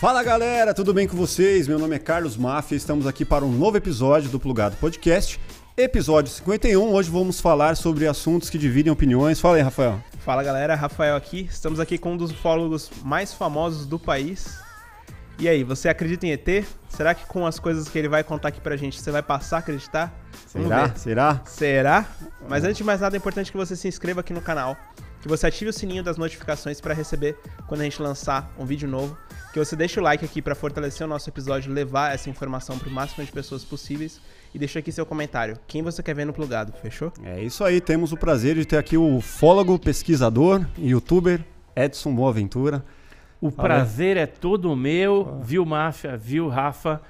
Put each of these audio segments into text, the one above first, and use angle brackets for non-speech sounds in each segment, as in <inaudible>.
Fala galera, tudo bem com vocês? Meu nome é Carlos Mafia, estamos aqui para um novo episódio do Plugado Podcast, episódio 51. Hoje vamos falar sobre assuntos que dividem opiniões. Fala aí, Rafael. Fala galera, Rafael aqui. Estamos aqui com um dos ufólogos mais famosos do país. E aí, você acredita em ET? Será que com as coisas que ele vai contar aqui pra gente, você vai passar a acreditar? Vamos Será? ver. Será? Será? Mas antes de mais nada, é importante que você se inscreva aqui no canal, que você ative o sininho das notificações para receber quando a gente lançar um vídeo novo, que você deixe o like aqui para fortalecer o nosso episódio, levar essa informação para o máximo de pessoas possíveis e deixa aqui seu comentário. Quem você quer ver no plugado, fechou? É isso aí, temos o prazer de ter aqui o ufólogo, pesquisador e youtuber Edson Boaventura. O Fala. prazer é todo meu, viu, Máfia, viu, Rafa?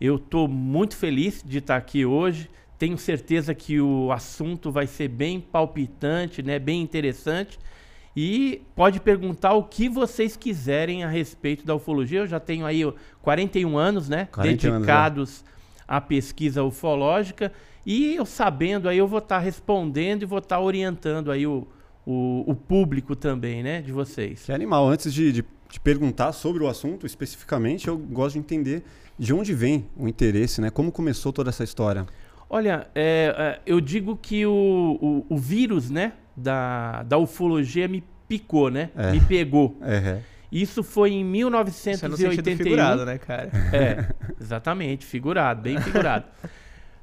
Eu tô muito feliz de estar aqui hoje. Tenho certeza que o assunto vai ser bem palpitante, né? Bem interessante. E pode perguntar o que vocês quiserem a respeito da ufologia. Eu já tenho aí ó, 41 anos, né? 41 anos, dedicados à pesquisa ufológica. E eu sabendo aí, eu vou estar respondendo e vou estar orientando aí o, o, o público também, né? De vocês. Que animal, antes de, de, de perguntar sobre o assunto especificamente, eu gosto de entender de onde vem o interesse, né? Como começou toda essa história? Olha, é, é, eu digo que o, o, o vírus, né, da, da ufologia me picou, né? É. Me pegou. É, Isso foi em Isso é 1981. figurado, né, cara? É, exatamente, figurado, bem figurado.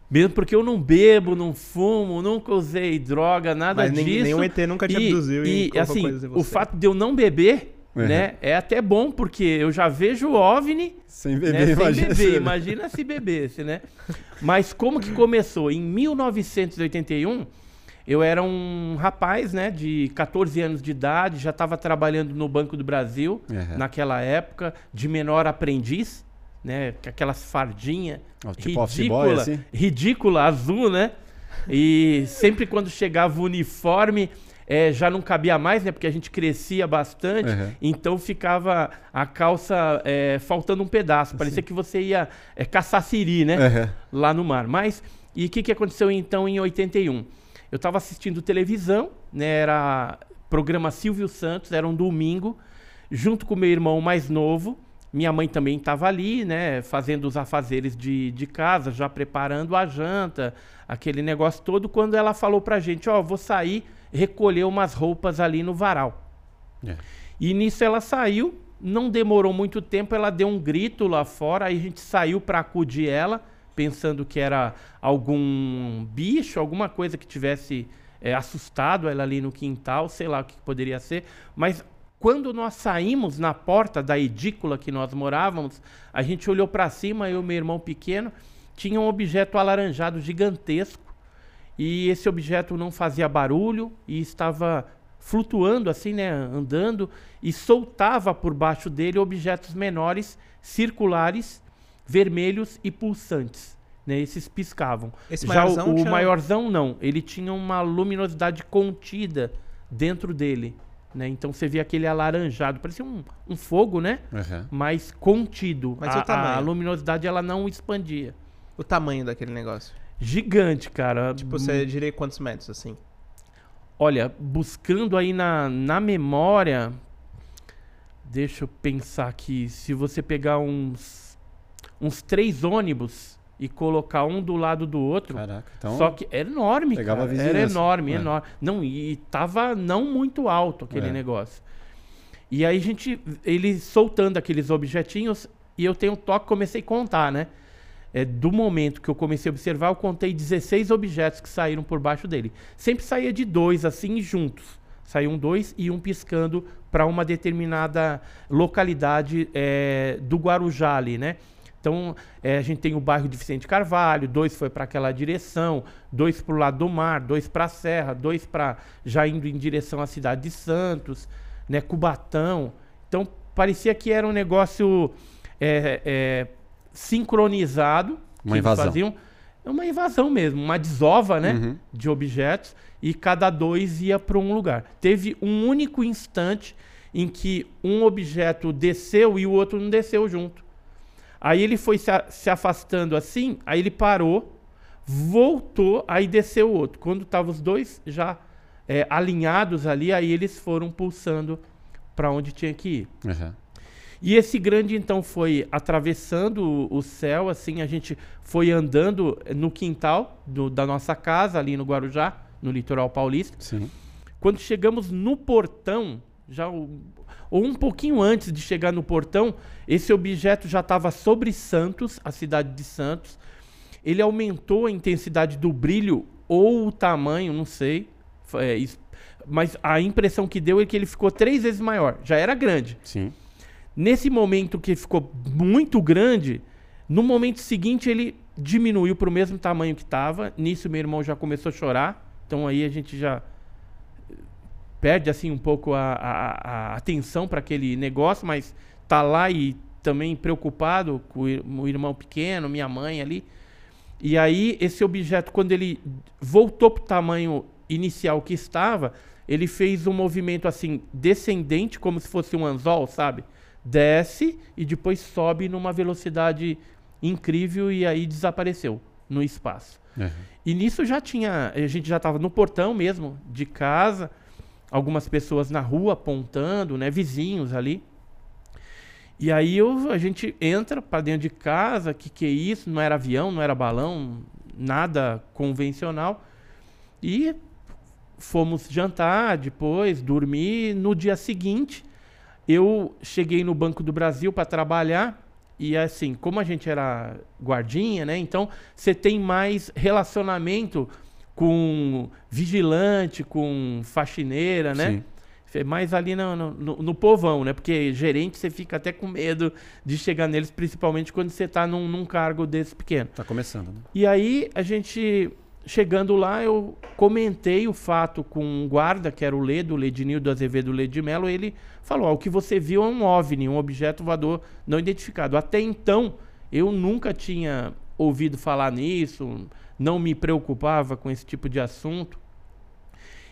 Mesmo porque eu não bebo, não fumo, nunca usei droga, nada Mas nem- disso. nenhum ET nunca te e, abduziu e e assim, coisas em o fato de eu não beber, Uhum. né, é até bom porque eu já vejo o OVNI Sem né, beber, sem imagina. beber, se- imagina se bebesse, né? Mas como que começou? Em 1981, eu era um rapaz, né, de 14 anos de idade, já estava trabalhando no Banco do Brasil Uhum. naquela época, de menor aprendiz, né, com aquelas fardinhas Ó, tipo boy, ridícula, assim? ridícula, azul, né? E sempre quando chegava o uniforme, eh, já não cabia mais, né? Porque a gente crescia bastante, Uhum. então ficava a calça eh, faltando um pedaço. Parecia que você ia eh, caçar siri, né? Uhum. Lá no mar. Mas, e o que, que aconteceu então em 81? Eu estava assistindo televisão, né? Era programa Silvio Santos, era um domingo, junto com meu irmão mais novo. Minha mãe também estava ali, né? Fazendo os afazeres de, de casa, já preparando a janta, aquele negócio todo. Quando ela falou pra gente: Ó, vou sair recolher umas roupas ali no varal. É. E nisso ela saiu, não demorou muito tempo, ela deu um grito lá fora, aí a gente saiu para acudir ela, pensando que era algum bicho, alguma coisa que tivesse é, assustado ela ali no quintal, sei lá o que poderia ser. Mas quando nós saímos na porta da edícula que nós morávamos, a gente olhou para cima, e meu irmão pequeno, tinha um objeto alaranjado gigantesco e esse objeto não fazia barulho e estava flutuando assim, né, andando e soltava por baixo dele objetos menores, circulares, vermelhos e pulsantes, né? Esses piscavam. Esse Já maiorzão o, o tinha- maiorzão não, ele tinha uma luminosidade contida dentro dele, né? Então você via aquele alaranjado, parecia um, um fogo, né? Uhum. Mas contido. Mas a, o tamanho? a luminosidade ela não expandia. O tamanho daquele negócio. Gigante, cara. Tipo, você diria quantos metros, assim? Olha, buscando aí na, na memória, deixa eu pensar aqui, se você pegar uns, uns três ônibus e colocar um do lado do outro, Caraca, então. só que era enorme, Pegava cara, era enorme, É. enorme. Não, e tava não muito alto aquele É. negócio. E aí a gente, ele soltando aqueles objetinhos, e eu tenho um toque, comecei a contar, né? É, do momento que eu comecei a observar, eu contei 16 objetos que saíram por baixo dele. Sempre saía de dois, assim, juntos. Saíam dois e um piscando para uma determinada localidade é, do Guarujá ali, né? Então, é, a gente tem o bairro de Vicente Carvalho, dois foi para aquela direção, dois para o lado do mar, dois para a serra, dois para já indo em direção à cidade de Santos, né, Cubatão. Então, parecia que era um negócio é, é, sincronizado. Uma que eles invasão. Faziam. É uma invasão mesmo, uma desova, né, Uhum. de objetos e cada dois ia para um lugar. Teve um único instante em que um objeto desceu e o outro não desceu junto. Aí ele foi se, a- se afastando assim, aí ele parou, voltou, aí desceu o outro. Quando estavam os dois já é, alinhados ali, aí eles foram pulsando para onde tinha que ir. Uhum. E esse grande então foi atravessando o, o céu, assim, a gente foi andando no quintal do, da nossa casa ali no Guarujá, no litoral paulista. Sim. Quando chegamos no portão, já o- ou um pouquinho antes de chegar no portão, esse objeto já estava sobre Santos, a cidade de Santos. Ele aumentou a intensidade do brilho ou o tamanho, não sei. É, mas a impressão que deu é que ele ficou três vezes maior. Já era grande. Sim. Nesse momento que ficou muito grande, no momento seguinte ele diminuiu para o mesmo tamanho que estava. Nisso meu irmão já começou a chorar. Então aí a gente já perde assim um pouco a, a- a atenção para aquele negócio, mas tá lá e também preocupado com o ir- o irmão pequeno, minha mãe ali. E aí esse objeto, quando ele voltou para o tamanho inicial que estava, ele fez um movimento assim descendente, como se fosse um anzol, sabe? Desce e depois sobe numa velocidade incrível e aí desapareceu no espaço. Uhum. E nisso já tinha, a gente já estava no portão mesmo de casa, algumas pessoas na rua apontando, né, vizinhos ali. E aí eu, a gente entra para dentro de casa, que que é isso? Não era avião, não era balão, nada convencional. E fomos jantar depois, dormir. No dia seguinte, eu cheguei no Banco do Brasil para trabalhar. E assim, como a gente era guardinha, né? Então você tem mais relacionamento com vigilante, com faxineira, né? Sim. Fe- Mais ali no, no, no- povão, né? Porque gerente você fica até com medo de chegar neles, principalmente quando você está num, num cargo desse pequeno. Tá começando, né? E aí, a gente, chegando lá, eu comentei o fato com um guarda, que era o Ledo, o Ledinildo Azevedo Ledo de Mello, ele falou, ó, o que você viu é um OVNI, um objeto voador não identificado. Até então, eu nunca tinha ouvido falar nisso, não me preocupava com esse tipo de assunto.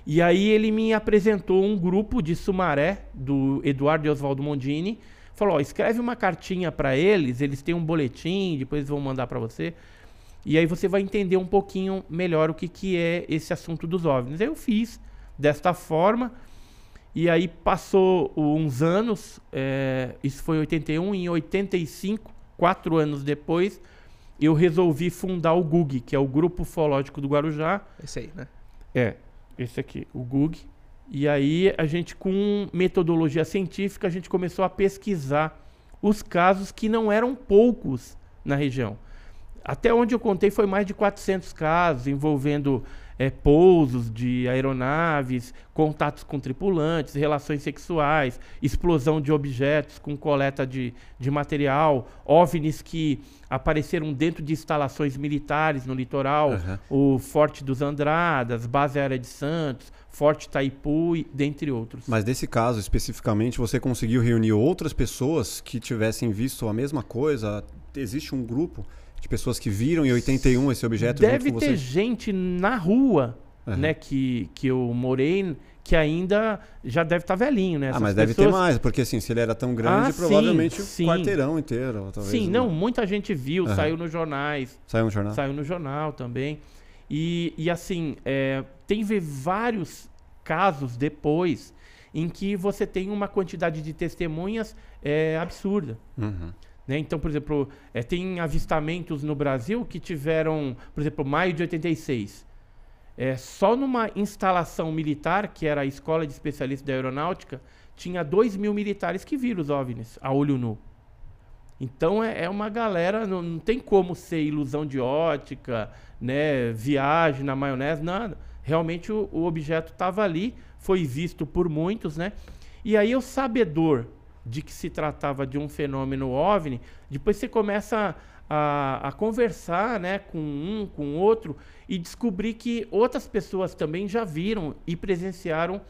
E aí ele me apresentou um grupo de Sumaré, do Eduardo e Oswaldo Mondini. Falou, ó, escreve uma cartinha para eles, eles têm um boletim, depois vão mandar para você. E aí você vai entender um pouquinho melhor o que, que é esse assunto dos OVNIs. Eu fiz desta forma, e aí passou uns anos, é, isso foi em 81, em 85, quatro anos depois, eu resolvi fundar o GUG, que é o Grupo Ufológico do Guarujá, Esse aí, né? é, esse aqui, o GUG. E aí a gente, com metodologia científica, a gente começou a pesquisar os casos que não eram poucos na região. Até onde eu contei foi mais de 400 casos envolvendo eh, pousos de aeronaves, contatos com tripulantes, relações sexuais, explosão de objetos com coleta de, de material, OVNIs que apareceram dentro de instalações militares no litoral, Aham. o Forte dos Andradas, Base Aérea de Santos, Forte Itaipu, e dentre outros. Mas desse caso especificamente, você conseguiu reunir outras pessoas que tivessem visto a mesma coisa? Existe um grupo de pessoas que viram em 81 esse objeto Deve ter gente na rua, Aham. né, que, que eu morei, que ainda já deve estar velhinho, né? Ah, Essas mas deve ter pessoas- mais, porque assim, se ele era tão grande, Ah, provavelmente sim. o quarteirão inteiro. Talvez, Sim, né? não, muita gente viu, Aham. saiu nos jornais, Saiu no jornal? saiu no jornal também. E, e assim, é, tem vários casos depois em que você tem uma quantidade de testemunhas é, absurda. Uhum. Né? Então, por exemplo, eh, tem avistamentos no Brasil que tiveram, por exemplo, maio de 86. É, só numa instalação militar, que era a Escola de Especialistas da Aeronáutica, tinha 2 mil militares que viram os OVNIs a olho nu. Então é, é uma galera, não, não tem como ser ilusão de ótica, né, viagem na maionese, nada. Realmente o, o objeto estava ali, foi visto por muitos, né? E aí o sabedor de que se tratava de um fenômeno OVNI, depois você começa a, a conversar, né, com um, com outro e descobrir que outras pessoas também já viram e presenciaram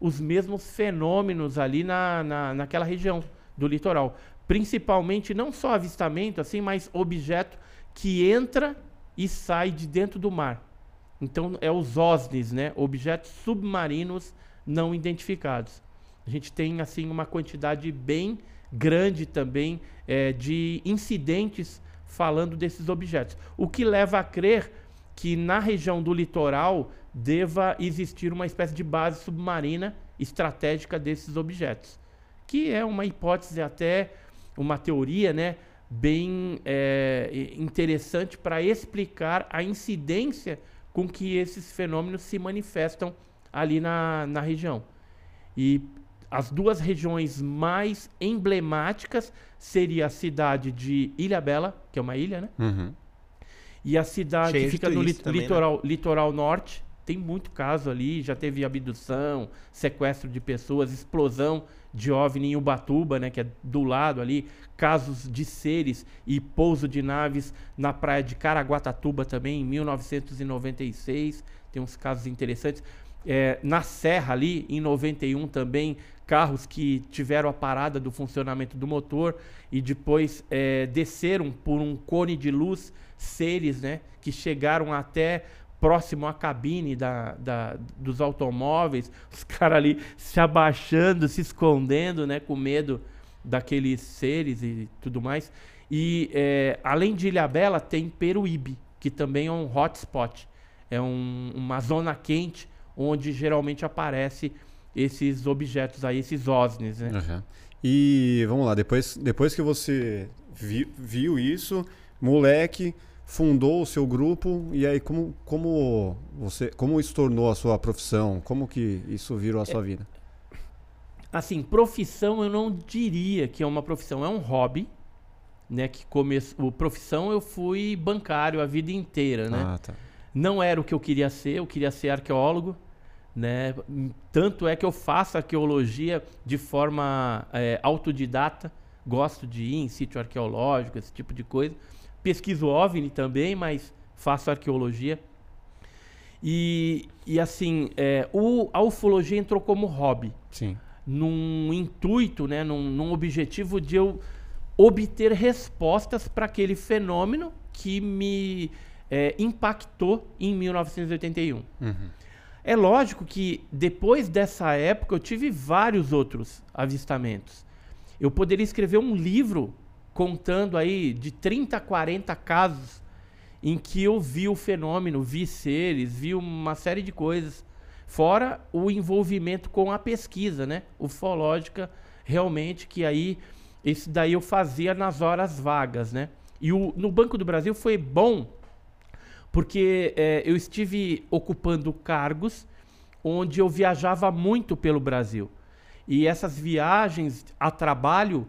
os mesmos fenômenos ali na, na, naquela região do litoral. Principalmente não só avistamento, assim, mas objeto que entra e sai de dentro do mar. Então é os OSNIs, né? Objetos submarinos não identificados. A gente tem assim uma quantidade bem grande também eh, de incidentes falando desses objetos. O que leva a crer que na região do litoral deva existir uma espécie de base submarina estratégica desses objetos, que é uma hipótese até uma teoria, né, bem é, interessante para explicar a incidência com que esses fenômenos se manifestam ali na, na região. E as duas regiões mais emblemáticas seria a cidade de Ilha Bela, que é uma ilha, né? Uhum. E a cidade Cheio fica no turista li- também, né? litoral, litoral norte. Tem muito caso ali, já teve abdução, sequestro de pessoas, explosão de OVNI em Ubatuba, né, que é do lado ali, casos de seres e pouso de naves na praia de Caraguatatuba também, em 1996. Tem uns casos interessantes. É, na Serra ali, em 91 também, carros que tiveram a parada do funcionamento do motor e depois é, desceram por um cone de luz, seres, né, que chegaram até próximo à cabine da, da- dos automóveis, <laughs> os caras ali se abaixando, se escondendo, né, com medo daqueles seres e tudo mais. E é, além de Ilhabela, tem Peruíbe, que também é um hotspot, é um- uma zona quente onde geralmente aparece esses objetos aí, esses OSNIs, né? Uhum. E vamos lá, depois, depois que você vi- viu isso, moleque, fundou o seu grupo e aí como, como você como isso tornou a sua profissão? Como que isso virou a sua vida? Assim, profissão eu não diria que é uma profissão, é um hobby, né? Que começou, profissão eu fui bancário a vida inteira, né? Ah, tá. Não era o que eu queria ser, eu queria ser arqueólogo, né? Tanto é que eu faço arqueologia de forma é, autodidata, gosto de ir em sítio arqueológico, esse tipo de coisa. Pesquiso OVNI também, mas faço arqueologia. E, e assim, é, o, a ufologia entrou como hobby Sim. num intuito, né, num, num objetivo de eu obter respostas para aquele fenômeno que me é, impactou em 1981. Uhum. É lógico que depois dessa época eu tive vários outros avistamentos. Eu poderia escrever um livro contando aí de 30 a 40 casos em que eu vi o fenômeno, vi seres, vi uma série de coisas. Fora o envolvimento com a pesquisa, né? Ufológica, realmente, que aí, esse daí eu fazia nas horas vagas, né? E o, no Banco do Brasil foi bom porque eh, eu estive ocupando cargos onde eu viajava muito pelo Brasil. E essas viagens a trabalho,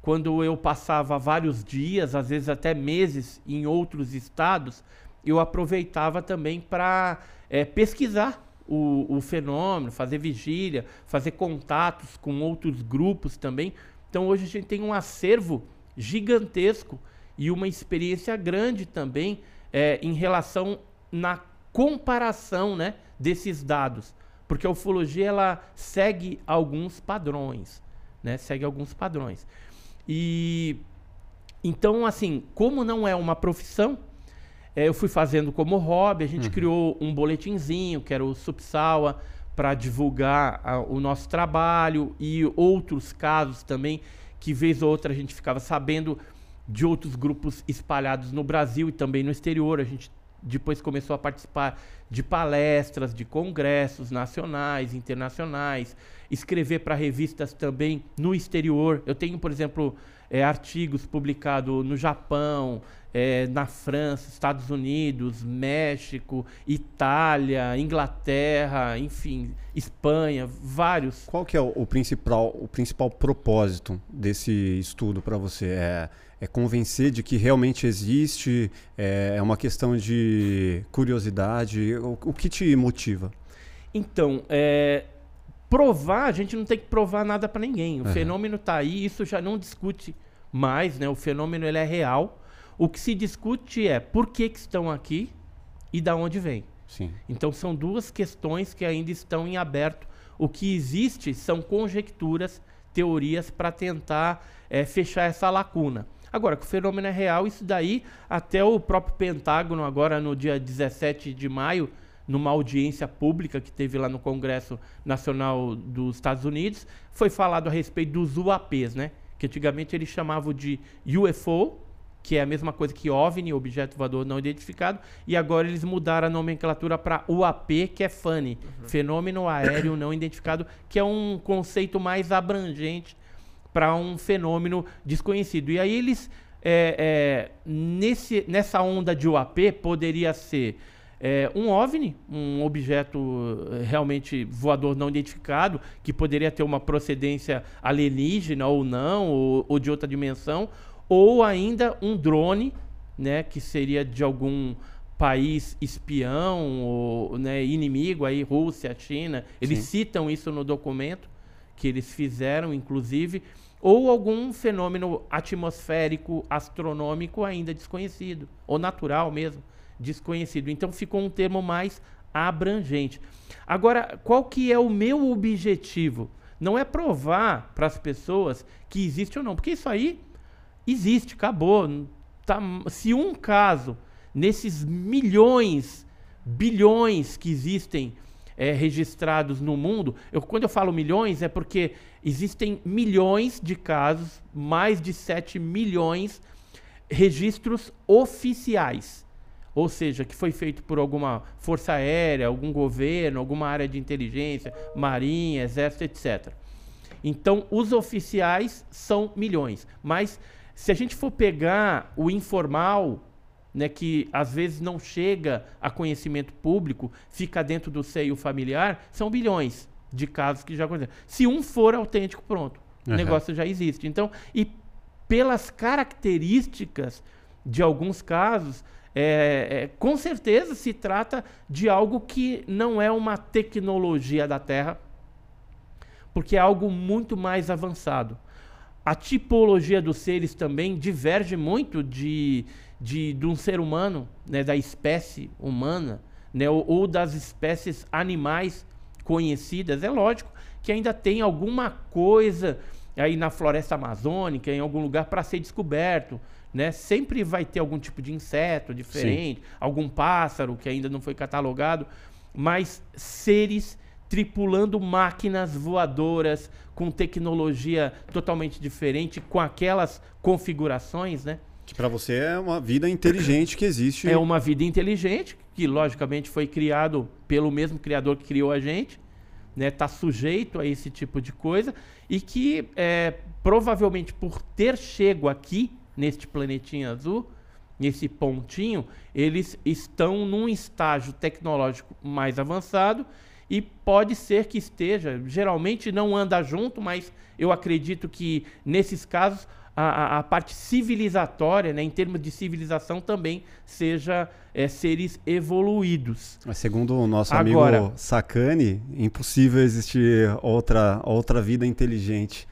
quando eu passava vários dias, às vezes até meses, em outros estados, eu aproveitava também para pesquisar o, o fenômeno, fazer vigília, fazer contatos com outros grupos também. Então hoje a gente tem um acervo gigantesco e uma experiência grande também é, em relação na comparação né, desses dados. Porque a ufologia ela segue alguns padrões, né? Segue alguns padrões. E então, assim, como não é uma profissão, eh, eu fui fazendo como hobby. A gente criou um boletinzinho, que era o Subsawa, para divulgar ah, o nosso trabalho e outros casos também, que vez ou outra a gente ficava sabendo de outros grupos espalhados no Brasil e também no exterior. A gente depois começou a participar de palestras, de congressos nacionais, internacionais, escrever para revistas também no exterior. Eu tenho, por exemplo, eh, artigos publicados no Japão, eh, na França, Estados Unidos, México, Itália, Inglaterra, enfim, Espanha, vários. Qual que é o, o principal, o principal propósito desse estudo para você? É, é convencer de que realmente existe? É, é uma questão de curiosidade? O, o que te motiva? Então, é, provar, a gente não tem que provar nada para ninguém. O Uhum. fenômeno está aí, isso já não discute mais, né? O fenômeno ele é real. O que se discute é por que, que estão aqui e da onde vem. Sim. Então são duas questões que ainda estão em aberto. O que existe são conjecturas, teorias para tentar eh, fechar essa lacuna. Agora, que o fenômeno é real, isso daí, até o próprio Pentágono, agora no dia 17 de maio, numa audiência pública que teve lá no Congresso Nacional dos Estados Unidos, foi falado a respeito dos UAPs, né? Que antigamente eles chamavam de UFO, que é a mesma coisa que OVNI, objeto voador não identificado, e agora eles mudaram a nomenclatura para UAP, que é FANI, fenômeno aéreo não identificado, que é um conceito mais abrangente para um fenômeno desconhecido. E aí eles, é, é, nesse, nessa onda de UAP, poderia ser é, um OVNI, um objeto é, realmente voador não identificado, que poderia ter uma procedência alienígena ou não, ou, ou de outra dimensão, ou ainda um drone, né, que seria de algum país espião ou né, inimigo aí Rússia, China, eles Sim. citam isso no documento que eles fizeram, inclusive, ou algum fenômeno atmosférico, astronômico ainda desconhecido, ou natural mesmo, desconhecido. Então ficou um termo mais abrangente. Agora, qual que é o meu objetivo? Não é provar para as pessoas que existe ou não, porque isso aí existe, acabou. Tá, se um caso nesses milhões, bilhões que existem é, registrados no mundo, eu, quando eu falo milhões é porque existem milhões de casos, mais de 7 milhões registros oficiais. Ou seja, que foi feito por alguma força aérea, algum governo, alguma área de inteligência, marinha, exército, etc. Então, os oficiais são milhões. Mas se a gente for pegar o informal, né, que às vezes não chega a conhecimento público, fica dentro do seio familiar, são bilhões de casos que já aconteceram. Se um for autêntico, pronto, uhum. o negócio já existe. Então, e pelas características de alguns casos, é, é, com certeza se trata de algo que não é uma tecnologia da Terra, porque é algo muito mais avançado. A tipologia dos seres também diverge muito de, de, de um ser humano, né, da espécie humana, né, ou, ou das espécies animais conhecidas. É lógico que ainda tem alguma coisa aí na floresta amazônica, em algum lugar para ser descoberto. Né? Sempre vai ter algum tipo de inseto diferente, Sim. algum pássaro que ainda não foi catalogado, mas seres tripulando máquinas voadoras com tecnologia totalmente diferente, com aquelas configurações, né? Que para você é uma vida inteligente que existe. É uma vida inteligente, que logicamente foi criado pelo mesmo criador que criou a gente, né? Tá sujeito a esse tipo de coisa e que é, provavelmente por ter chego aqui neste planetinha azul, nesse pontinho, eles estão num estágio tecnológico mais avançado e pode ser que esteja, geralmente não anda junto, mas eu acredito que nesses casos a, a, parte civilizatória, né, em termos de civilização, também seja é, seres evoluídos. Mas segundo o nosso Agora, amigo Sakane, impossível existir outra, outra vida inteligente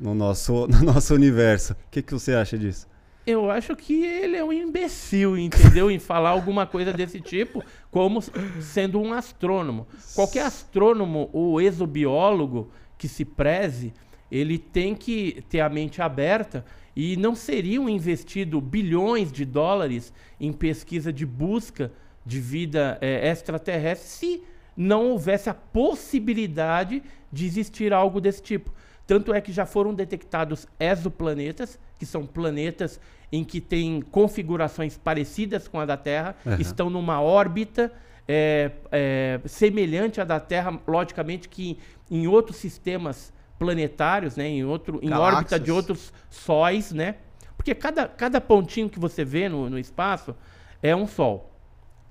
no nosso, <laughs> no nosso universo. O que, que você acha disso? Eu acho que ele é um imbecil, entendeu? em falar alguma coisa desse tipo, como sendo um astrônomo. Qualquer astrônomo ou exobiólogo que se preze, ele tem que ter a mente aberta e não seriam investido bilhões de dólares em pesquisa de busca de vida é, extraterrestre se não houvesse a possibilidade de existir algo desse tipo. Tanto é que já foram detectados exoplanetas, que são planetas em que têm configurações parecidas com a da Terra, uhum. estão numa órbita é, é, semelhante à da Terra, logicamente que em outros sistemas planetários, né, em, outro, em órbita de outros sóis, né? Porque cada, cada pontinho que você vê no, no espaço é um Sol.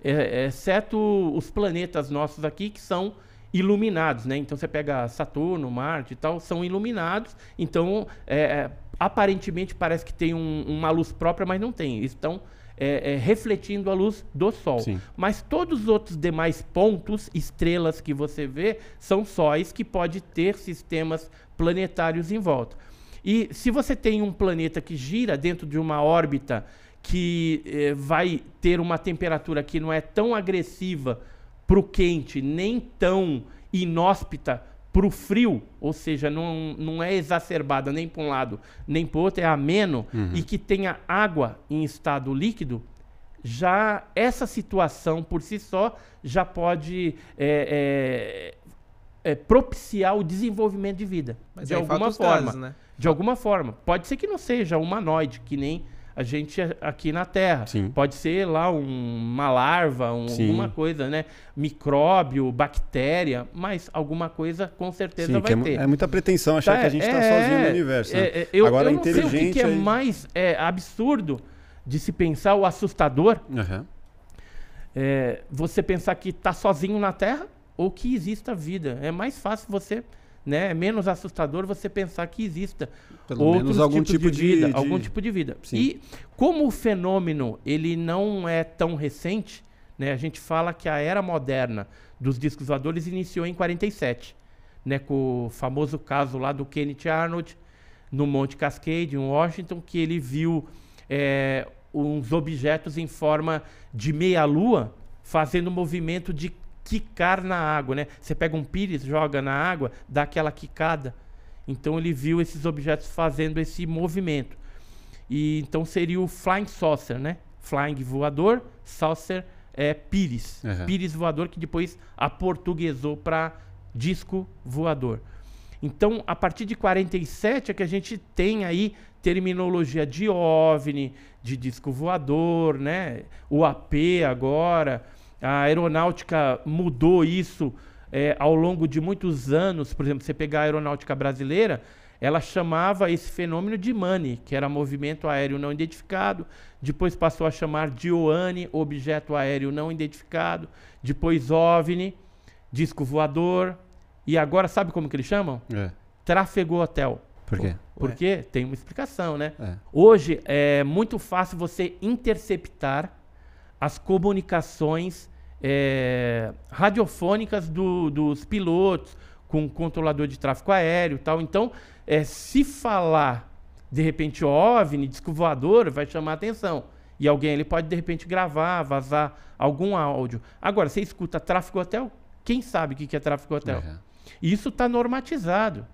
É, exceto os planetas nossos aqui, que são iluminados, né? Então você pega Saturno, Marte e tal, são iluminados. Então, é, é aparentemente parece que tem um, uma luz própria, mas não tem. Estão é, é, refletindo a luz do Sol. Sim. Mas todos os outros demais pontos, estrelas que você vê, são sóis que pode ter sistemas planetários em volta. E se você tem um planeta que gira dentro de uma órbita que eh, vai ter uma temperatura que não é tão agressiva para o quente, nem tão inóspita para o frio, ou seja, não, não é exacerbada nem para um lado nem para o outro, é ameno, uhum. e que tenha água em estado líquido, já essa situação por si só já pode é, é, é, propiciar o desenvolvimento de vida. Mas de alguma forma. Casos, né? De alguma forma. Pode ser que não seja humanoide, que nem a gente a- aqui na Terra. Sim. Pode ser lá um- uma larva, um- alguma coisa, né? Micróbio, bactéria, mas alguma coisa com certeza Sim, vai é, ter. é muita pretensão achar Tá, que a gente está é, sozinho no universo. né? é, é, eu, Agora, eu não sei o que, que é mais é, absurdo de se pensar, o assustador, é, você pensar que está sozinho na Terra ou que exista vida. É mais fácil você, né, é menos assustador você pensar que exista Pelo outros menos algum tipos tipo de de, vida, de- algum tipo de vida. Sim. E como o fenômeno ele não é tão recente, né, a gente fala que a era moderna dos discos voadores iniciou em 47, né, com o famoso caso lá do Kenneth Arnold no Monte Cascade, em Washington, que ele viu é, uns objetos em forma de meia-lua fazendo movimento de quicar na água, né? Você pega um pires, joga na água, dá aquela quicada. Então ele viu esses objetos fazendo esse movimento. E então seria o flying saucer, né? Flying voador, saucer é pires. Aham. Pires voador que depois aportuguesou para disco voador. Então, a partir de 47 é que a gente tem aí terminologia de OVNI, de disco voador, né? O AP agora. A aeronáutica mudou isso é, ao longo de muitos anos. Por exemplo, você pegar a aeronáutica brasileira, ela chamava esse fenômeno de MANI, que era movimento aéreo não identificado. Depois passou a chamar de OANI, objeto aéreo não identificado. Depois OVNI, disco voador. E agora, sabe como que eles chamam? É. Trafego hotel. Por quê? Porque tem uma explicação, né? É. Hoje é muito fácil você interceptar as comunicações é, radiofônicas do- dos pilotos com o controlador de tráfego aéreo tal. Então, é, se falar de repente OVNI, disco voador, vai chamar atenção. E alguém ele pode de repente gravar, vazar algum áudio. Agora, você escuta tráfego hotel, quem sabe o que é tráfego hotel? Aham. Isso está normatizado.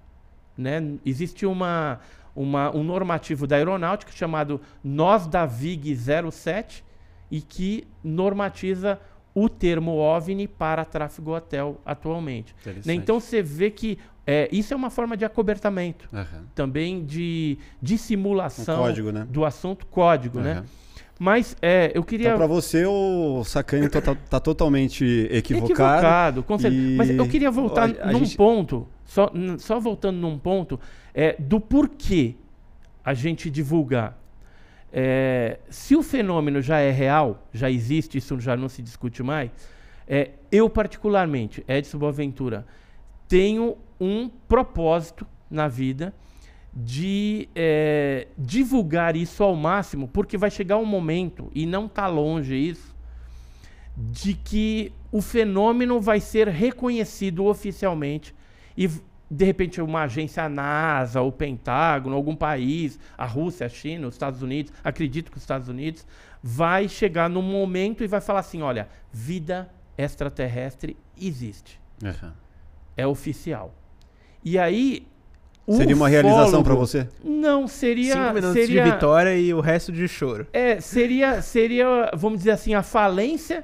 Né? Existe uma, uma- um normativo da aeronáutica chamado NOS da VIG 07 e que normatiza o termo OVNI para tráfego hotel atualmente. Né? Então você vê que é, isso é uma forma de acobertamento, Aham. também de, de Um código, né? do assunto, código. Né? Aham. Mas é, eu queria. Então, pra você, o Sacani tá, tá- tá totalmente equivocado. Equivocado, com certeza. e- Mas eu queria voltar Ó, a num gente- ponto, só, só voltando num ponto, é, do porquê a gente divulgar. É, se o fenômeno já é real, já existe, isso já não se discute mais, é, eu particularmente, Edson Boaventura, tenho um propósito na vida de é, divulgar isso ao máximo, porque vai chegar um momento, e não está longe isso, de que o fenômeno vai ser reconhecido oficialmente e de repente uma agência a NASA, o Pentágono, algum país, a Rússia, a China, os Estados Unidos, acredito que os Estados Unidos vai chegar num momento e vai falar assim, olha, vida extraterrestre existe, Aham. é oficial. E aí o Seria uma realização pra ufólogo- você? Não, seria Cinco minutos seria de vitória e o resto de choro. é, seria, seria, vamos dizer assim, a falência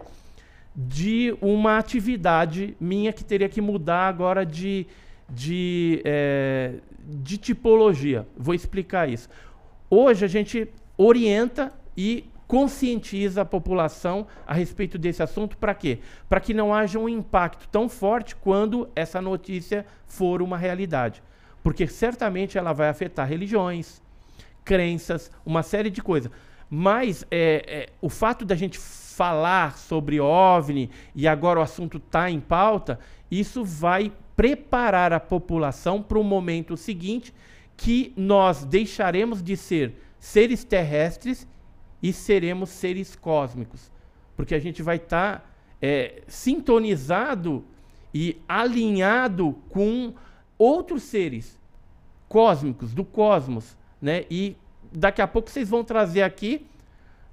de uma atividade minha que teria que mudar agora de, de, é, de tipologia. Vou explicar isso. Hoje a gente orienta e conscientiza a população a respeito desse assunto para quê? Para que não haja um impacto tão forte quando essa notícia for uma realidade. Porque certamente ela vai afetar religiões, crenças, uma série de coisas. Mas é, é, o fato da gente falar sobre OVNI e agora o assunto está em pauta, isso vai preparar a população para o momento seguinte que nós deixaremos de ser seres terrestres e seremos seres cósmicos. Porque a gente vai estar sintonizado e alinhado com outros seres cósmicos, do cosmos, né? E daqui a pouco vocês vão trazer aqui,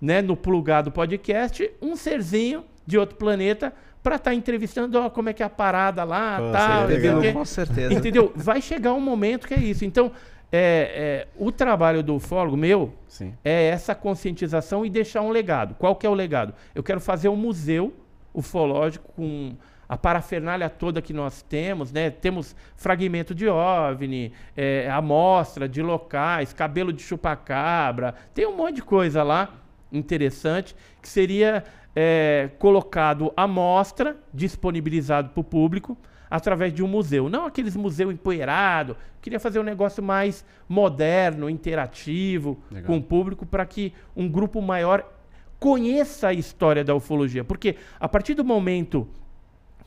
né, no plugado podcast, um serzinho de outro planeta para estar entrevistando, ó, como é que é a parada lá, Pô, tal, legal. Com certeza. Entendeu? Vai chegar um momento que é isso. Então, é, é, o trabalho do ufólogo meu Sim. é essa conscientização e deixar um legado. Qual que é o legado? Eu quero fazer um museu ufológico com a parafernália toda que nós temos, né? Temos fragmento de OVNI, é, amostra de locais, cabelo de chupacabra, tem um monte de coisa lá interessante que seria é, colocado à mostra, disponibilizado para o público através de um museu. Não aqueles museu empoeirado. Queria fazer um negócio mais moderno, interativo, Legal. com o público, para que um grupo maior conheça a história da ufologia. Porque a partir do momento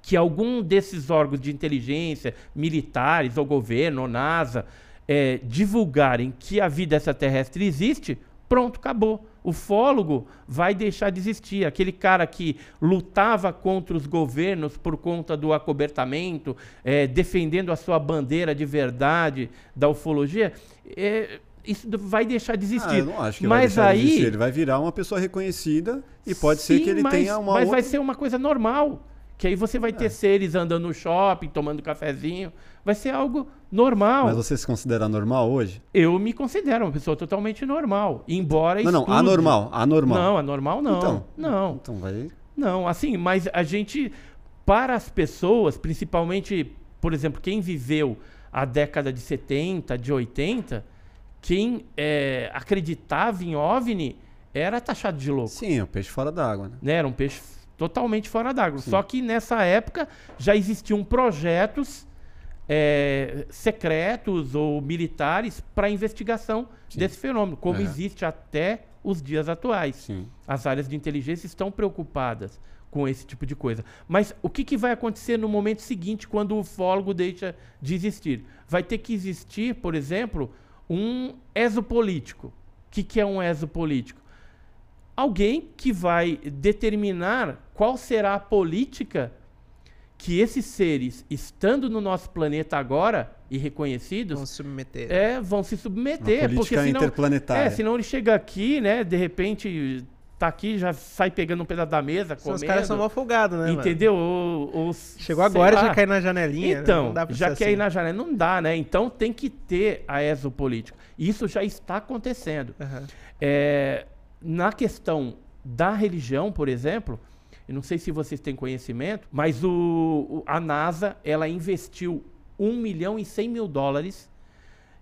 que algum desses órgãos de inteligência, militares, ou governo, ou NASA, é, divulgarem que a vida extraterrestre existe, pronto, acabou. O fólogo vai deixar de existir. Aquele cara que lutava contra os governos por conta do acobertamento, é, defendendo a sua bandeira de verdade da ufologia, é, isso vai deixar de Ah, existir. eu não acho que mas vai deixar de aí, existir. Ele vai virar uma pessoa reconhecida e pode ser Sim, que ele mas, tenha uma Mas outra... vai ser uma coisa normal. Que aí você vai ter É. seres andando no shopping, tomando cafezinho. Vai ser algo normal. Mas você se considera normal hoje? Eu me considero uma pessoa totalmente normal. Embora Não, não, estude. anormal, anormal. Não, anormal não. Então. Não, Então vai... não. Assim, mas a gente, para as pessoas, principalmente, por exemplo, quem viveu a década de 70, de 80, quem é, acreditava em OVNI era taxado de louco. Sim, é o peixe fora d'água, né? né? Era um peixe totalmente fora d'água. Só que nessa época já existiam projetos é, secretos ou militares para investigação Sim. desse fenômeno, como existe até os dias atuais. Sim. As áreas de inteligência estão preocupadas com esse tipo de coisa. Mas o que, que vai acontecer no momento seguinte, quando o ufólogo deixa de existir? Vai ter que existir, por exemplo, um exopolítico. O que, que é um exopolítico? Alguém que vai determinar qual será a política que esses seres, estando no nosso planeta agora e reconhecidos, Vão se submeter. é, vão se Uma submeter. Porque política senão, interplanetária. é, senão ele chega aqui, né? De repente tá aqui, já sai pegando um pedaço da mesa, Os comendo. caras são mal folgados, né, mano? entendeu? Ou, ou Chegou agora e lá. já cai na janelinha. né? Então, Não dá pra já quer assim. ir na janela. Não dá, né? Então tem que ter a exopolítica. Isso já está acontecendo. Aham. É, na questão da religião, por exemplo, eu não sei se vocês têm conhecimento, mas o, a NASA ela investiu 1 milhão e 100 mil dólares.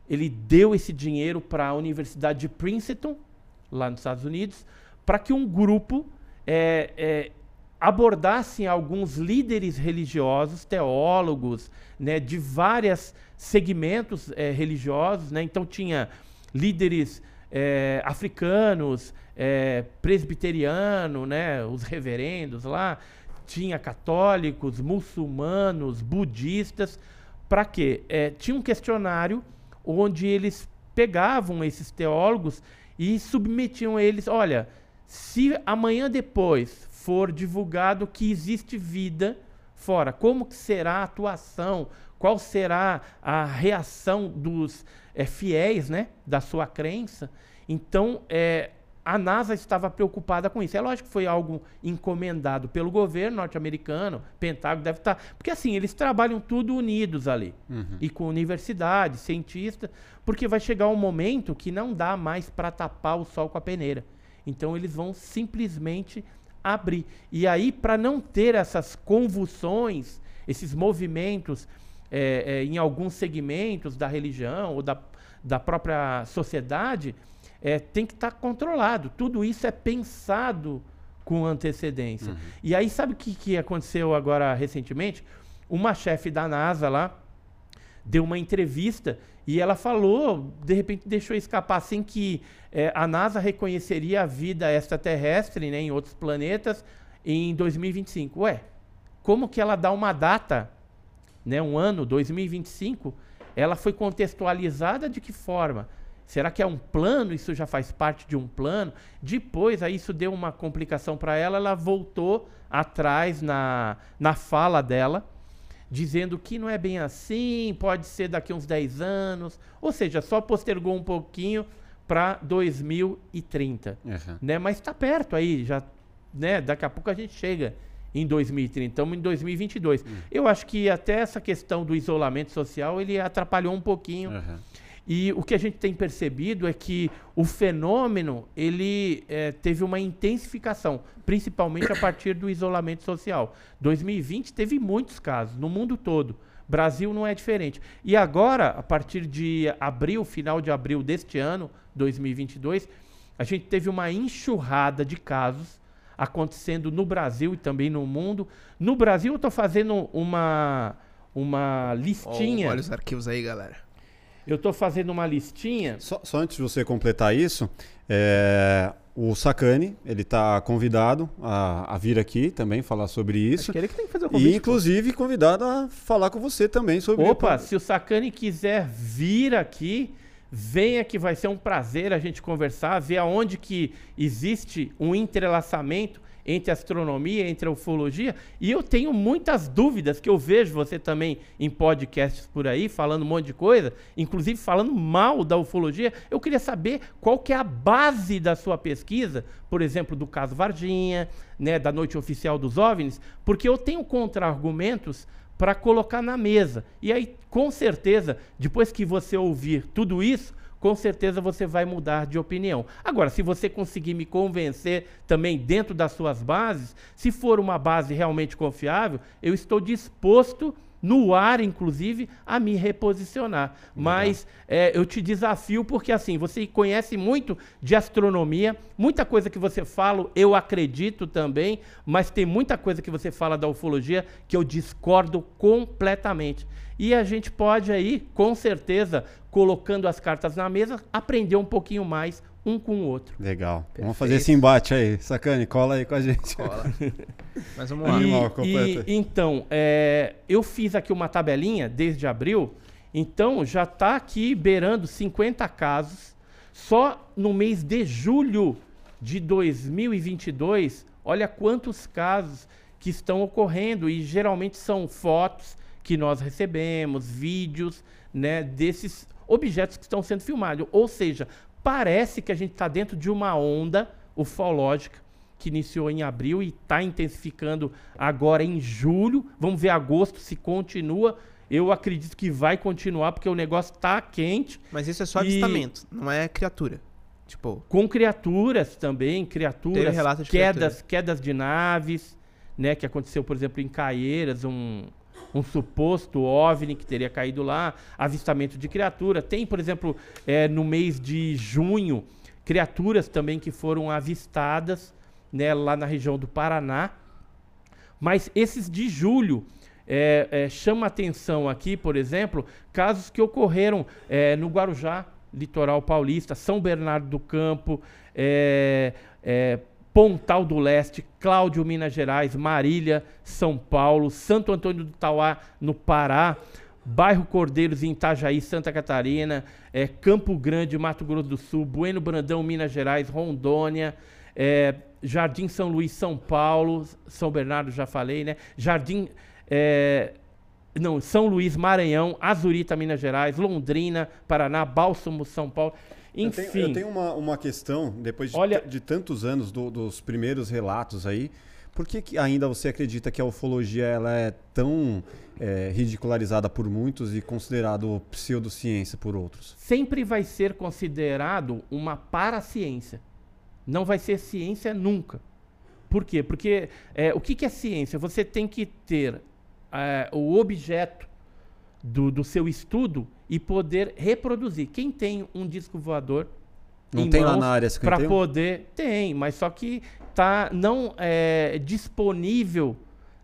Ele deu esse dinheiro para a Universidade de Princeton, lá nos Estados Unidos, para que um grupo é, é, abordasse alguns líderes religiosos, teólogos, né, de vários segmentos é, religiosos. Né? Então tinha líderes é, africanos, é, presbiteriano, né, os reverendos lá, tinha católicos, muçulmanos, budistas, para quê? É, tinha um questionário onde eles pegavam esses teólogos e submetiam eles, olha, se amanhã depois for divulgado que existe vida fora, como que será a atuação, qual será a reação dos eh, fiéis, né, da sua crença? Então, eh, a NASA estava preocupada com isso. É lógico que foi algo encomendado pelo governo norte-americano, Pentágono deve estar, porque assim eles trabalham tudo unidos ali Uhum. e com universidade, cientista, porque vai chegar um momento que não dá mais para tapar o sol com a peneira. Então eles vão simplesmente abrir. E aí, para não ter essas convulsões, esses movimentos eh, eh, em alguns segmentos da religião ou da, da própria sociedade, eh, tem que estar controlado. Tudo isso é pensado com antecedência. E aí, sabe o que, que aconteceu agora recentemente? Uma chefe da NASA lá deu uma entrevista e ela falou, de repente deixou escapar assim que eh, a NASA reconheceria a vida extraterrestre né, em outros planetas em 2025. Ué, como que ela dá uma data, né, um ano, 2025? Ela foi contextualizada de que forma? Será que é um plano? Isso já faz parte de um plano? Depois, aí isso deu uma complicação para ela, ela voltou atrás na, na fala dela, dizendo que não é bem assim, pode ser daqui uns 10 anos, ou seja, só postergou um pouquinho para 2030, Uhum. né? Mas está perto aí, já, né? Daqui a pouco a gente chega em 2030, estamos em 2022. Eu acho que até essa questão do isolamento social ele atrapalhou um pouquinho Uhum. E o que a gente tem percebido é que o fenômeno ele é, teve uma intensificação, principalmente a partir do isolamento social. 2020 teve muitos casos no mundo todo. Brasil não é diferente. E agora, a partir de abril, final de abril deste ano, 2022, a gente teve uma enxurrada de casos acontecendo no Brasil e também no mundo. No Brasil, eu estou fazendo uma, uma listinha. olha os arquivos aí, galera. Eu estou fazendo uma listinha. Só, só, antes de você completar isso, é, o Sacani, ele está convidado a, a, vir aqui também falar sobre isso. Acho que ele que tem que fazer o convite. E, inclusive, pô. convidado a falar com você também sobre Opa, se o Sacani quiser vir aqui, venha que vai ser um prazer a gente conversar, ver aonde que existe um entrelaçamento entre astronomia, entre ufologia, e eu tenho muitas dúvidas que eu vejo você também em podcasts por aí, falando um monte de coisa, inclusive falando mal da ufologia. Eu queria saber qual que é a base da sua pesquisa, por exemplo, do caso Varginha, né, da noite oficial dos OVNIs, porque eu tenho contra-argumentos para colocar na mesa. E aí, com certeza, depois que você ouvir tudo isso, com certeza você vai mudar de opinião. Agora, se você conseguir me convencer também dentro das suas bases, se for uma base realmente confiável, eu estou disposto no ar, inclusive, a me reposicionar. Mas é, eu te desafio porque, assim, você conhece muito de astronomia, muita coisa que você fala, eu acredito também, mas tem muita coisa que você fala da ufologia que eu discordo completamente. E a gente pode aí, com certeza, colocando as cartas na mesa, aprender um pouquinho mais um com o outro. Legal. Perfeito. Vamos fazer esse embate aí. Sacane, cola aí com a gente. Cola. <laughs> Mas vamos lá. E, e, então, é, eu fiz aqui uma tabelinha desde abril. Então, já está aqui beirando 50 casos. Só no mês de julho de 2022, olha quantos casos que estão ocorrendo. E geralmente são fotos que nós recebemos, vídeos né, desses objetos que estão sendo filmados. Ou seja, parece que a gente está dentro de uma onda ufológica que iniciou em abril e está intensificando agora em julho. Vamos ver agosto se continua. Eu acredito que vai continuar porque o negócio está quente. Mas isso é só avistamento, e... não é criatura. Tipo, com criaturas também, criaturas, quedas, criatura. quedas de naves, né, que aconteceu, por exemplo, em Caieiras, um, um suposto OVNI que teria caído lá, avistamento de criatura. Tem, por exemplo, é, no mês de junho, criaturas também que foram avistadas né, lá na região do Paraná. Mas esses de julho é, é, chama atenção aqui, por exemplo, casos que ocorreram é, no Guarujá, litoral paulista, São Bernardo do Campo, é, é, Pontal do Leste, Cláudio, Minas Gerais, Marília, São Paulo, Santo Antônio do Tauá, no Pará, Bairro Cordeiros, em Itajaí, Santa Catarina, é, Campo Grande, Mato Grosso do Sul, Bueno Brandão, Minas Gerais, Rondônia, é, Jardim São Luís, São Paulo, São Bernardo, já falei, né? Jardim. É, não, São Luís, Maranhão, Azurita, Minas Gerais, Londrina, Paraná, Bálsamo, São Paulo. Enfim. Eu tenho, eu tenho uma, uma questão, depois de, Olha, de tantos anos do, dos primeiros relatos aí, por que, que, ainda você acredita que a ufologia ela é tão é, ridicularizada por muitos e considerado pseudociência por outros? Sempre vai ser considerado uma paraciência. Não vai ser ciência nunca. Por quê? Porque é, o que, que, é ciência? Você tem que ter é, o objeto do, do seu estudo e poder reproduzir. Quem tem um disco voador não tem lá na área para poder tem, mas só que tá não é disponível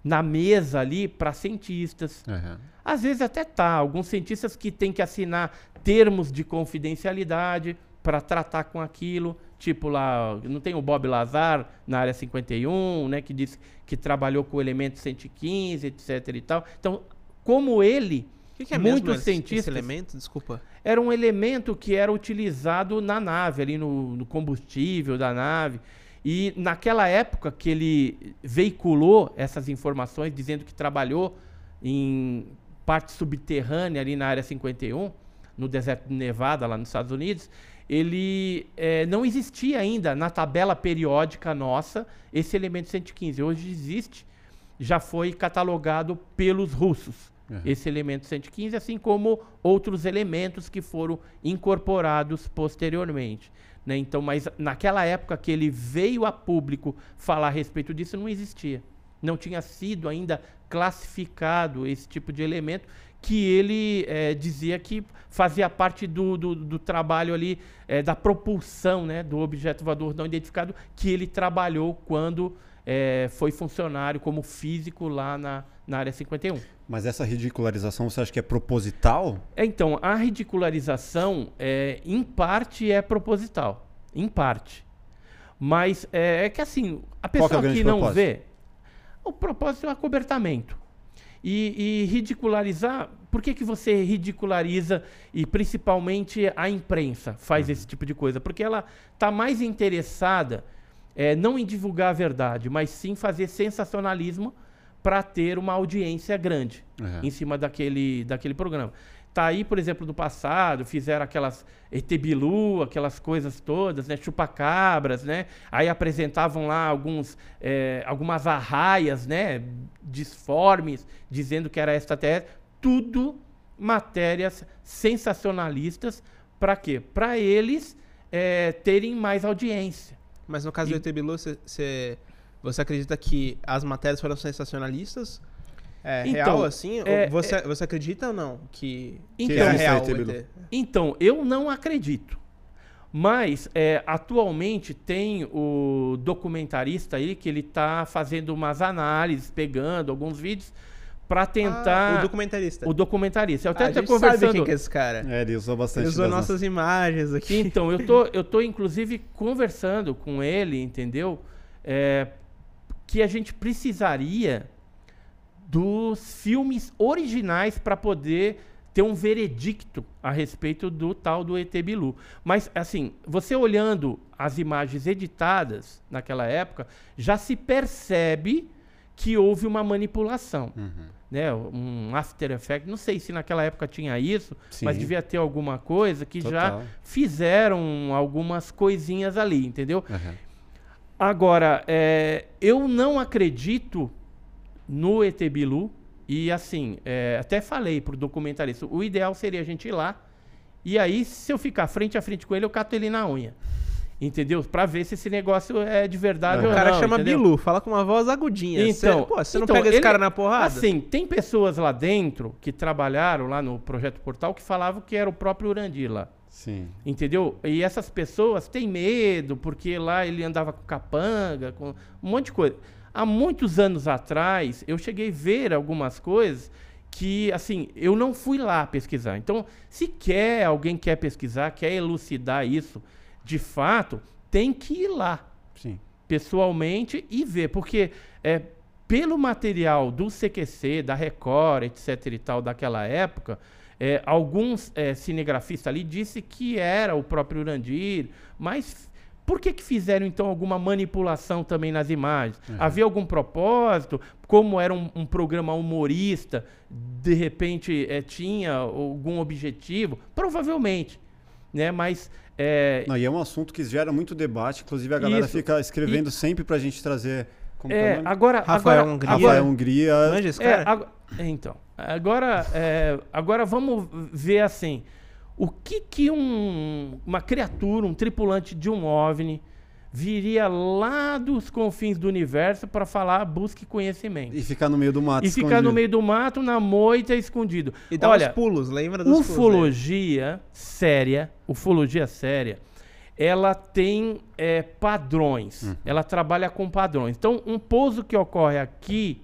na mesa ali para cientistas. Uhum. Às vezes até tá, alguns cientistas que têm que assinar termos de confidencialidade para tratar com aquilo, tipo lá, não tem o Bob Lazar na área 51, né, que disse que trabalhou com o elemento 115, etc e tal. Então, como ele que, que, é Muitos mesmo cientistas, esse elemento? Desculpa. Era um elemento que era utilizado na nave, ali no, no combustível da nave. E naquela época que ele veiculou essas informações, dizendo que trabalhou em parte subterrânea ali na área 51, no deserto de Nevada, lá nos Estados Unidos, ele é, não existia ainda na tabela periódica nossa esse elemento 115. Hoje existe, já foi catalogado pelos russos Uhum. esse elemento 115, assim como outros elementos que foram incorporados posteriormente. né? Então, mas naquela época que ele veio a público falar a respeito disso, não existia. Não tinha sido ainda classificado esse tipo de elemento que ele eh, dizia que fazia parte do, do, do trabalho ali, eh, da propulsão né, do objeto voador não identificado, que ele trabalhou quando eh, foi funcionário como físico lá na, na área 51. Mas essa ridicularização você acha que é proposital? É, Então, a ridicularização, é, em parte, é proposital. Em parte. Mas é, é que assim, a que é pessoa o grande que não propósito? vê, o propósito é o acobertamento. E, e ridicularizar, por que, que você ridiculariza e principalmente a imprensa Uhum. faz esse tipo de coisa? Porque ela está mais interessada é, não em divulgar a verdade, mas sim fazer sensacionalismo para ter uma audiência grande Uhum. em cima daquele, daquele programa. Tá aí, por exemplo, do passado, fizeram aquelas Etebilu, aquelas coisas todas, né? Chupacabras, né? Aí apresentavam lá alguns, eh, algumas arraias, né? Disformes, dizendo que era extraterrestre. Tudo matérias sensacionalistas. Para quê? Para eles eh, terem mais audiência. Mas no caso do E- ET Bilu, você- você acredita que as matérias foram sensacionalistas? É Então, real assim? é- Ou você, você acredita ou não que, que Então- é existe real? Então, eu não acredito. Mas, é, atualmente, tem o documentarista aí que ele está fazendo umas análises, pegando alguns vídeos, para tentar... Ah, o documentarista. o documentarista. Eu Ah, até a até gente conversando... sabe quem que é esse cara. É, ele usou bastante. Ele usou das nossas imagens aqui. Então, eu tô, eu tô inclusive conversando com ele, entendeu? É, que a gente precisaria dos filmes originais para poder ter um veredicto a respeito do tal do ET Bilu. Mas, assim, você olhando as imagens editadas naquela época, já se percebe que houve uma manipulação. Uhum. Né, um After Effects, não sei se naquela época tinha isso, mas Sim. devia ter alguma coisa que já Total. fizeram algumas coisinhas ali, entendeu? Uhum. Agora, é, eu não acredito no ET Bilu e assim, é, até falei pro documentarista, o ideal seria a gente ir lá e aí, se eu ficar frente a frente com ele, eu cato ele na unha. Entendeu? Pra ver se esse negócio é de verdade O ou O não. cara chama entendeu? Bilu, fala com uma voz agudinha. Então, Cê- pô, você não então, pega esse ele- cara na porrada? Assim, tem pessoas lá dentro que trabalharam lá no Projeto Portal que falavam que era o próprio Urandir lá. Sim. Entendeu? E essas pessoas têm medo, porque lá ele andava com capanga, com um monte de coisa. Há muitos anos atrás, eu cheguei a ver algumas coisas que, assim, eu não fui lá pesquisar. Então, se quer, alguém quer pesquisar, quer elucidar isso, de fato, tem que ir lá Sim. pessoalmente e ver, porque é, pelo material do CQC, da Record, etc e tal, daquela época, é, alguns é, cinegrafistas ali disse que era o próprio Urandir, mas por que que fizeram então alguma manipulação também nas imagens? Havia algum propósito? Como era um, um programa humorista, de repente é, tinha algum objetivo? Provavelmente, né? Mas é, Não, e é um assunto que gera muito debate, inclusive a galera Isso. fica escrevendo sempre pra gente trazer. Como é é, agora, Rafael agora, Hungria. agora- Rafael Hungria. Manja esse É, cara? ago- então, agora, é, agora vamos ver assim, o que que um- uma criatura, um tripulante de um OVNI viria lá dos confins do universo para falar busque conhecimento E ficar no meio do mato. e ficar escondido. no meio do mato, na moita, escondido. E dá Olha, uns pulos, lembra dos pulos? né? ufologia séria, ufologia séria, ela tem é, padrões. Ela trabalha com padrões. Então, um pouso que ocorre aqui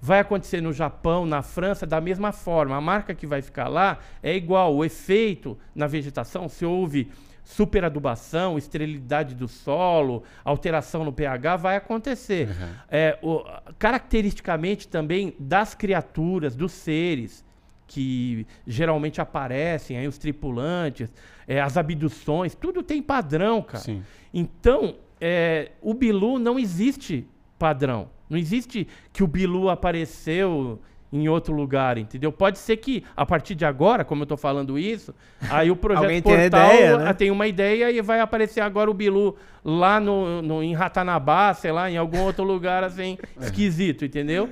vai acontecer no Japão, na França, da mesma forma. A marca que vai ficar lá é igual. O efeito na vegetação, se houve superadubação, esterilidade do solo, alteração no pH, vai acontecer. É, o- caracteristicamente também das criaturas, dos seres que geralmente aparecem, aí os tripulantes, é, as abduções, tudo tem padrão, cara. Sim. Então, é, o Bilu não existe padrão. Não existe que o Bilu apareceu em outro lugar, entendeu? Pode ser que, a partir de agora, como eu tô falando isso, aí o <laughs> projeto Alguém tem Portal ideia, né? ah, tem uma ideia e vai aparecer agora o Bilu lá no, no, em Ratanabá, sei lá, em algum outro lugar assim, <laughs> esquisito, entendeu?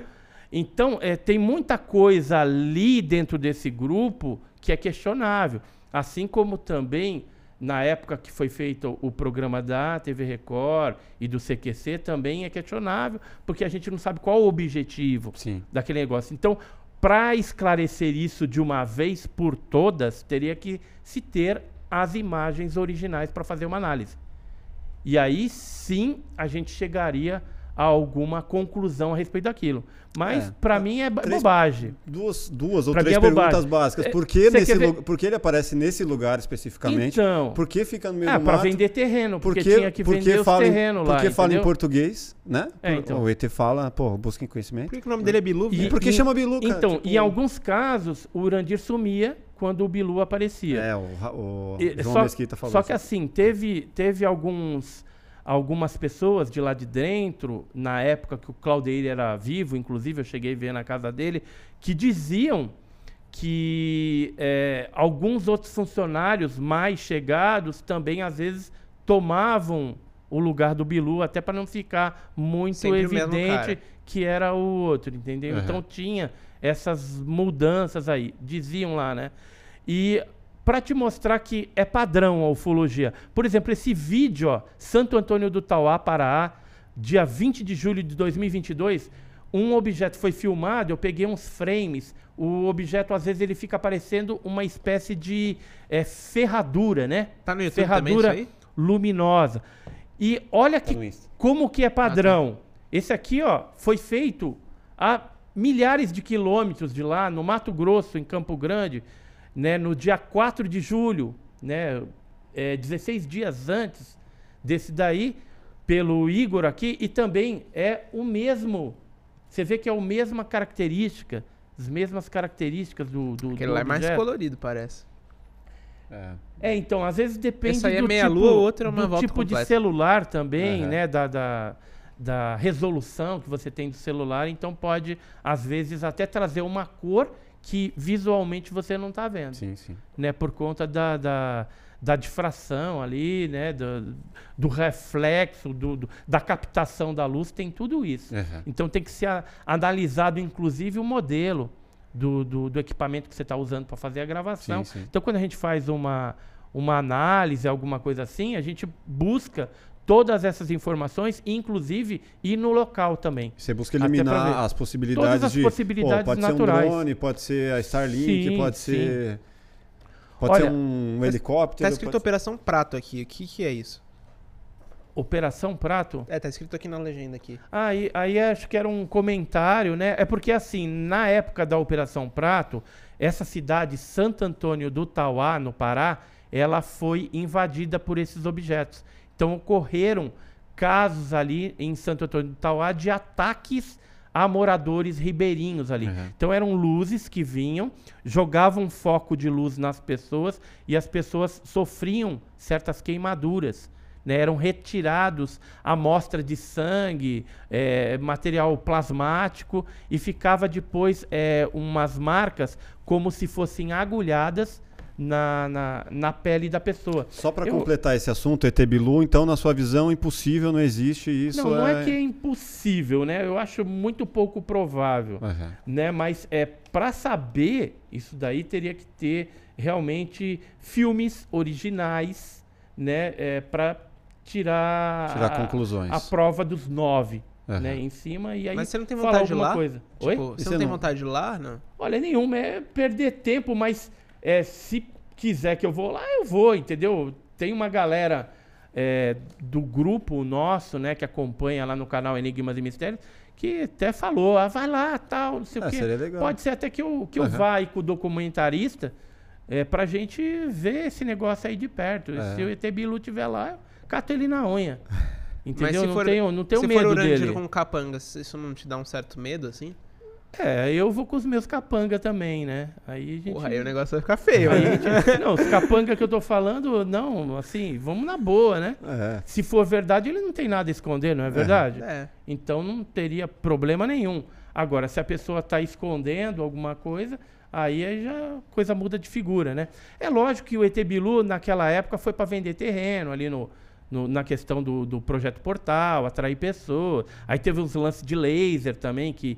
Então, é, tem muita coisa ali dentro desse grupo que é questionável. Assim como também, na época que foi feito o programa da TV Record e do CQC, também é questionável, porque a gente não sabe qual o objetivo Sim. daquele negócio. Então, para esclarecer isso de uma vez por todas, teria que se ter as imagens originais para fazer uma análise. E aí sim a gente chegaria a alguma conclusão a respeito daquilo. Mas É. para mim é Três- bobagem. Duas, duas ou Pra três é perguntas básicas. É, Por que, nesse ver- por que ele aparece nesse lugar especificamente? Então, Por que fica no meio é do para mato? vender terreno, porque Porque, tinha que porque vender os fala em- terrenos lá, Porque fala em português, né? É, então. O ET fala, pô, busquem conhecimento. Por que, o nome dele é Bilu? E-? Por que chama Bilu, cara? Então, Tipo, em alguns casos, o Urandir sumia quando o Bilu aparecia. É, o, o João só, Mesquita falou só que assim, teve, teve alguns, algumas pessoas de lá de dentro, na época que o Claudeir era vivo, inclusive eu cheguei a ver na casa dele, que diziam que é, alguns outros funcionários mais chegados também às vezes tomavam o lugar do Bilu, até para não ficar muito Sempre evidente que era o outro, entendeu? Uhum. Então tinha essas mudanças aí, diziam lá, né? E para te mostrar que é padrão a ufologia. Por exemplo, esse vídeo, ó, Santo Antônio do Tauá, Pará, dia 20 de julho de 2022, um objeto foi filmado, eu peguei uns frames, o objeto às vezes ele fica parecendo uma espécie de eh, ferradura, né? Tá no YouTube também ferradura isso aí? luminosa. E olha Tá que como que é padrão. Ah, Esse aqui, ó, foi feito a milhares de quilômetros de lá, no Mato Grosso, em Campo Grande, né, no dia 4 de julho, né, é, 16 dias antes desse daí, pelo Igor aqui, e também é o mesmo. Você vê que é a mesma característica, as mesmas características do, do, Aquele do lá é mais colorido, parece. É. É, então, às vezes depende Essa aí é do meia tipo, lua, o outro é uma do volta tipo de celular também, Aham. né, da, da, da resolução que você tem do celular, então pode, às vezes, até trazer uma cor que visualmente você não está vendo, Sim, sim. né, por conta da, da, da difração ali, né, do, do reflexo, do, do- da captação da luz, tem tudo isso. Aham. Então tem que ser a- analisado, inclusive, o modelo do, do, do equipamento que você está usando para fazer a gravação. Sim. Então, quando a gente faz uma, uma análise, alguma coisa assim, a gente busca todas essas informações, inclusive ir no local também. Você busca eliminar as possibilidades Todas as de. possibilidades pode naturais. ser um drone, pode ser a Starlink, Sim, pode sim. ser. Pode Olha, ser um tá- helicóptero. Tá escrito pode- Operação Prato aqui. O que, que é isso? Operação Prato. É, tá escrito aqui na legenda aqui. Aí, aí acho que era um comentário, né? É porque assim, na época da Operação Prato, essa cidade, Santo Antônio do Tauá, no Pará, ela foi invadida por esses objetos. Então ocorreram casos ali em Santo Antônio do Tauá de ataques a moradores ribeirinhos ali. Uhum. Então eram luzes que vinham, jogavam foco de luz nas pessoas e as pessoas sofriam certas queimaduras. né? Eram retirados amostra de sangue, eh, material plasmático e ficava depois eh, umas marcas como se fossem agulhadas na, na, na pele da pessoa. Só para completar esse assunto, ET Bilu, então, na sua visão, impossível, não existe isso. não, não é que é impossível, né? Eu acho muito pouco provável. Aham. né? Mas é para saber isso daí teria que ter realmente filmes originais, né? É, para tirar, Tirar a- conclusões. a, prova dos nove, Aham. né? Em cima e aí Mas você não tem vontade de ir alguma lá? coisa. Tipo, Oi? você E não você tem não- vontade de ir lá? Não. Olha, nenhuma é perder tempo, mas é, se quiser que eu vou lá, eu vou, entendeu? Tem uma galera é, do grupo nosso, né, que acompanha lá no canal Enigmas e Mistérios, que até falou, ah, vai lá, tal, não sei Ah, o quê. seria legal. Pode ser até que eu, que eu Aham. vá com o documentarista é, pra gente ver esse negócio aí de perto. É. Se o ET Bilu tiver lá, eu cato ele na unha. <laughs> Entendeu? se não for- tenho, não tenho Se medo for dele. com capangas, isso não te dá um certo medo, assim? É, eu vou com os meus capanga também, né? Aí a gente... Porra, aí o negócio vai ficar feio, Aí né? a gente- não, os capanga que eu tô falando, não, assim, vamos na boa, né? É. Se for verdade, ele não tem nada a esconder, não é verdade? É. Então não teria problema nenhum. Agora, se a pessoa está escondendo alguma coisa, aí aí já a coisa muda de figura, né? É lógico que o ET Bilu, naquela época, foi para vender terreno ali no, no- na questão do, do projeto portal, atrair pessoas. Aí teve uns lances de laser também, que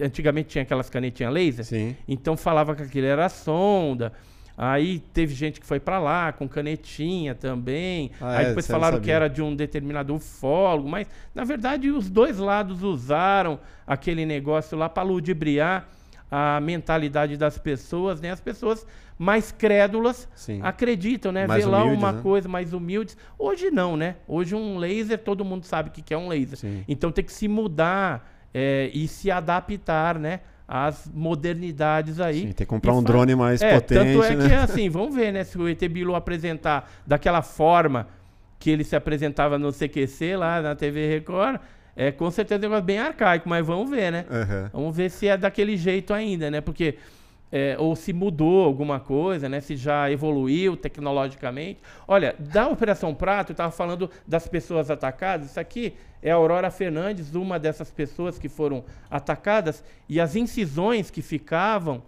antigamente tinha aquelas canetinhas laser. Sim. Então falava que aquilo era sonda. Aí teve gente que foi pra lá com canetinha também. Ah, Aí é, depois falaram que era de um determinado ufólogo, mas na verdade os dois lados usaram aquele negócio lá para ludibriar a mentalidade das pessoas, né? As pessoas mais crédulas Sim. acreditam, né? Mais Vê lá humildes, uma né? coisa mais humilde. Hoje não, né? Hoje um laser, todo mundo sabe o que é um laser. Sim. Então tem que se mudar é, e se adaptar, né? Às modernidades aí. Sim, tem que comprar um drone mais é, potente, Tanto é né? que, assim, vamos ver, né? Se o ET Bilu apresentar daquela forma que ele se apresentava no CQC lá na TV Record, é com certeza um negócio bem arcaico, mas vamos ver, né? Aham. Vamos ver se é daquele jeito ainda, né? Porque. É, ou se mudou alguma coisa, né? Se já evoluiu tecnologicamente. Olha, da Operação Prato, eu estava falando das pessoas atacadas. Isso aqui é a Aurora Fernandes, uma dessas pessoas que foram atacadas, e as incisões que ficavam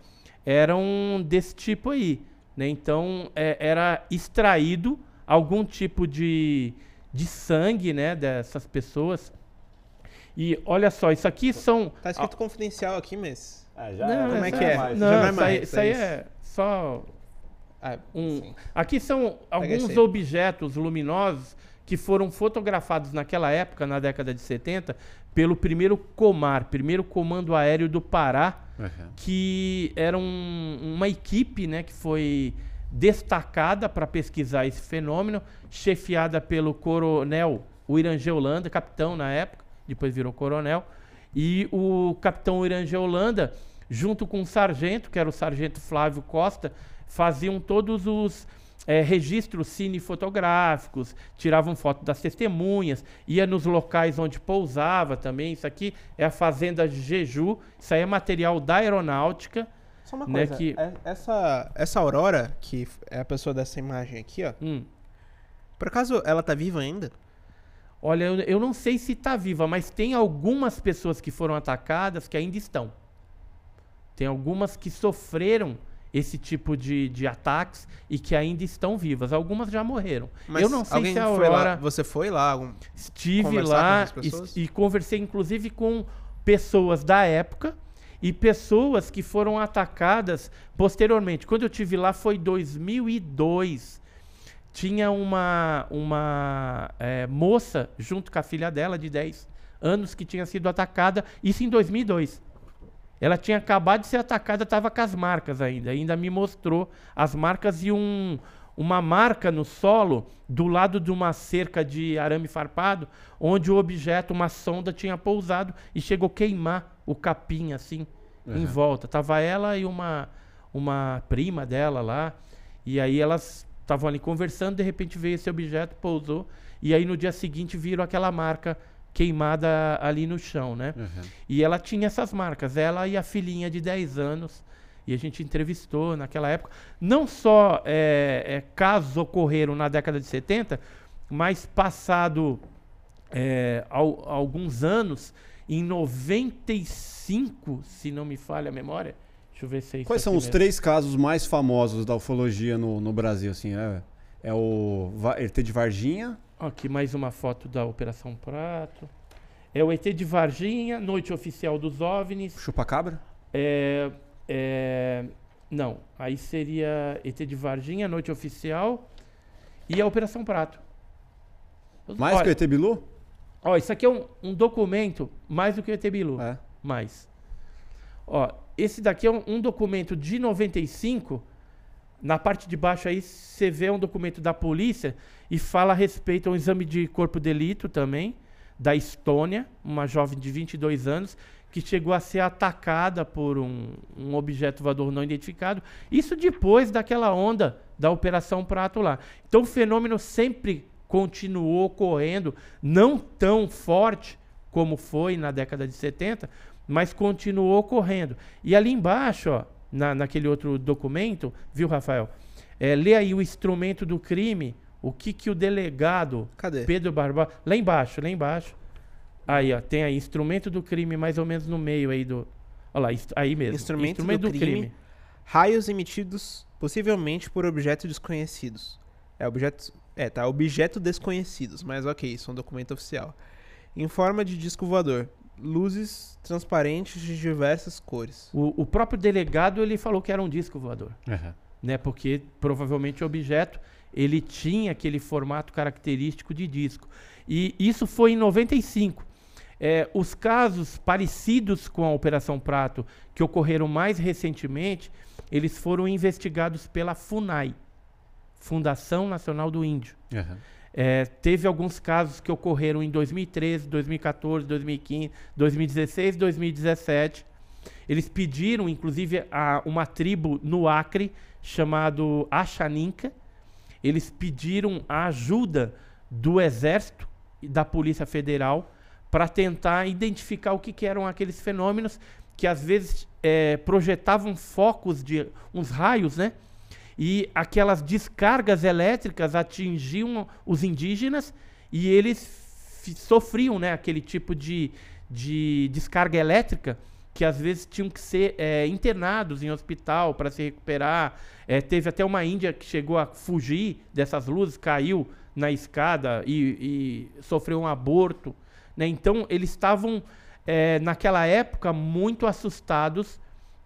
eram desse tipo aí. Né? Então, é, era extraído algum tipo de, de sangue né? dessas pessoas. E olha só, isso aqui são. Tá escrito confidencial aqui, mas. Não, Como é que é? Não, Já não é isso aí, mais, isso aí é é só Ah, um. sim. Aqui são alguns objetos luminosos que foram fotografados naquela época, na década de 70, pelo primeiro Comar, primeiro Comando Aéreo do Pará, Aham. que era um- uma equipe né, que foi destacada para pesquisar esse fenômeno, chefiada pelo coronel Irangê Holanda, capitão na época, depois virou coronel, e o capitão Irangê Holanda, junto com o sargento, que era o sargento Flávio Costa, faziam todos os eh, registros cinefotográficos, tiravam foto das testemunhas, ia nos locais onde pousava também. Isso aqui é a fazenda de Jeju, isso aí é material da aeronáutica. Só uma Né, coisa. que- é- Essa, essa Aurora, que é a pessoa dessa imagem aqui, ó. Hum. Por acaso ela tá viva ainda? Olha, eu, eu não sei se está viva, mas tem algumas pessoas que foram atacadas que ainda estão. Tem algumas que sofreram esse tipo de, de ataques e que ainda estão vivas. Algumas já morreram. Mas eu não sei alguém se a foi lá- Aurora. Você foi lá? algum- Estive lá e, e conversei, inclusive, com pessoas da época e pessoas que foram atacadas posteriormente. Quando eu tive lá foi 2002. Tinha uma, uma eh, moça junto com a filha dela, de 10 anos, que tinha sido atacada, isso em 2002. Ela tinha acabado de ser atacada, estava com as marcas ainda. Ainda me mostrou as marcas e um, uma marca no solo do lado de uma cerca de arame farpado, onde o objeto, uma sonda, tinha pousado e chegou a queimar o capim assim em volta. Tava ela e uma, uma prima dela lá. E aí elas estavam ali conversando, de repente veio esse objeto, pousou. E aí no dia seguinte viram aquela marca queimada ali no chão, né? Aham. E ela tinha essas marcas, ela e a filhinha de 10 anos. E a gente entrevistou naquela época. Não só é, é, casos ocorreram na década de 70, mas passado é, al- alguns anos, em 95, se não me falha a memória. Deixa eu ver se é isso Quais são aqui os mesmo. três casos mais famosos da ufologia no, no Brasil? Assim, é, é o ET de Varginha, Aqui mais uma foto da Operação Prato. É o ET de Varginha, Noite Oficial dos OVNIs. Chupacabra? É, é, não, aí seria ET de Varginha, Noite Oficial e a Operação Prato. Mais Olha, que o ET Bilu? Ó, isso aqui é um, um documento mais do que o ET Bilu. É. Mais. Ó, esse daqui é um, um documento de 95. Na parte de baixo aí você vê um documento da polícia e fala a respeito a um exame de corpo de delito também, da Estônia, uma jovem de 22 anos, que chegou a ser atacada por um, um objeto voador não identificado. Isso depois daquela onda da Operação Prato lá. Então o fenômeno sempre continuou ocorrendo, não tão forte como foi na década de 70, mas continuou ocorrendo. E ali embaixo, ó, na, naquele outro documento, viu, Rafael? É, lê aí o instrumento do crime, o que, que o delegado Cadê? Pedro Barbosa. Lá embaixo, lá embaixo. Aí, ó, tem aí instrumento do crime, mais ou menos no meio aí do. Olha lá, aí mesmo. Instrumento do crime. Raios emitidos possivelmente por objetos desconhecidos. É objetos. É, tá. Objeto desconhecidos, mas ok, isso é um documento oficial. Em forma de disco voador. Luzes transparentes de diversas cores. O, o próprio delegado ele falou que era um disco voador, Aham. né? Porque provavelmente o objeto ele tinha aquele formato característico de disco. E isso foi em 95. É, os casos parecidos com a Operação Prato, que ocorreram mais recentemente, eles foram investigados pela FUNAI, Fundação Nacional do Índio. Aham. É, teve alguns casos que ocorreram em 2013, 2014, 2015, 2016, 2017. Eles pediram, inclusive, a uma tribo no Acre chamado Achaninca. Eles pediram a ajuda do Exército e da Polícia Federal para tentar identificar o que, que eram aqueles fenômenos que às vezes é, projetavam focos de uns raios, né? E aquelas descargas elétricas atingiam os indígenas e eles sofriam né, aquele tipo de, de descarga elétrica que às vezes tinham que ser é, internados em hospital para se recuperar. É, teve até uma índia que chegou a fugir dessas luzes, caiu na escada e, e sofreu um aborto. né? Então, eles estavam, é, naquela época, muito assustados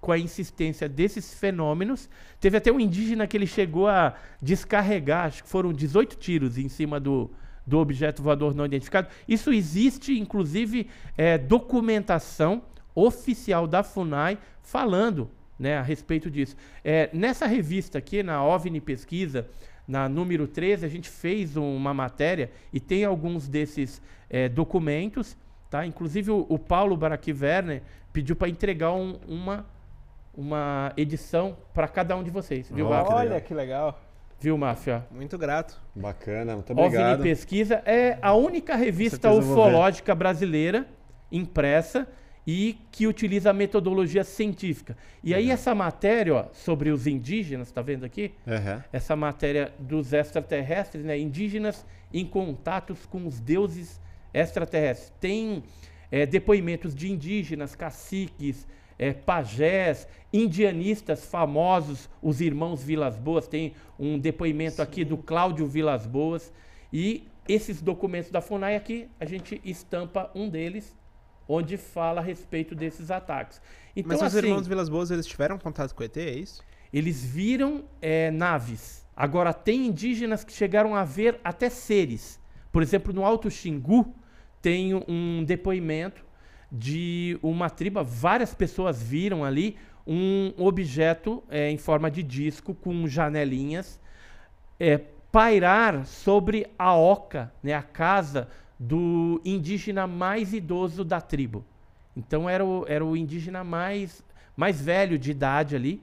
com a insistência desses fenômenos. Teve até um indígena que ele chegou a descarregar, acho que foram 18 tiros em cima do, do objeto voador não identificado. Isso existe, inclusive, é, documentação oficial da FUNAI falando né, a respeito disso. É, nessa revista aqui, na OVNI Pesquisa, na número 13, a gente fez uma matéria e tem alguns desses é, documentos. Tá? Inclusive, o, o Paulo Baraqui Werner pediu para entregar um- uma, uma edição para cada um de vocês. Viu, Ó, Máfia? que Olha que legal. Viu, Máfia? Muito grato. Bacana, muito OVNI obrigado. Pesquisa é a única revista ufológica brasileira impressa e que utiliza a metodologia científica. E aí essa matéria ó, sobre os indígenas, tá vendo aqui? Aham. Essa matéria dos extraterrestres, né? Indígenas em contatos com os deuses extraterrestres. Tem é, depoimentos de indígenas, caciques, é, pajés, indianistas famosos, os irmãos Vilas Boas. Tem um depoimento aqui do Cláudio Vilas Boas. E esses documentos da FUNAI aqui, a gente estampa um deles, onde fala a respeito desses ataques. Então, Mas os assim, irmãos Vilas Boas, eles tiveram contato com o ET, é isso? eles viram é, naves. Agora, tem indígenas que chegaram a ver até seres. Por exemplo, no Alto Xingu, tem um depoimento de uma tribo, várias pessoas viram ali um objeto é, em forma de disco com janelinhas é, pairar sobre a oca, né, a casa do indígena mais idoso da tribo. Então era o, era o indígena mais, mais velho de idade ali.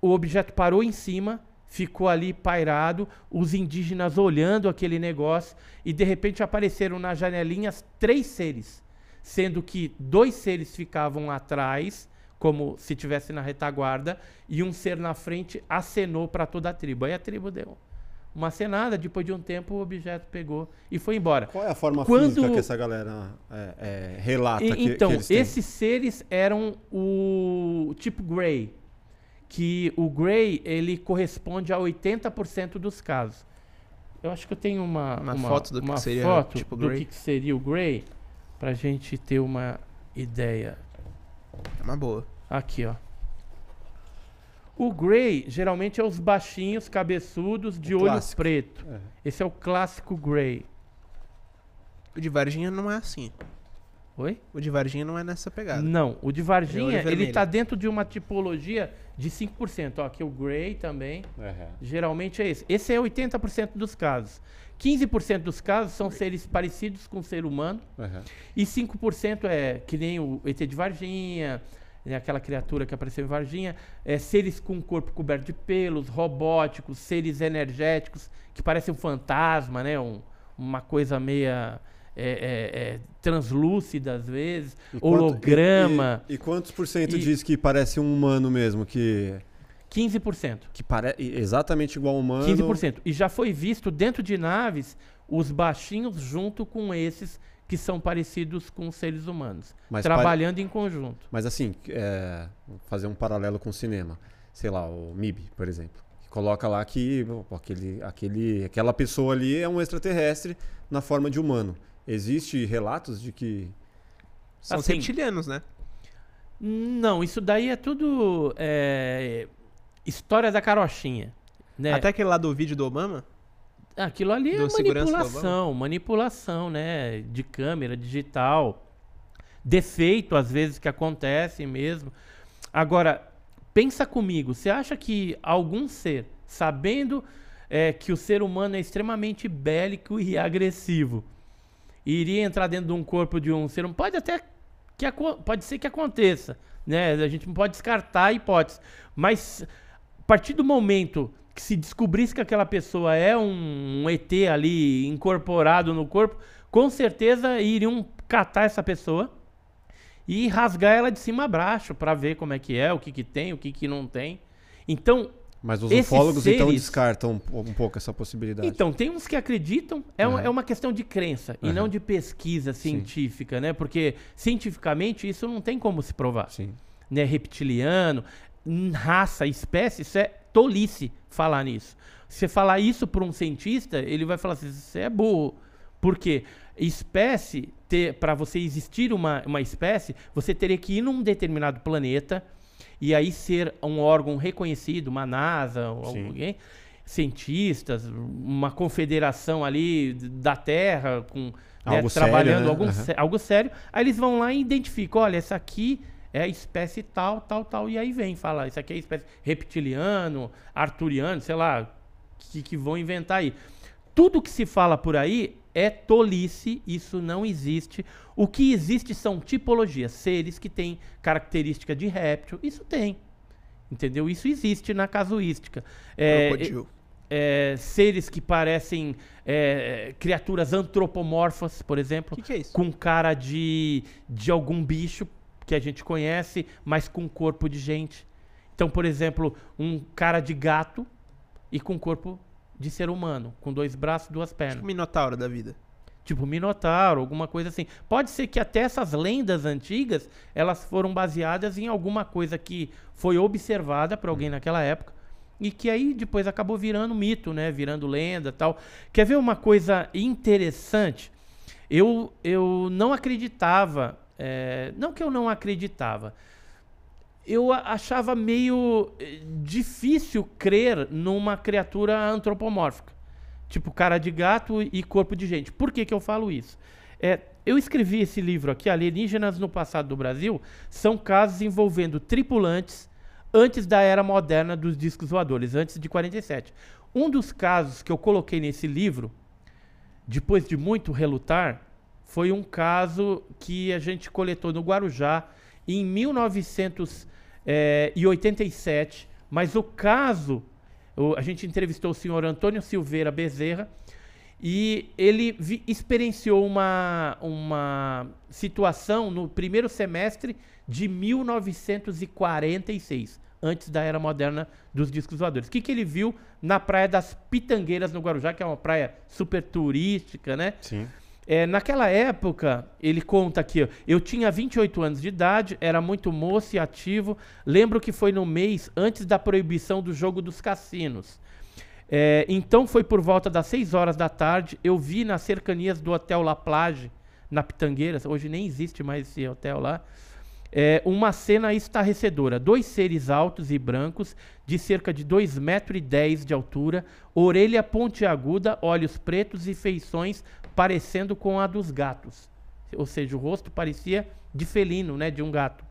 O objeto parou em cima, ficou ali pairado, os indígenas olhando aquele negócio e de repente apareceram nas janelinhas três seres, sendo que dois seres ficavam atrás, como se tivesse na retaguarda, e um ser na frente acenou para toda a tribo. Aí a tribo deu uma acenada, depois de um tempo o objeto pegou e foi embora. Qual é a forma Quando- física que essa galera é, é, relata E- que, então, que eles têm? esses seres eram o tipo Grey, que o Grey ele corresponde a 80% dos casos. Eu acho que eu tenho uma, Uma foto do que uma seria foto tipo do que que seria o Grey, pra gente ter uma ideia. É uma boa. Aqui, ó. O Grey geralmente é os baixinhos, cabeçudos, de O olho clássico. preto. É. Esse é o clássico Grey. O de Varginha não é assim. Oi? O de Varginha não é nessa pegada. Não, o de Ele é Varginha, olho ele tá dentro de uma tipologia de 5%. Ó, aqui o Grey também, Aham. geralmente é esse. Esse é 80% dos casos. 15% dos casos são seres parecidos com o ser humano Aham. e 5% é que nem o ET de Varginha, né, aquela criatura que apareceu em Varginha, é, seres com o corpo coberto de pelos, robóticos, seres energéticos que parecem um fantasma, né, um- uma coisa meia é, é, é, translúcida às vezes, E quanto- holograma. E, e- e quantos por cento diz que parece um humano mesmo? Que, 15%. que parece exatamente igual a um humano? 15%. E já foi visto dentro de naves os baixinhos junto com esses que são parecidos com seres humanos, Mas trabalhando em conjunto. Mas assim, é, fazer um paralelo com o cinema. Sei lá, o MIB, por exemplo. Coloca lá que pô, aquele, aquele, aquela pessoa ali é um extraterrestre na forma de humano. Existe relatos de que. São Assim, reptilianos, né? Não, isso daí é tudo é, história da carochinha. Né? Até aquele lá do vídeo do Obama. Aquilo ali Do é do manipulação, manipulação, né? De câmera digital. Defeito, às vezes, que acontece mesmo. Agora, pensa comigo, você acha que algum ser, sabendo é, que o ser humano é extremamente bélico e agressivo, iria entrar dentro de um corpo de um ser humano? Pode até que pode ser que aconteça, né? A gente não pode descartar a hipótese, mas partir do momento que se descobrisse que aquela pessoa é um, um ET ali incorporado no corpo, com certeza iriam catar essa pessoa e rasgar ela de cima a baixo para ver como é que é, o que que tem, o que que não tem. Então, Mas os Esses ufólogos então seres- descartam um, po- um pouco essa possibilidade. então, tem uns que acreditam, é, um- Aham. é uma questão de crença e Aham. não de pesquisa científica, né? Porque cientificamente isso não tem como se provar. Sim. né, reptiliano, raça, espécie, isso é tolice falar nisso. Se você falar isso para um cientista, ele vai falar assim, você é burro. Por quê? Espécie, para você existir uma, uma espécie, você teria que ir num determinado planeta e aí ser um órgão reconhecido, uma NASA, Sim. alguém, cientistas, uma confederação ali da Terra com né, Algo sério, trabalhando né? algum sé- algo sério. Aí eles vão lá e identificam, olha, essa aqui é a espécie tal, tal, tal, e aí vem fala, isso aqui é espécie reptiliano, arturiano, sei lá, que, que vão inventar aí. Tudo que se fala por aí é tolice, isso não existe. O que existe são tipologias, seres que têm característica de réptil, isso tem. Entendeu? Isso existe na casuística. É, Crocodilo. é, seres que parecem é, criaturas antropomorfas, por exemplo, que, que é isso? com cara de, de algum bicho que a gente conhece, mas com corpo de gente. Então, por exemplo, um cara de gato e com corpo de ser humano, com dois braços e duas Tipo pernas. Minotauro da vida. Tipo Minotauro, alguma coisa assim. Pode ser que até essas lendas antigas, elas foram baseadas em alguma coisa que foi observada por alguém naquela época e que aí depois acabou virando mito, né? Virando lenda tal. Quer ver uma coisa interessante? Eu, eu não acreditava, é, não que eu não acreditava, eu achava meio eh, difícil crer numa criatura antropomórfica. Tipo cara de gato e corpo de gente. Por que, que eu falo isso? É, eu escrevi esse livro aqui, Alienígenas no Passado do Brasil, são casos envolvendo tripulantes antes da era moderna dos discos voadores, antes de 47. Um dos casos que eu coloquei nesse livro, depois de muito relutar, foi um caso que a gente coletou no Guarujá em 1987, mas o caso, a gente entrevistou o senhor Antônio Silveira Bezerra e ele vi- experienciou uma, uma situação no primeiro semestre de 1946, antes da era moderna dos discos voadores. O que, que ele viu na Praia das Pitangueiras, no Guarujá, que é uma praia super turística, né? Sim. É, naquela época, ele conta aqui, eu tinha 28 anos de idade, era muito moço e ativo. Lembro que foi no mês antes da proibição do jogo dos cassinos. É, então foi por volta das 6 horas da tarde, eu vi nas cercanias do Hotel La Plage, na Pitangueiras, hoje nem existe mais esse hotel lá, é, uma cena estarrecedora. Dois seres altos e brancos, de cerca de 2,10 metros de altura, orelha pontiaguda, olhos pretos e feições parecendo com a dos gatos. Ou seja, o rosto parecia de felino, né, de um gato.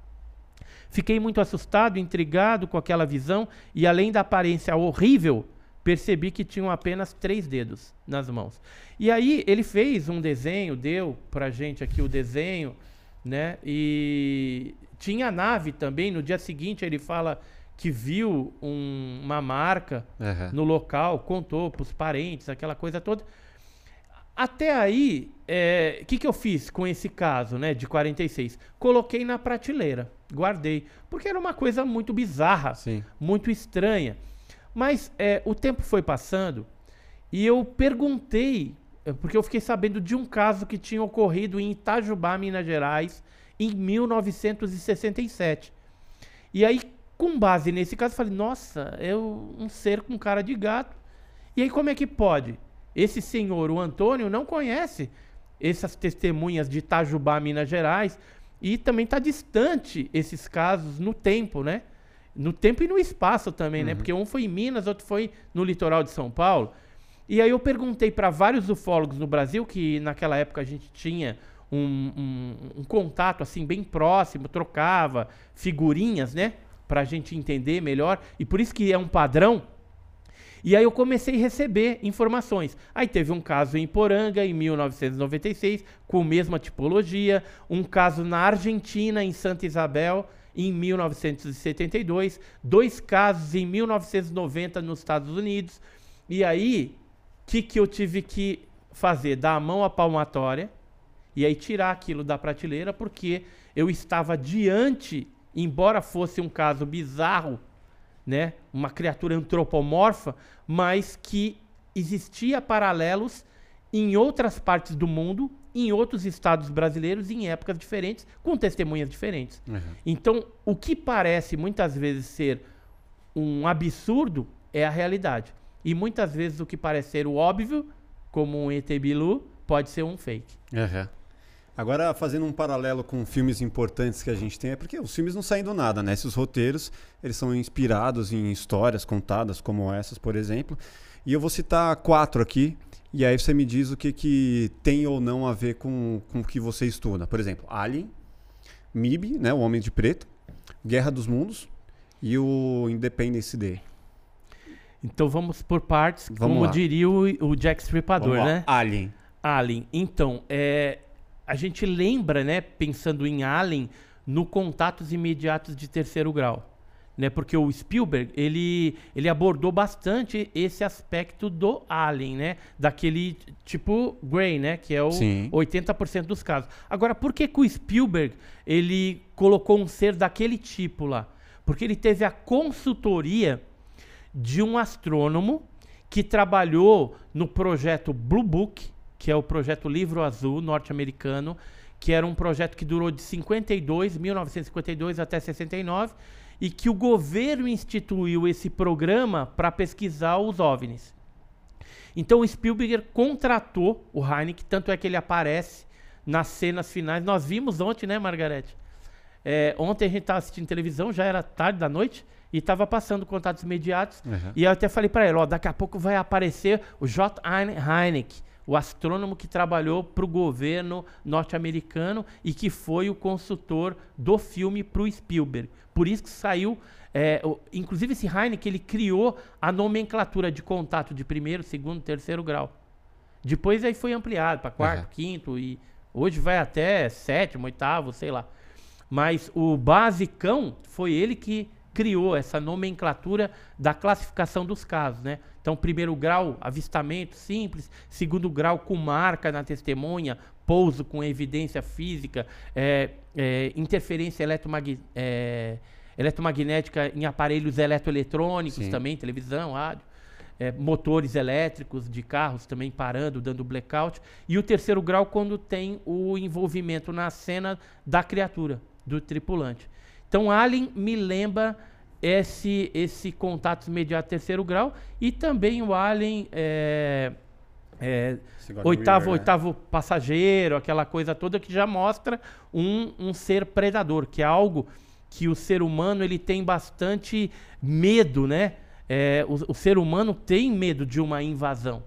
Fiquei muito assustado, intrigado com aquela visão e além da aparência horrível, percebi que tinham apenas três dedos nas mãos. E aí ele fez um desenho, deu pra gente aqui o desenho, né? E tinha a nave também. No dia seguinte ele fala que viu um- uma marca Aham. no local, contou pros parentes, aquela coisa toda. Até aí, o que, que eu fiz com esse caso, né, de 46? Coloquei na prateleira, guardei, porque era uma coisa muito bizarra, Sim. muito estranha. Mas é, o tempo foi passando e eu perguntei, é, porque eu fiquei sabendo de um caso que tinha ocorrido em Itajubá, Minas Gerais, em 1967. E aí, com base nesse caso, eu falei, nossa, é um ser com cara de gato. E aí como é que pode? Esse senhor, o Antônio, não conhece essas testemunhas de Itajubá, Minas Gerais, e também está distante esses casos no tempo, né? No tempo e no espaço também, né? Uhum. Porque um foi em Minas, outro foi no litoral de São Paulo. E aí eu perguntei para vários ufólogos no Brasil, que naquela época a gente tinha um, um- um contato assim bem próximo, trocava figurinhas, né? Pra gente entender melhor. E por isso que é um padrão. E aí eu comecei a receber informações. Aí teve um caso em Poranga, em 1996, com a mesma tipologia. Um caso na Argentina, em Santa Isabel, em 1972. Dois casos em 1990 nos Estados Unidos. E aí, o que, que eu tive que fazer? Dar a mão à palmatória e aí tirar aquilo da prateleira, porque eu estava diante, embora fosse um caso bizarro, né, uma criatura antropomorfa, mas que existia paralelos em outras partes do mundo, em outros estados brasileiros, em épocas diferentes, com testemunhas diferentes. Uhum. Então, o que parece muitas vezes ser um absurdo é a realidade. E muitas vezes o que parece ser o óbvio, como um ET Bilu, pode ser um fake. Uhum. Agora, fazendo um paralelo com filmes importantes que a gente tem, é porque os filmes não saem do nada, né? Esses roteiros, eles são inspirados em histórias contadas como essas, por exemplo. E eu vou citar quatro aqui, e aí você me diz o que, que tem ou não a ver com, com o que você estuda. Por exemplo, Alien, MIB, né? O Homem de Preto, Guerra dos Mundos e o Independence Day. Então vamos por partes, Vamos como lá. diria o, o Jack Stripador, né? Alien. Alien. Então, é, a gente lembra, né, pensando em Alien, no contatos imediatos de terceiro grau. Né, porque o Spielberg, ele, ele abordou bastante esse aspecto do Alien, né? Daquele tipo Grey, né? Que é o Sim. 80% dos casos. Agora, por que, que o Spielberg, ele colocou um ser daquele tipo lá? Porque ele teve a consultoria de um astrônomo que trabalhou no projeto Blue Book, que é o projeto Livro Azul norte-americano, que era um projeto que durou de 52, 1952 até 69, e que o governo instituiu esse programa para pesquisar os OVNIs. Então o Spielberg contratou o Heineken, tanto é que ele aparece nas cenas finais. Nós vimos ontem, né, Margarete? É, ontem a gente estava assistindo televisão, já era tarde da noite, e estava passando contatos imediatos. Uhum. E eu até falei para ele, ó, daqui a pouco vai aparecer o J. Hein- Heineck, o astrônomo que trabalhou para o governo norte-americano e que foi o consultor do filme para o Spielberg. Por isso que saiu, é, o- inclusive esse Heineck, ele criou a nomenclatura de contato de primeiro, segundo, terceiro grau. Depois aí foi ampliado para quarto, Aham. quinto e hoje vai até sétimo, oitavo, sei lá. Mas o basicão foi ele que criou essa nomenclatura da classificação dos casos, né? Então, primeiro grau, avistamento simples, segundo grau com marca na testemunha, pouso com evidência física, é, é, interferência é, eletromagnética em aparelhos eletroeletrônicos Sim. também, televisão, rádio é, motores elétricos de carros também parando, dando blackout. E o terceiro grau, quando tem o envolvimento na cena da criatura, do tripulante. Então, Alien me lembra esse, esse contato imediato terceiro grau e também o Alien. é, é, oitavo, né? oitavo passageiro, aquela coisa toda que já mostra um, um ser predador, que é algo que o ser humano ele tem bastante medo, né? É, o, o ser humano tem medo de uma invasão.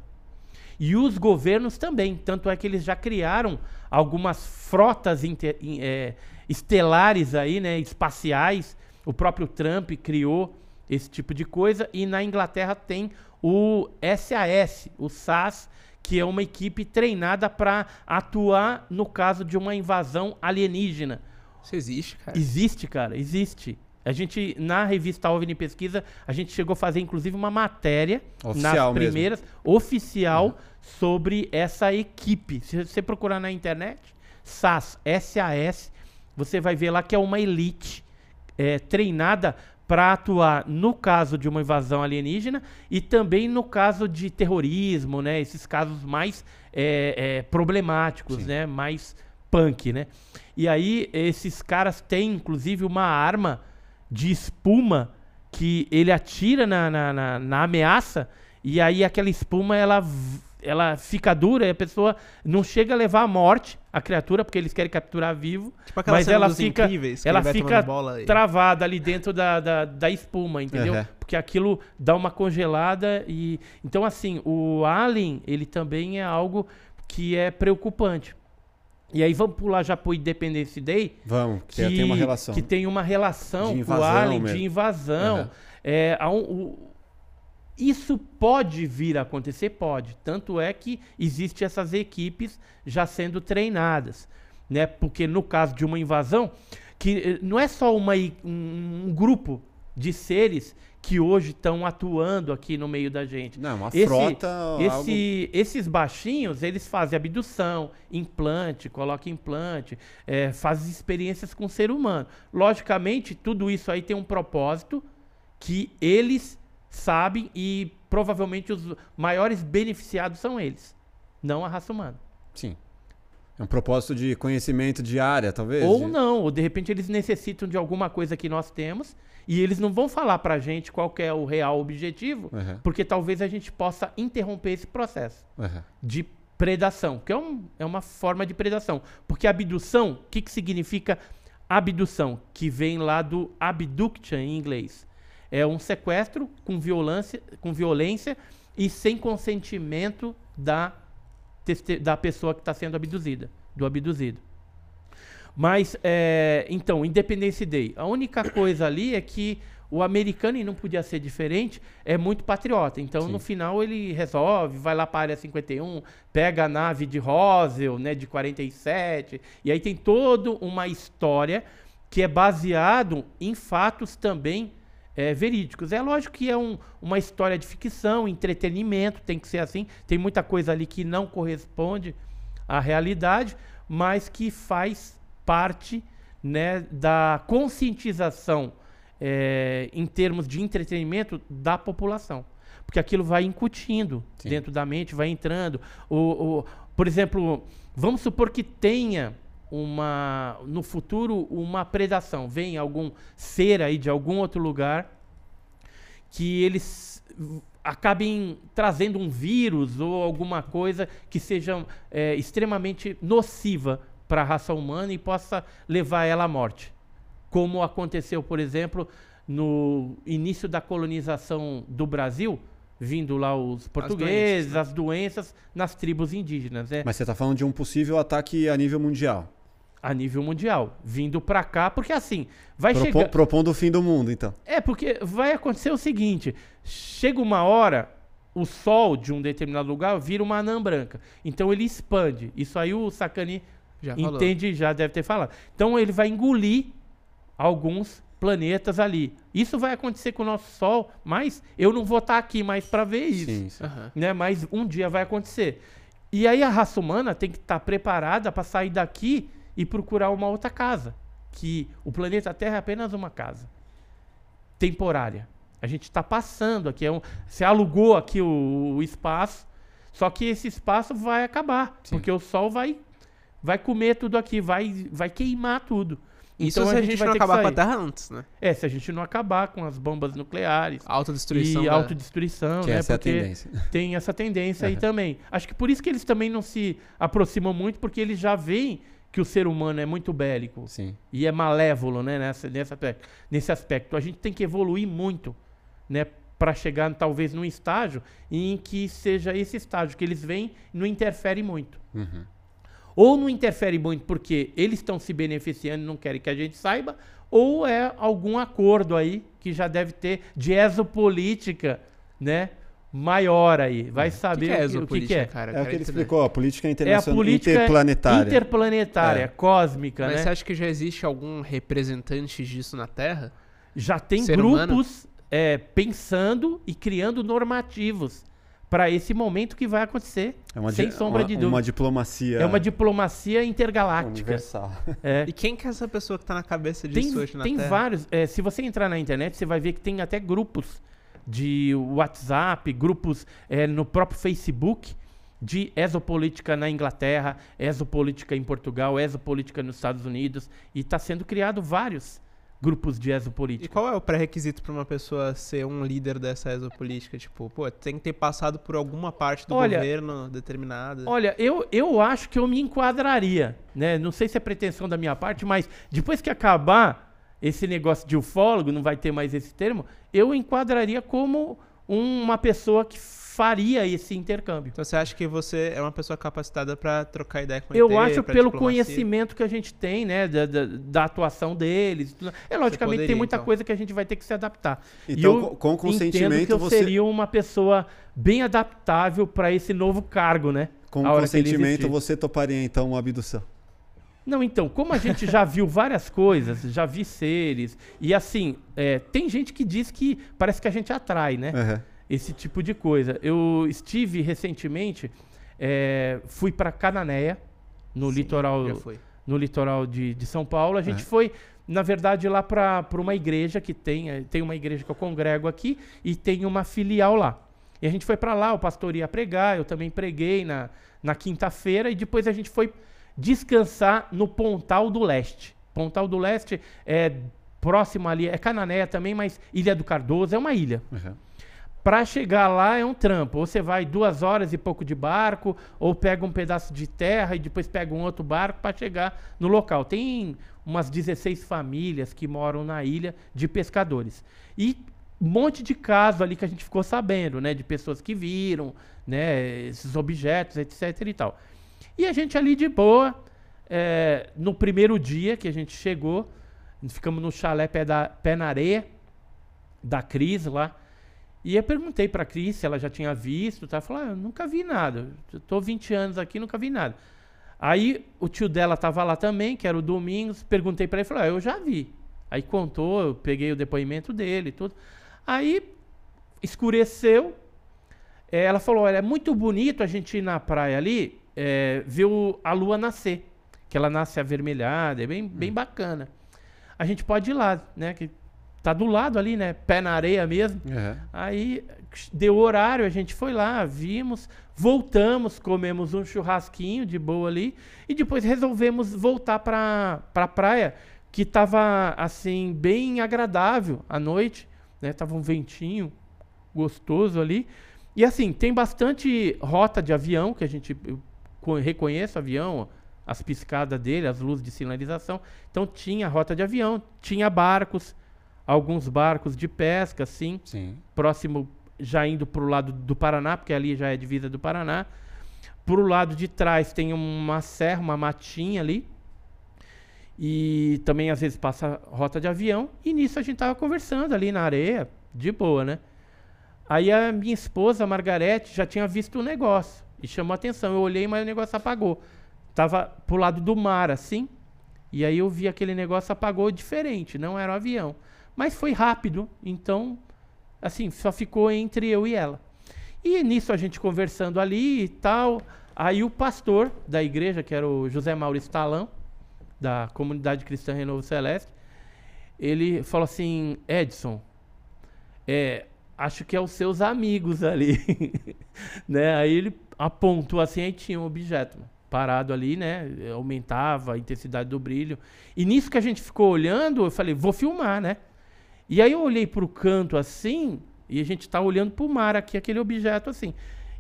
E os governos também. Tanto é que eles já criaram algumas frotas inte- em- é, estelares aí, né, espaciais. O próprio Trump criou esse tipo de coisa. E na Inglaterra tem o SAS, o SAS, que é uma equipe treinada para atuar no caso de uma invasão alienígena. Isso existe, cara. Existe, cara, existe. A gente, na revista OVNI Pesquisa, a gente chegou a fazer, inclusive, uma matéria Oficial nas mesmo. primeiras, oficial, sobre essa equipe. Se você procurar na internet, SAS, SAS, você vai ver lá que é uma elite é, treinada para atuar no caso de uma invasão alienígena e também no caso de terrorismo, né? Esses casos mais é, é, problemáticos, Sim. né? Mais punk, né? E aí esses caras têm inclusive uma arma de espuma que ele atira na, na, na, na ameaça e aí aquela espuma ela, ela fica dura e a pessoa não chega a levar a morte a criatura porque eles querem capturar vivo, Tipo aquela mas cena ela dos fica incríveis, que ela ele vai fica e... travada ali dentro da, da, da espuma, entendeu? Uhum. Porque aquilo dá uma congelada e então assim o Alien ele também é algo que é preocupante. E aí vamos pular já pro Independence Day, Vamos, que, que tem uma relação. que tem uma relação com o Alien mesmo. de invasão. Aham. É, há um- o- isso pode vir a acontecer? Pode. Tanto é que existem essas equipes já sendo treinadas. Né? Porque no caso de uma invasão, que eh, não é só uma, um, um grupo de seres que hoje estão atuando aqui no meio da gente. Não, uma Esse- frota. Esse- algo... Esses baixinhos, eles fazem abdução, implante, colocam implante, é, fazem experiências com o ser humano. Logicamente, tudo isso aí tem um propósito que eles sabem e provavelmente os maiores beneficiados são eles, não a raça humana. Sim. É um propósito de conhecimento de área, talvez? Ou de- não, ou de repente eles necessitam de alguma coisa que nós temos e eles não vão falar pra gente qual é o real objetivo, Aham, porque talvez a gente possa interromper esse processo. aham. de predação, que é, um- é uma forma de predação. Porque abdução, o que, que significa abdução? Que vem lá do abduction em inglês. É um sequestro com violência, com violência e sem consentimento da, da pessoa que está sendo abduzida, do abduzido. Mas, é, então, Independence Day. A única coisa ali é que o americano, e não podia ser diferente, é muito patriota. Então, Sim. no final, ele resolve, vai lá para a área 51, pega a nave de Roswell, né, de 47, e aí tem toda uma história que é baseado em fatos também é, verídicos. É lógico que é um- uma história de ficção, entretenimento, tem que ser assim. Tem muita coisa ali que não corresponde à realidade, mas que faz parte né, da conscientização é, em termos de entretenimento da população. Porque aquilo vai incutindo Sim. dentro da mente, vai entrando. O, o- por exemplo, vamos supor que tenha uma no futuro uma predação, vem algum ser aí de algum outro lugar que eles acabem trazendo um vírus ou alguma coisa que seja é, extremamente nociva para a raça humana e possa levar ela à morte. Como aconteceu, por exemplo, no início da colonização do Brasil, vindo lá os portugueses, né? as doenças nas tribos indígenas, né? Mas você está falando de um possível ataque a nível mundial. A nível mundial, vindo para cá, porque assim, vai Propo- chegar Propondo o fim do mundo, então. É, porque vai acontecer o seguinte: chega uma hora, o sol de um determinado lugar vira uma anã branca. Então ele expande. Isso aí o Sakani Já falou. entende, já deve ter falado. Então ele vai engolir alguns planetas ali. Isso vai acontecer com o nosso Sol, mas eu não vou estar aqui mais para ver isso Sim, sim. Aham. né? Mas um dia vai acontecer. E aí a raça humana tem que estar preparada para sair daqui e procurar uma outra casa. Que o planeta Terra é apenas uma casa temporária. A gente está passando aqui. É um, você alugou aqui o, o espaço, só que esse espaço vai acabar. Sim. Porque o Sol vai, vai comer tudo aqui, vai, vai queimar tudo. Isso Então se a a gente não acabar com a. Terra antes, né? É, se a gente não acabar com as bombas nucleares Autodestruição. e da- autodestruição, Que né? essa é a Porque tendência. <laughs> tem essa tendência aí Aham. também. Acho que por isso que eles também não se aproximam muito, porque eles já veem que o ser humano é muito bélico Sim. e é malévolo, né, nessa, nesse, aspecto, nesse aspecto. A gente tem que evoluir muito, né, para chegar talvez num estágio em que seja esse estágio que eles e não interfere muito. Uhum. Ou não interfere muito porque eles estão se beneficiando e não querem que a gente saiba, ou é algum acordo aí que já deve ter de exopolítica, né? Maior aí. Vai que, saber que é o que- o que, que é. cara? É o que ele explicou, a política É a internacional política interplanetária. interplanetária, É. cósmica, Mas né? você acha que já existe algum representante disso na Terra? Já tem ser grupos é, pensando e criando normativos para esse momento que vai acontecer. É uma, sem sombra uma, de dúvida. Uma diplomacia É uma diplomacia intergaláctica. universal. É. E quem que é essa pessoa que tá na cabeça Tem, disso hoje na tem Terra? vários. é, se você entrar na internet, você vai ver que tem até grupos de WhatsApp, grupos é, no próprio Facebook de exopolítica na Inglaterra, exopolítica em Portugal, exopolítica nos Estados Unidos. E está sendo criado vários grupos de E exopolítica. qual é o pré-requisito pra uma pessoa ser um líder dessa exopolítica? Tipo, pô, tem que ter passado por alguma parte do Olha- governo determinada. Olha, eu, eu acho que eu me enquadraria, né? Não sei se é pretensão da minha parte, mas depois que acabar esse negócio de ufólogo, não vai ter mais esse termo, eu enquadraria como uma pessoa que faria esse intercâmbio. Então você acha que você é uma pessoa capacitada pra trocar ideia com Eu ET, acho pelo diplomacia? conhecimento que a gente tem, né, da, da, da atuação deles. e tudo. É logicamente poderia, tem muita então. coisa que a gente vai ter que se adaptar. E Então, eu com- entendo consentimento que eu você- seria uma pessoa bem adaptável para esse novo cargo, né? Com consentimento, você toparia então uma abdução. Não, então, como a gente já viu várias coisas, já vi seres, e assim, é, tem gente que diz que parece que a gente atrai, né? Aham. Esse tipo de coisa. Eu estive recentemente, é, fui para Cananéia, no Sim, litoral Já foi. no litoral de, de São Paulo. A gente É. foi, na verdade, lá para uma igreja que tem, eh, tem uma igreja que eu congrego aqui e tem uma filial lá. E a gente foi para lá, o pastor ia pregar, eu também preguei na, na quinta-feira e depois a gente foi descansar no Pontal do Leste. Pontal do Leste é próximo ali, é Cananéia também, mas Ilha do Cardoso é uma ilha. aham. Pra chegar lá é um trampo. Ou você vai duas horas e pouco de barco, ou pega um pedaço de terra e depois pega um outro barco para chegar no local. Tem umas 16 famílias que moram na ilha de pescadores. E um monte de casos ali que a gente ficou sabendo, né? De pessoas que viram, né? Esses objetos, etc e tal. E a gente ali de boa, é, no primeiro dia que a gente chegou, ficamos no chalé pé, da, pé na areia, da Cris lá. E eu perguntei pra Cris se ela já tinha visto, tá? Falou, ah, eu nunca vi nada. Eu tô 20 anos aqui, nunca vi nada. Aí o tio dela tava lá também, que era o Domingos, perguntei pra ele, falou, ah, eu já vi. Aí contou, eu peguei o depoimento dele e tudo. Aí escureceu. É, ela falou, olha, é muito bonito a gente ir na praia ali, é, ver o- a lua nascer. Que ela nasce avermelhada, é bem, bem bacana. A gente pode ir lá, né? Que tá do lado ali, né? Pé na areia mesmo. Aí deu horário, a gente foi lá, vimos, voltamos, comemos um churrasquinho de boa ali e depois resolvemos voltar para pra praia, que tava assim bem agradável à noite, né? Tava um ventinho gostoso ali. E assim, tem bastante rota de avião que a gente reconhece o avião, as piscadas dele, as luzes de sinalização. Então tinha rota de avião, tinha barcos, alguns barcos de pesca, assim, Sim. próximo já indo para o lado do Paraná, porque ali já é divisa do Paraná. Pro lado de trás tem uma serra, uma matinha ali. E também às vezes passa rota de avião. E nisso a gente tava conversando ali na areia, de boa, né? Aí a minha esposa, a Margarete, já tinha visto o negócio e chamou atenção. Eu olhei, mas o negócio apagou. Tava pro lado do mar, assim. E aí eu vi aquele negócio apagou diferente, não era um avião. Mas foi rápido, então, assim, só ficou entre eu e ela. E nisso a gente conversando ali e tal. Aí o pastor da igreja, que era o José Maurício Talão, da comunidade cristã Renovo Celeste, ele falou assim: Edson, é, acho que é os seus amigos ali. <laughs> né? Aí ele apontou assim, aí tinha um objeto parado ali, né? Aumentava a intensidade do brilho. E nisso que a gente ficou olhando, eu falei, vou filmar, né? E aí eu olhei pro canto assim, e a gente tá olhando pro mar aqui, aquele objeto assim.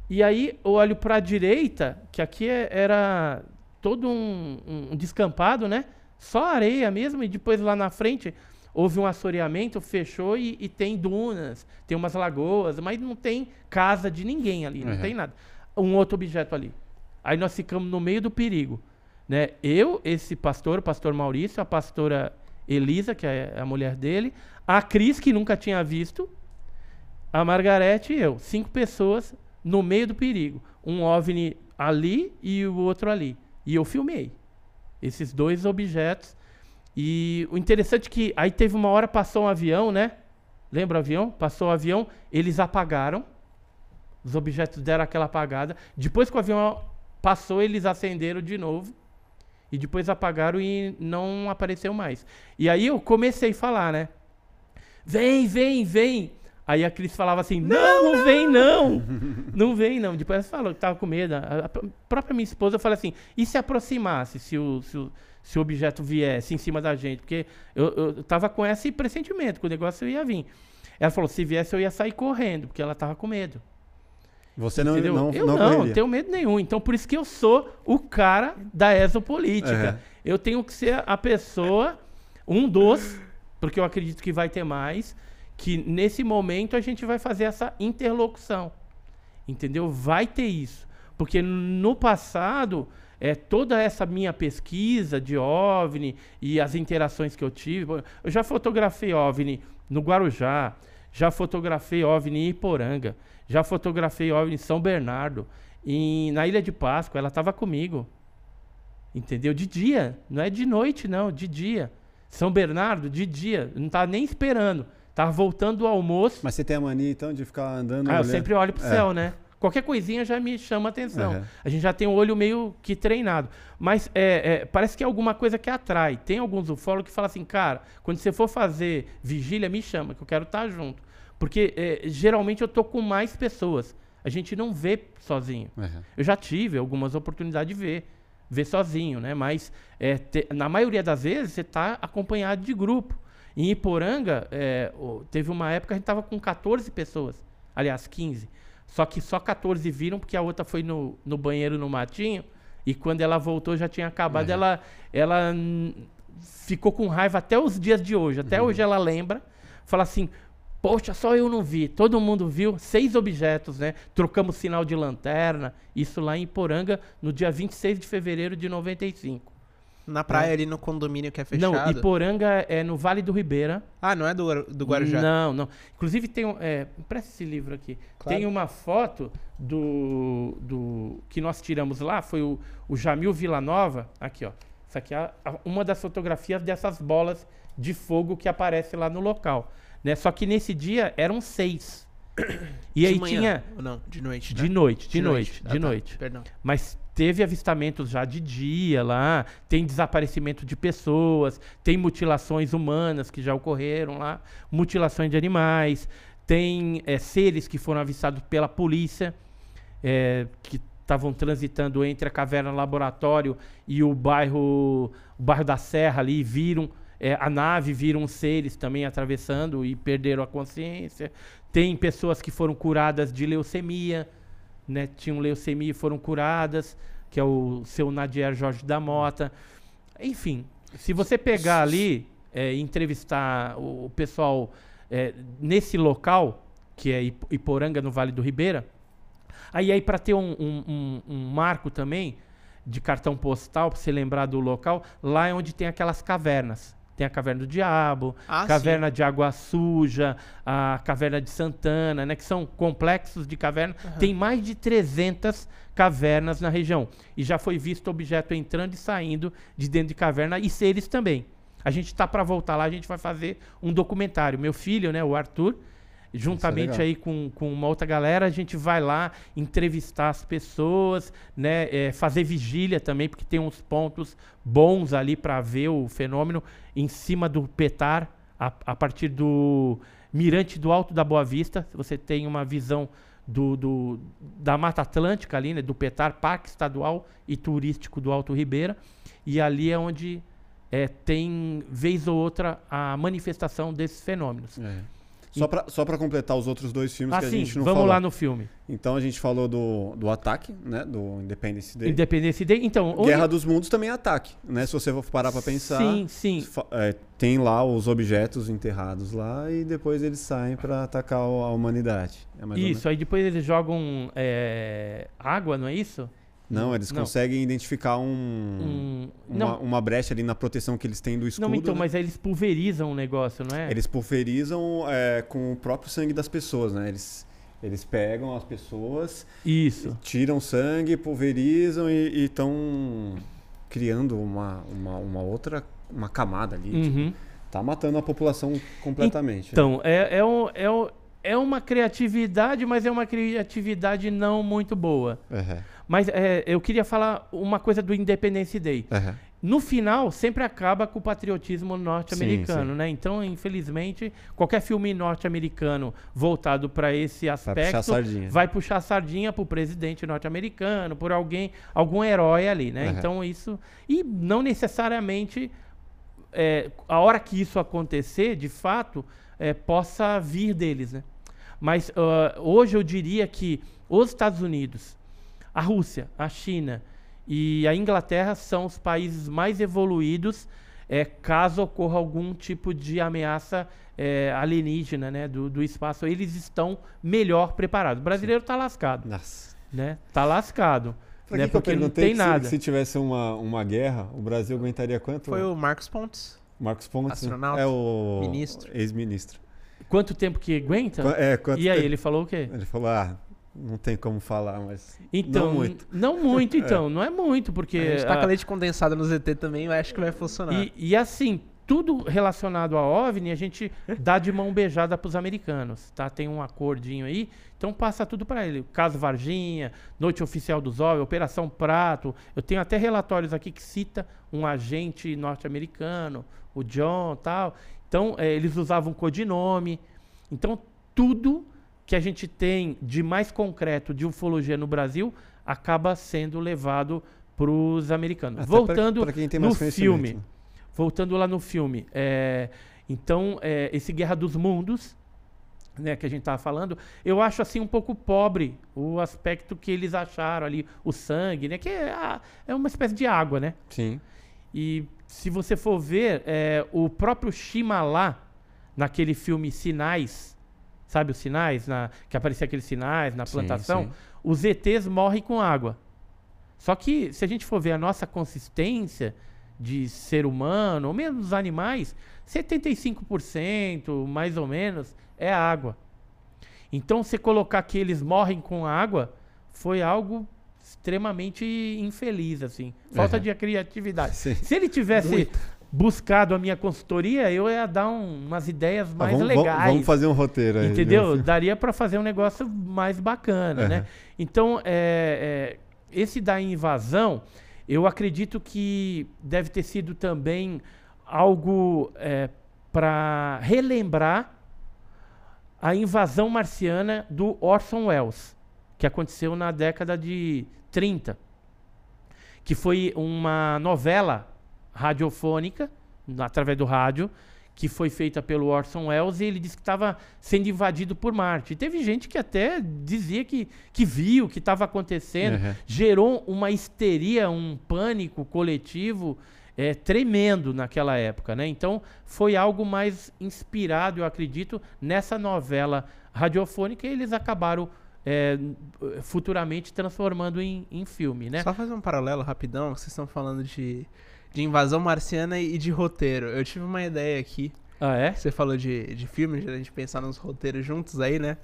E aí eu olho pra direita, que aqui é- era todo um, um- um descampado, né? Só areia mesmo, e depois lá na frente houve um assoreamento, fechou e, e tem dunas, tem umas lagoas, mas não tem casa de ninguém ali, não Uhum. tem nada. Um outro objeto ali. Aí nós ficamos no meio do perigo, né? Eu, esse pastor, o pastor Maurício, a pastora Elisa, que é a mulher dele, a Cris, que nunca tinha visto, a Margarete e eu. Cinco pessoas no meio do perigo. Um OVNI ali e o outro ali. E eu filmei esses dois objetos. E o interessante é que aí teve uma hora, passou um avião, né? Lembra o avião? Passou o avião, eles apagaram. Os objetos deram aquela apagada. Depois que o avião passou, eles acenderam de novo. E depois apagaram e não apareceu mais. E aí eu comecei a falar, né? Vem, vem, vem. Aí a Cris falava assim: Não, não, vem não! <laughs> não vem não. Depois ela falou que tava com medo. A, a própria minha esposa falou assim: E se aproximasse, se o, se o, se o objeto viesse em cima da gente? Porque eu, eu tava com esse pressentimento, que o negócio ia vir. Ela falou: Se viesse, eu ia sair correndo, porque ela tava com medo. Você não, Entendeu? não, eu não, não, tenho medo nenhum. Então, por isso que eu sou o cara da exopolítica. É. Eu tenho que ser a pessoa, um dos, porque eu acredito que vai ter mais, que nesse momento a gente vai fazer essa interlocução. Entendeu? Vai ter isso. Porque no passado, é, toda essa minha pesquisa de OVNI e as interações que eu tive, eu já fotografei OVNI no Guarujá, já fotografei OVNI em Iporanga, já fotografei OVNI em São Bernardo, em, na Ilha de Páscoa, ela estava comigo. Entendeu? De dia, não é de noite, não, de dia. São Bernardo, de dia, não estava nem esperando. Tava voltando do almoço. Mas você tem a mania, então, de ficar andando... Ah, eu sempre olho pro É. céu, né? Qualquer coisinha já me chama atenção. Aham. A gente já tem o olho meio que treinado. Mas é, é, parece que é alguma coisa que atrai. Tem alguns ufólogos que falam assim, cara, quando você for fazer vigília, me chama, que eu quero estar junto. Porque é, geralmente eu tô com mais pessoas. A gente não vê sozinho. Aham. Eu já tive algumas oportunidades de ver, ver sozinho, né? Mas é, te- na maioria das vezes você está acompanhado de grupo. Em Iporanga, é, teve uma época que a gente estava com 14 pessoas, aliás, 15. Só que só 14 viram porque a outra foi no, no banheiro no matinho e quando ela voltou já tinha acabado. Uhum. Ela, ela ficou com raiva até os dias de hoje. Até Uhum. hoje ela lembra. Fala assim, Poxa, só eu não vi. Todo mundo viu. Seis objetos, né? Trocamos sinal de lanterna. Isso lá em Iporanga, no dia 26 de fevereiro de 95. Na praia ali no condomínio que é fechado. Não, Iporanga é no Vale do Ribeira. Ah, não é do, do Guarujá. Não, não. Inclusive tem um. É, presta esse livro aqui. Claro. Tem uma foto do, do. que nós tiramos lá, foi o, o Jamil Villanova. Aqui, ó. Isso aqui é uma das fotografias dessas bolas de fogo que aparece lá no local. Né? Só que nesse dia eram seis. E De aí manhã, tinha. Não, de noite. De né? noite, de, noite, Ah, de tá. noite. Perdão. Mas teve avistamentos já de dia lá, tem desaparecimento de pessoas, tem mutilações humanas que já ocorreram lá, mutilações de animais, tem eh, seres que foram avistados pela polícia, eh, que estavam transitando entre a caverna laboratório e o bairro, o bairro da Serra ali, e viram eh, a nave, viram seres também atravessando e perderam a consciência. Tem pessoas que foram curadas de leucemia, né, tinham leucemia e foram curadas, que é o seu Nadier Jorge da Mota. Enfim, se você pegar ali é, entrevistar o, pessoal é, nesse local, que é Ip- Iporanga, no Vale do Ribeira, aí aí para ter um, um- um- um marco também de cartão postal, para você lembrar do local, lá é onde tem aquelas cavernas. Tem a Caverna do Diabo, Ah, Caverna de Água Suja, a Caverna de Santana, né, que são complexos de caverna. Tem mais de 300 cavernas na região. E já foi visto objeto entrando e saindo de dentro de caverna e seres também. A gente está para voltar lá, a gente vai fazer um documentário. Meu filho, né, o Arthur, juntamente legal. aí com, com uma outra galera, a gente vai lá entrevistar as pessoas, né, é, fazer vigília também, porque tem uns pontos bons ali para ver o fenômeno em cima do Petar, a, a partir do Mirante do Alto da Boa Vista. Você tem uma visão do, do- da Mata Atlântica ali, né, do Petar, Parque Estadual e Turístico do Alto Ribeira. E ali é onde é, tem, vez ou outra, a manifestação desses fenômenos. É. Só pra, só pra completar os outros dois filmes Ah, que a sim, gente não vamos falou. lá no filme. Então a gente falou do, do ataque, né? Do Independence Day. Independência Day. Então, Guerra dos Mundos também é ataque, né? Se você for parar pra pensar. Sim, sim. é, tem lá os objetos enterrados lá e depois eles saem pra atacar a humanidade. É Isso, aí depois eles jogam é, água, não é isso? Não, eles Não. conseguem identificar um, Um- uma, uma brecha ali na proteção que eles têm do escudo. não, então, né? mas aí eles pulverizam o negócio, não é? Eles pulverizam é, com o próprio sangue das pessoas, né? Eles, eles pegam as pessoas, Isso. tiram sangue, pulverizam e estão criando uma, uma, uma outra uma camada ali. tipo, Uhum. tá matando a população completamente. né? Então, é, é, um- é, um- é uma criatividade, mas é uma criatividade não muito boa. Aham, Mas é, eu queria falar uma coisa do Independence Day. aham. no final sempre acaba com o patriotismo norte-americano, né? Então, infelizmente, qualquer filme norte-americano voltado para esse aspecto puxar a sardinha. vai puxar a sardinha pro presidente norte-americano, por alguém, algum herói ali, né? Aham. Então isso e não necessariamente é, a hora que isso acontecer, de fato, é, possa vir deles, né? Mas ah, hoje eu diria que os Estados Unidos, a Rússia, a China e a Inglaterra são os países mais evoluídos é, caso ocorra algum tipo de ameaça é, alienígena né, do, do espaço. Eles estão melhor preparados. O brasileiro está lascado, Nossa. né? Tá lascado. Pra né? que que eu Porque não tem que nada. Se, se tivesse uma, uma guerra, o Brasil aguentaria quanto? Foi o Marcos Pontes. Marcos Pontes. né? astronauta, É o ministro. ex-ministro. Quanto tempo que aguenta? É, quanto e aí, tempo? ele falou o quê? Ele falou, ah, não tem como falar, mas Então, não muito. Não muito, <laughs> então. Não é muito, porque... a gente tá ah, com leite condensado no ZT também, eu acho que vai funcionar. E, e assim, tudo relacionado a OVNI, a gente dá de mão beijada pros americanos, tá? Tem um acordinho aí, então passa tudo para ele. Caso Varginha, Noite Oficial dos OVNI, Operação Prato. Eu tenho até relatórios aqui que cita um agente norte-americano, o John tal. Então, eh, eles usavam codinome. Então, tudo que a gente tem de mais concreto de ufologia no Brasil acaba sendo levado para os americanos. Até pra- Voltando pra tem no filme, voltando lá no filme, é, então é, esse Guerra dos Mundos, né, que a gente tava falando, eu acho assim um pouco pobre o aspecto que eles acharam ali, o sangue, né, que é, a- é uma espécie de água, né? Sim. E se você for ver, é, o próprio Shimala, naquele filme Sinais, sabe os sinais? Na, que aparecia aqueles sinais na Sim, plantação, sim. os ETs morrem com água. Só que se a gente for ver a nossa consistência de ser humano, ou mesmo dos animais, 75% mais ou menos é água. Então, você colocar que eles morrem com água foi algo extremamente infeliz, assim. Falta Aham. de criatividade. <laughs> Sim. Se ele tivesse buscado a minha consultoria, eu ia dar um- umas ideias Ah, mais vamos, vamos- legais. vamos fazer um roteiro aí. Entendeu? né? <laughs> Daria para fazer um negócio mais bacana, né? Aham. Então, é, é, esse da invasão, eu acredito que deve ter sido também algo para relembrar a invasão marciana do Orson Welles, que aconteceu na década de 30, que foi uma novela radiofônica, através do rádio, que foi feita pelo Orson Welles e ele disse que estava sendo invadido por Marte. E teve gente que até dizia que, que viu, que estava acontecendo. Uhum. Gerou uma histeria, um pânico coletivo é, tremendo naquela época. Né? Então foi algo mais inspirado, eu acredito, nessa novela radiofônica e eles acabaram é, futuramente transformando em, em filme. Né? Só fazer um paralelo rapidão, vocês estão falando de, de invasão marciana e de roteiro. Eu tive uma ideia aqui. Ah, é? Você falou de, de filme, de a gente pensar nos roteiros juntos aí, né?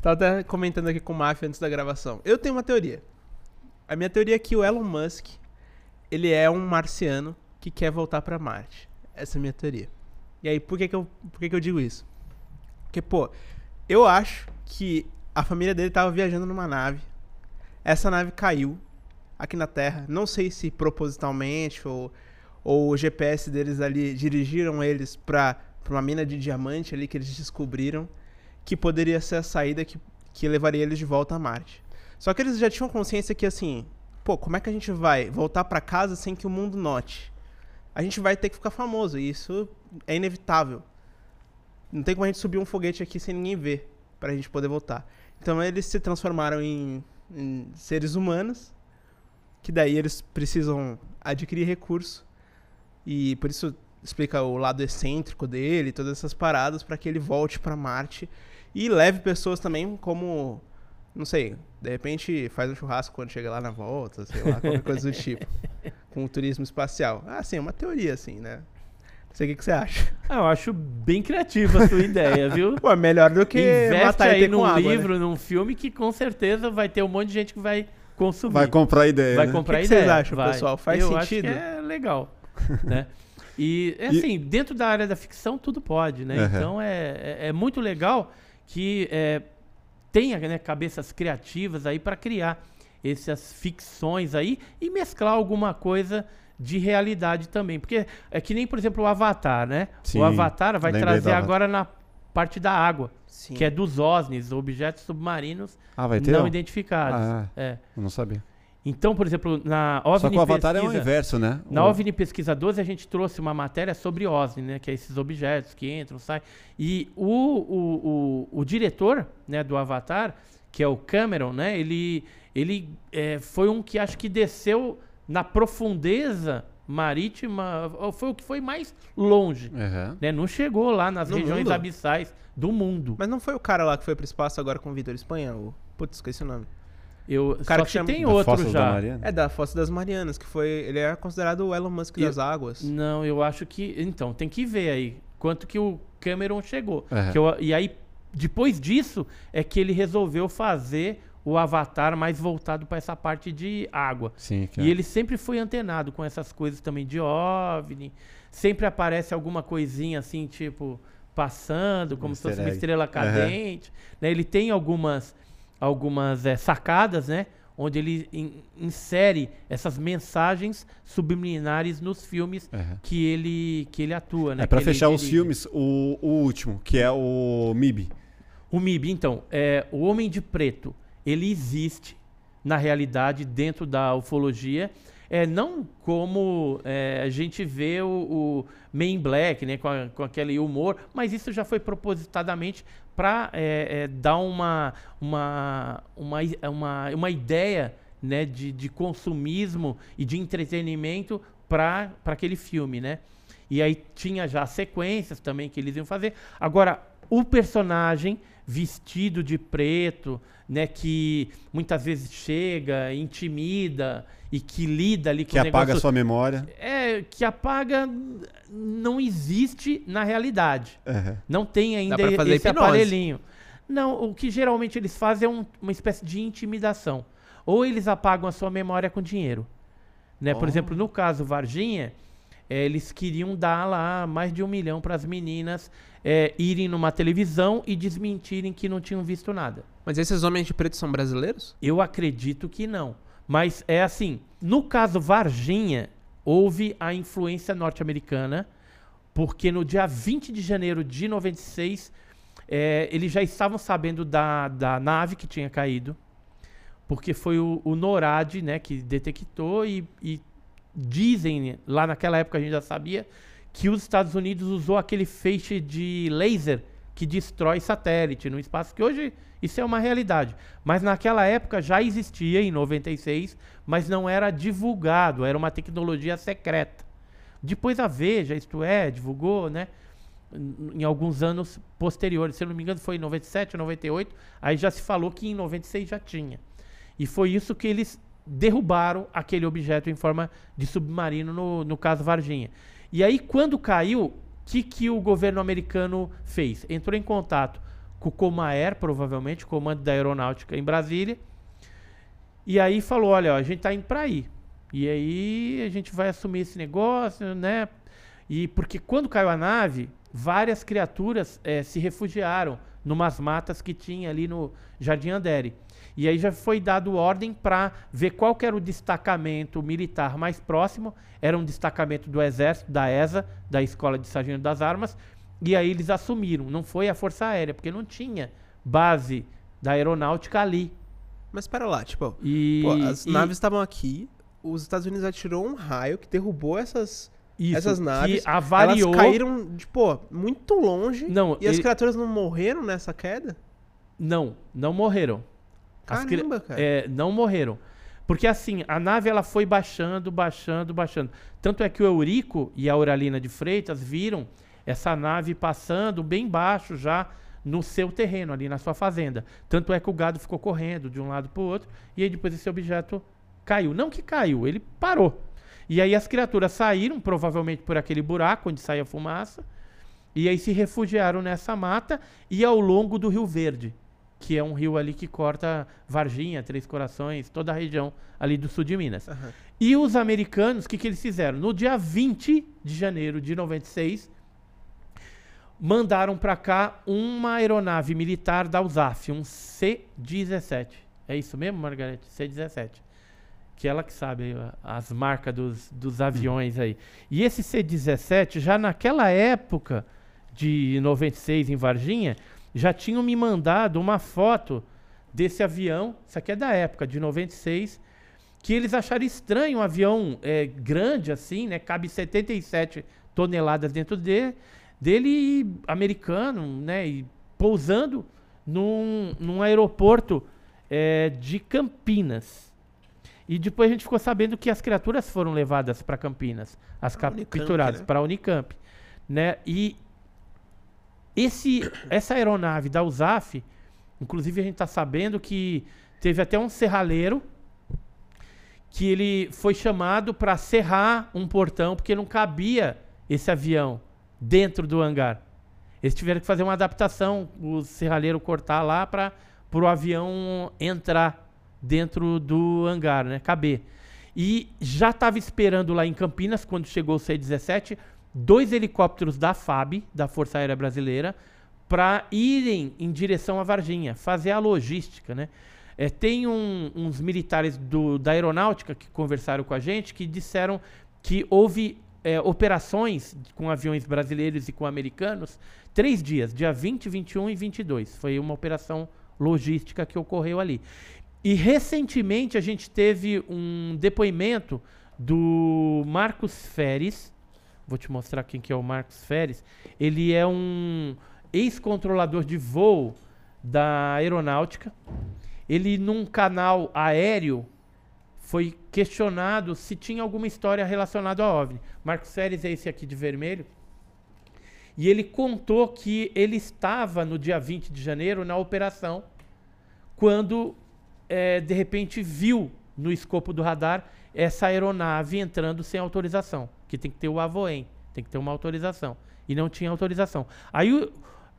Tava até comentando aqui com o Mafia antes da gravação. Eu tenho uma teoria. A minha teoria é que o Elon Musk, ele é um marciano que quer voltar pra Marte. Essa é a minha teoria. E aí, por que que eu, por que que eu digo isso? Porque, pô, eu acho que a família dele tava viajando numa nave. Essa nave caiu aqui na Terra. Não sei se propositalmente ou, ou o GPS deles ali dirigiram eles pra uma mina de diamante ali que eles descobriram que poderia ser a saída que, que levaria eles de volta a Marte. Só que eles já tinham consciência que assim, pô, como é que a gente vai voltar pra casa sem que o mundo note? A gente vai ter que ficar famoso e isso é inevitável. Não tem como a gente subir um foguete aqui sem ninguém ver pra gente poder voltar. Então eles se transformaram em, em seres humanos, que daí eles precisam adquirir recurso e por isso explica o lado excêntrico dele, todas essas paradas para que ele volte pra Marte e leve pessoas também como não sei, de repente faz um churrasco quando chega lá na volta, sei lá, qualquer coisa do tipo, <laughs> com o turismo espacial. Ah, sim, é uma teoria assim, né? Não sei o que, que você acha. Ah, eu acho bem criativa a sua ideia, viu? <laughs> Pô, é melhor do que Investe matar aí num água, né? livro, num filme que com certeza vai ter um monte de gente que vai consumir. Vai comprar a ideia. Vai né? comprar O que que ideia. vocês acham, vai. pessoal? Faz Eu acho sentido? que é legal, <laughs> né? E, é E- assim, dentro da área da ficção, tudo pode, né? Aham. Então, é, é, é muito legal que é, tenha né, cabeças criativas aí para criar essas ficções aí e mesclar alguma coisa de realidade também. Porque é que nem, por exemplo, o Avatar, né? Sim, o Avatar vai trazer agora na parte da água, Sim. que é dos OSNIs, objetos submarinos Ah, vai ter? não identificados. Ah, É. eu não sabia. Então, por exemplo, na OVNI Só que o Avatar é o Pesquisa- inverso, né? na O- OVNI Pesquisa 12, a gente trouxe uma matéria sobre OSNI, né? Que é esses objetos que entram, saem. E o, o, o, o diretor né, do Avatar, que é o Cameron, né? Ele, ele é, foi um que acho que desceu na profundeza marítima, foi o que foi mais longe. Aham. Né? Não chegou lá nas No regiões mundo? abissais do mundo. Mas não foi o cara lá que foi pro espaço agora com o Vitor Espanha? O... Putz, esqueci o nome. Eu, cara só que que chama- tem Da outro já. É da Fossa das Marianas, que foi. Ele é considerado o Elon Musk E- das águas. Não, eu acho que. Então, tem que ver aí quanto que o Cameron chegou. É. Que eu- e aí, depois disso, é que ele resolveu fazer o Avatar mais voltado para essa parte de água. Sim, E é. ele sempre foi antenado com essas coisas também de OVNI. Sempre aparece alguma coisinha assim, tipo, passando, como se Easter fosse uma estrela cadente. né? Ele tem algumas, algumas eh, sacadas, né? Onde ele in- insere essas mensagens subliminares nos filmes Aham. que ele, que ele atua, né? É pra que ele fechar os filmes, o, o último, que é o MIB. O MIB, então, é, o Homem de Preto, ele existe na realidade dentro da ufologia, é, não como é, a gente vê o, o Man in Black, né, com, a- com aquele humor, mas isso já foi propositadamente para dar uma, uma, uma, uma, uma ideia né, de, de consumismo e de entretenimento para aquele filme, né? E aí tinha já sequências também que eles iam fazer. Agora, o personagem vestido de preto, né, que muitas vezes chega, intimida e que lida ali com Que o apaga a negócio sua memória. é que apaga não existe na realidade. Aham. Não tem ainda pra fazer esse hipnose. aparelhinho. Não, o que geralmente eles fazem é um- uma espécie de intimidação. Ou eles apagam a sua memória com dinheiro. Né? Por Oh. exemplo, no caso Varginha, eh, eles queriam dar lá mais de um milhão para as meninas eh, irem numa televisão e desmentirem que não tinham visto nada. Mas esses homens de preto são brasileiros? Eu acredito que não. Mas é assim, no caso Varginha, houve a influência norte-americana, porque no dia 20 de janeiro de 96, eh, eles já estavam sabendo da, da nave que tinha caído, porque foi o, o NORAD né, que detectou e, e dizem, lá naquela época a gente já sabia, que os Estados Unidos usou aquele feixe de laser que destrói satélite no espaço, que hoje isso é uma realidade. Mas naquela época já existia, em 96, mas não era divulgado, era uma tecnologia secreta. Depois a Veja, isto é, divulgou, né? Em alguns anos posteriores, se eu não me engano foi em 97, 98, aí já se falou que em 96 já tinha. E foi isso que eles derrubaram aquele objeto em forma de submarino, no, no caso Varginha. E aí, quando caiu, o que, que o governo americano fez? Entrou em contato com o Comaer, provavelmente, o Comando da Aeronáutica em Brasília, e aí falou: olha, ó, a gente tá indo para aí. E aí a gente vai assumir esse negócio, né? E porque quando caiu a nave, várias criaturas eh, se refugiaram numas matas que tinha ali no Jardim Andere. E aí já foi dado ordem para ver qual era o destacamento militar mais próximo. Era um destacamento do Exército, da ESA, da Escola de Sargento das Armas. E aí eles assumiram. Não foi a Força Aérea, porque não tinha base da aeronáutica ali. Mas espera lá, tipo, E, pô, as e- naves estavam aqui, os Estados Unidos atirou um raio que derrubou essas, isso, essas naves. que avariou. Elas caíram, tipo, muito longe. Não, e as criaturas não morreram nessa queda? Não, não morreram. Cri- Caramba, cara. É, não morreram. Porque assim, a nave ela foi baixando, baixando, baixando. Tanto é que o Eurico e a Auralina de Freitas viram essa nave passando bem baixo já no seu terreno, ali na sua fazenda. Tanto é que o gado ficou correndo de um lado para o outro e aí depois esse objeto caiu. Não que caiu, ele parou. E aí as criaturas saíram, provavelmente por aquele buraco onde saía fumaça, e aí se refugiaram nessa mata e ao longo do Rio Verde, que é um rio ali que corta Varginha, Três Corações, toda a região ali do sul de Minas. Aham. E os americanos, o que, que eles fizeram? No dia 20 de janeiro de 96, mandaram para cá uma aeronave militar da USAF, um C-17. É isso mesmo, Margarete? C-17. que ela que sabe as marcas dos, dos aviões aí. E esse C-17, já naquela época de 96 em Varginha, já tinham me mandado uma foto desse avião, isso aqui é da época, de 96, que eles acharam estranho um avião é, grande assim, né? Cabe 77 toneladas dentro de, dele, americano, né? E pousando num, num aeroporto é, de Campinas. E depois a gente ficou sabendo que as criaturas foram levadas para Campinas, as Pra capturadas né? para a Unicamp, né? E esse, essa aeronave da USAF, inclusive a gente está sabendo que teve até um serralheiro que ele foi chamado para serrar um portão porque não cabia esse avião dentro do hangar. Eles tiveram que fazer uma adaptação, o serralheiro cortar lá para o avião entrar dentro do hangar, né? Caber. E já estava esperando lá em Campinas, quando chegou o C-17, dois helicópteros da FAB, da Força Aérea Brasileira, para irem em direção a Varginha, fazer a logística, né? É, tem um- uns militares do- da aeronáutica que conversaram com a gente que disseram que houve é, operações com aviões brasileiros e com americanos três dias, dia 20, 21 e 22. Foi uma operação logística que ocorreu ali. E recentemente a gente teve um depoimento do Marcos Feres. Vou te mostrar quem que é o Marcos Feres. Ele é um ex-controlador de voo da aeronáutica. Ele, num canal aéreo, foi questionado se tinha alguma história relacionada ao OVNI. Marcos Feres é esse aqui de vermelho. E ele contou que ele estava no dia 20 de janeiro na operação, quando eh, de repente viu no escopo do radar essa aeronave entrando sem autorização, que tem que ter o AVOEM, tem que ter uma autorização. E não tinha autorização. Aí o-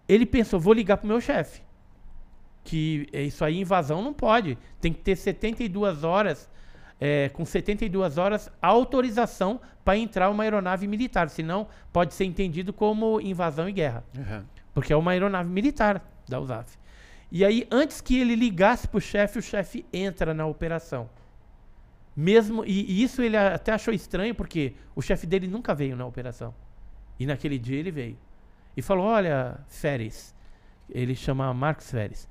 ele pensou, vou ligar pro meu chefe. Que é isso aí, invasão não pode. Tem que ter 72 horas, é, com 72 horas, autorização para entrar uma aeronave militar. Senão pode ser entendido como invasão e guerra. É. Porque é uma aeronave militar da USAF. E aí, antes que ele ligasse pro chefe, o chefe entra na operação. Mesmo, e, e isso ele até achou estranho, porque o chefe dele nunca veio na operação. E naquele dia ele veio. E falou: Olha, Férez, ele chama Marcos Férez.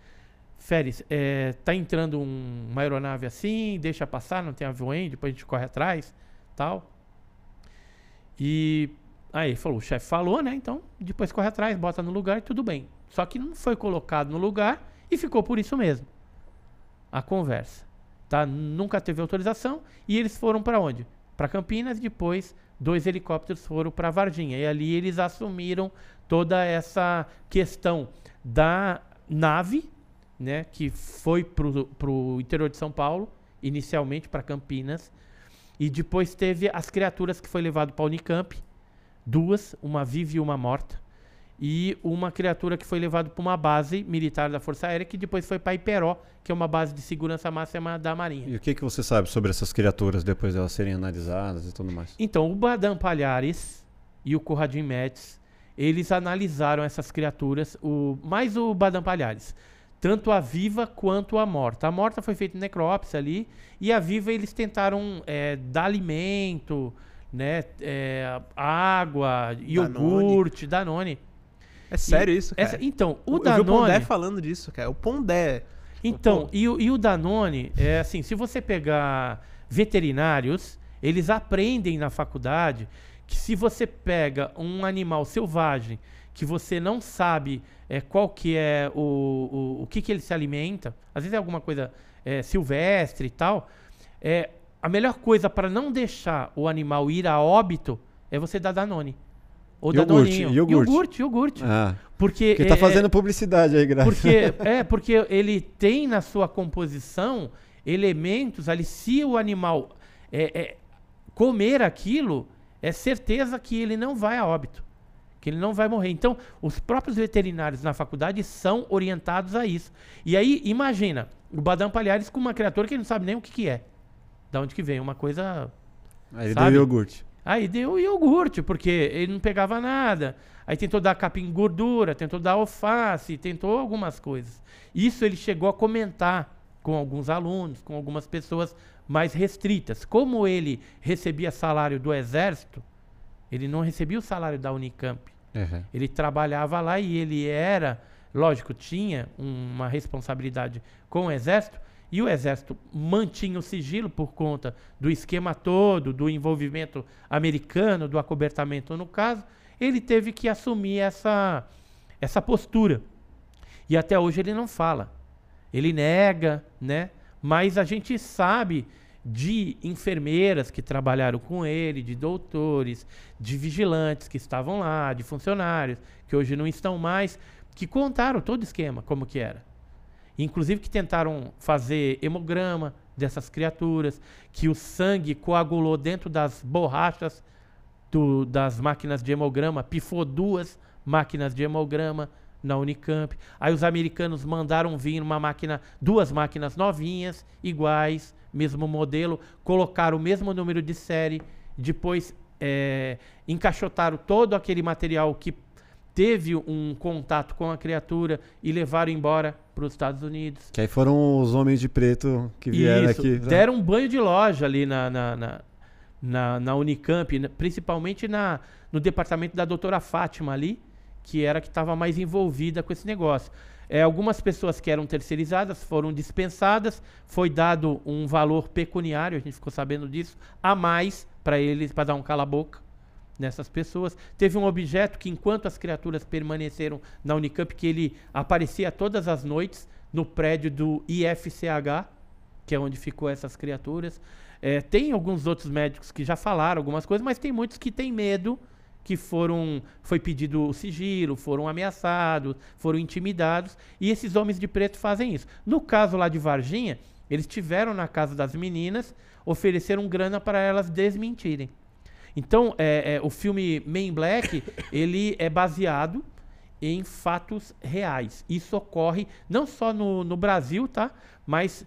Férez, é, tá entrando um- uma aeronave assim, deixa passar, não tem avião, depois a gente corre atrás, tal. E aí falou, o chefe falou, né? Então, depois corre atrás, bota no lugar, tudo bem. Só que não foi colocado no lugar e ficou por isso mesmo. A conversa, tá? Nunca teve autorização e eles foram para onde? Para Campinas, depois dois helicópteros foram para Varginha e ali eles assumiram toda essa questão da nave, né, que foi pro, pro interior de São Paulo, inicialmente para Campinas, e depois teve as criaturas que foi levado para Unicamp, duas, uma viva e uma morta, e uma criatura que foi levado para uma base militar da Força Aérea, que depois foi para Iperó, que é uma base de segurança máxima da Marinha. E o que, que você sabe sobre essas criaturas depois de elas serem analisadas e tudo mais? Então, o Badam Palhares e o Corradim Métis, eles analisaram essas criaturas, o, mais o Badam Palhares, tanto a viva quanto a morta. A morta foi feita necrópsia ali, e a viva eles tentaram é, dar alimento, né, é, água, iogurte, Danone. É sério isso, cara? Essa- então, o Eu vi o Pondé Danone... falando disso, cara. O Pondé. Então, Pô. e o, e o Danone, é assim, se você pegar veterinários, eles aprendem na faculdade que se você pega um animal selvagem que você não sabe é, qual que é o, o, o que, que ele se alimenta, às vezes é alguma coisa é, silvestre e tal, é, a melhor coisa para não deixar o animal ir a óbito é você dar Danone. Ou Iogurte, Danoninho. iogurte. iogurte, iogurte. Ah, Porque, que tá é- fazendo publicidade aí, graças. porque, é, porque ele tem na sua composição elementos ali. Se o animal é, é, comer aquilo, é certeza que ele não vai a óbito. Que ele não vai morrer. Então, os próprios veterinários na faculdade são orientados a isso. E aí, imagina, o Badam Palhares com uma criatura que ele não sabe nem o que, que é. Da onde que vem? Uma coisa Aí sabe? deu iogurte. Aí deu iogurte, porque ele não pegava nada. Aí tentou dar capim gordura, tentou dar alface, tentou algumas coisas. Isso ele chegou a comentar com alguns alunos, com algumas pessoas mais restritas. Como ele recebia salário do Exército, ele não recebia o salário da Unicamp. Uhum. Ele trabalhava lá e ele era, lógico, tinha uma responsabilidade com o Exército, e o Exército mantinha o sigilo por conta do esquema todo, do envolvimento americano, do acobertamento no caso, ele teve que assumir essa, essa postura. E até hoje ele não fala. Ele nega, né? Mas a gente sabe de enfermeiras que trabalharam com ele, de doutores, de vigilantes que estavam lá, de funcionários que hoje não estão mais, que contaram todo o esquema, como que era. Inclusive que tentaram fazer hemograma dessas criaturas, que o sangue coagulou dentro das borrachas do, das máquinas de hemograma, pifou duas máquinas de hemograma na Unicamp. Aí os americanos mandaram vir uma máquina, duas máquinas novinhas, iguais, mesmo modelo, colocaram o mesmo número de série, depois é, encaixotaram todo aquele material que teve um contato com a criatura e levaram embora para os Estados Unidos. Que aí foram os homens de preto que vieram Isso, aqui. Deram um banho de loja ali na, na, na, na, na Unicamp, principalmente na, no departamento da doutora Fátima ali, que era que estava mais envolvida com esse negócio. É, algumas pessoas que eram terceirizadas foram dispensadas, foi dado um valor pecuniário, a gente ficou sabendo disso, a mais para eles, para dar um cala-boca nessas pessoas. Teve um objeto que, enquanto as criaturas permaneceram na Unicamp, que ele aparecia todas as noites no prédio do IFCH, que é onde ficou essas criaturas. É, tem alguns outros médicos que já falaram algumas coisas, mas tem muitos que têm medo, que foram foi pedido o sigilo, foram ameaçados, foram intimidados, e esses homens de preto fazem isso. No caso lá de Varginha, eles estiveram na casa das meninas, ofereceram grana para elas desmentirem. Então, é, é, o filme Men Black, <coughs> ele é baseado em fatos reais. Isso ocorre não só no, no Brasil, tá? Mas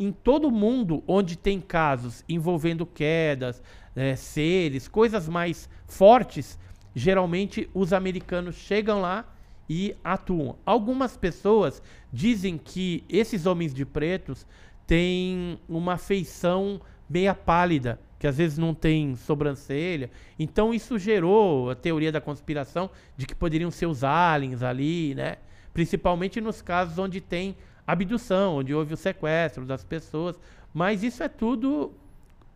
em todo mundo onde tem casos envolvendo quedas, é, seres, coisas mais fortes, geralmente os americanos chegam lá e atuam. Algumas pessoas dizem que esses homens de pretos têm uma feição meia pálida que às vezes não tem sobrancelha. Então isso gerou a teoria da conspiração de que poderiam ser os aliens ali, né? Principalmente nos casos onde tem abdução, onde houve o sequestro das pessoas. Mas isso é tudo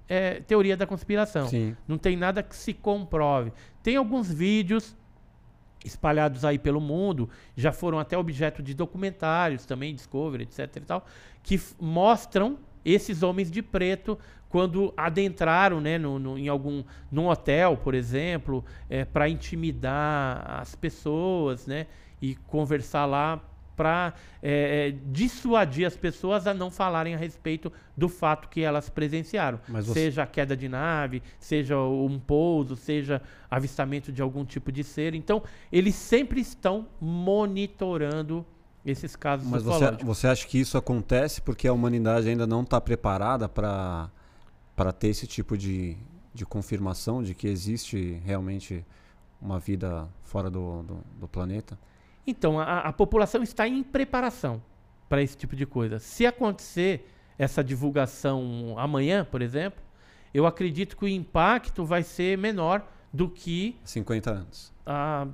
é, teoria da conspiração. Sim. Não tem nada que se comprove. Tem alguns vídeos espalhados aí pelo mundo, já foram até objeto de documentários também, Discovery, etc e tal, que mostram esses homens de preto quando adentraram né, no, no, em algum num hotel, por exemplo, é, para intimidar as pessoas né, e conversar lá para é, é, dissuadir as pessoas a não falarem a respeito do fato que elas presenciaram. Você- Seja a queda de nave, seja um pouso, seja avistamento de algum tipo de ser. Então, eles sempre estão monitorando esses casos Mas você, você acha que isso acontece porque a humanidade ainda não está preparada para ter esse tipo de, de confirmação de que existe realmente uma vida fora do, do, do planeta? Então, a, a população está em preparação para esse tipo de coisa. Se acontecer essa divulgação amanhã, por exemplo, eu acredito que o impacto vai ser menor do que 50 anos. há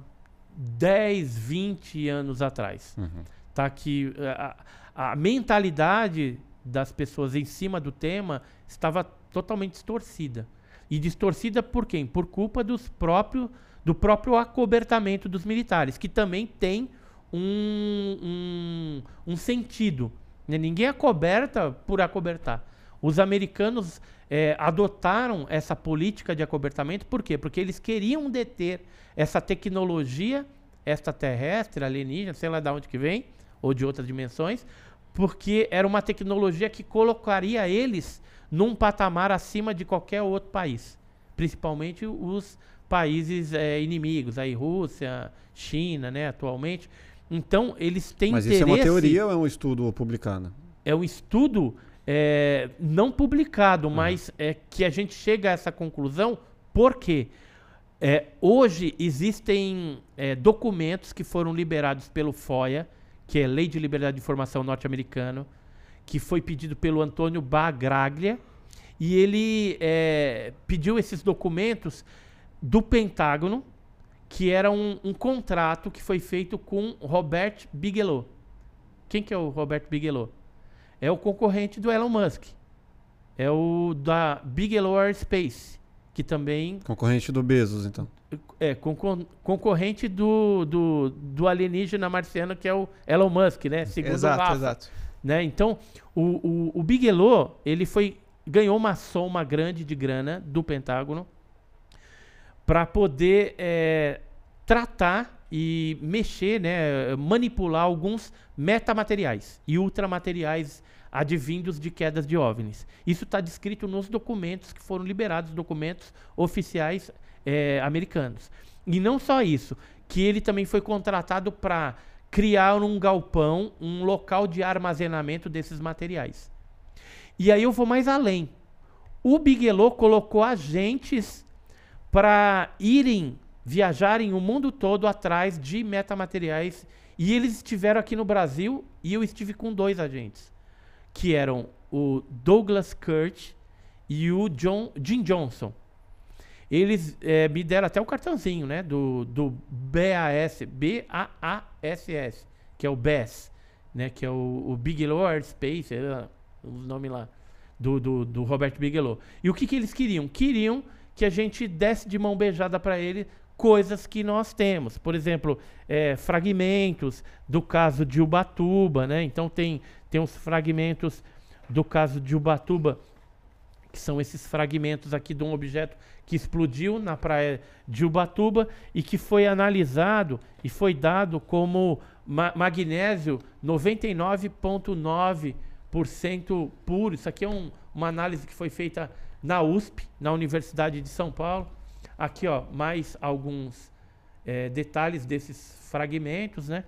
10, 20 anos atrás. Uhum. Tá? Que eh, a, a mentalidade das pessoas em cima do tema estava totalmente distorcida. E distorcida por quem? Por culpa dos próprios, do próprio acobertamento dos militares, que também tem um, um, um sentido. né? Ninguém acoberta por acobertar. Os americanos eh, adotaram essa política de acobertamento, por quê? Porque eles queriam deter essa tecnologia extraterrestre, alienígena, sei lá de onde que vem, ou de outras dimensões, porque era uma tecnologia que colocaria eles num patamar acima de qualquer outro país, principalmente os países eh, inimigos, aí Rússia, China, né, atualmente. Então eles têm Mas interesse. isso é uma teoria ou é um estudo publicado? É um estudo é, não publicado, mas é que a gente chega a essa conclusão porque é, hoje existem é, documentos que foram liberados pelo FOIA, que é Lei de Liberdade de Informação norte-americano, que foi pedido pelo Antônio Bagraglia, e ele é, pediu esses documentos do Pentágono, que era um, um, contrato que foi feito com Robert Bigelow. Quem que é o Robert Bigelow? É o concorrente do Elon Musk. É o da Bigelow Aerospace, que também... Concorrente do Bezos, então. É, concor concorrente do, do, do alienígena marciano, que é o Elon Musk, né? Segundo exato, exato. Né? Então, o, o, o Bigelow, ele foi ganhou uma soma grande de grana do Pentágono para poder é, tratar e mexer, né, manipular alguns metamateriais e ultramateriais advindos de quedas de OVNIs. Isso está descrito nos documentos que foram liberados, documentos oficiais é, americanos. E não só isso, que ele também foi contratado para criar um galpão, um local de armazenamento desses materiais. E aí eu vou mais além. O Bigelow colocou agentes para irem viajarem o mundo todo atrás de metamateriais e eles estiveram aqui no Brasil e eu estive com dois agentes, que eram o Douglas Kurt e o John, Jim Johnson. Eles é, me deram até o cartãozinho, né, do, do BAS, B-A-A-S-S, que é o BAS, né, que é o, o Bigelow Airspace, os nomes lá do, do, do Robert Bigelow. E o que, que eles queriam? Queriam que a gente desse de mão beijada para ele coisas que nós temos. Por exemplo, é, fragmentos do caso de Ubatuba, né? Então tem, tem uns fragmentos do caso de Ubatuba, que são esses fragmentos aqui de um objeto que explodiu na praia de Ubatuba e que foi analisado e foi dado como ma magnésio 99,9 puro. Isso aqui é um, uma análise que foi feita na USP, na Universidade de São Paulo. Aqui, ó, mais alguns é, detalhes desses fragmentos, né?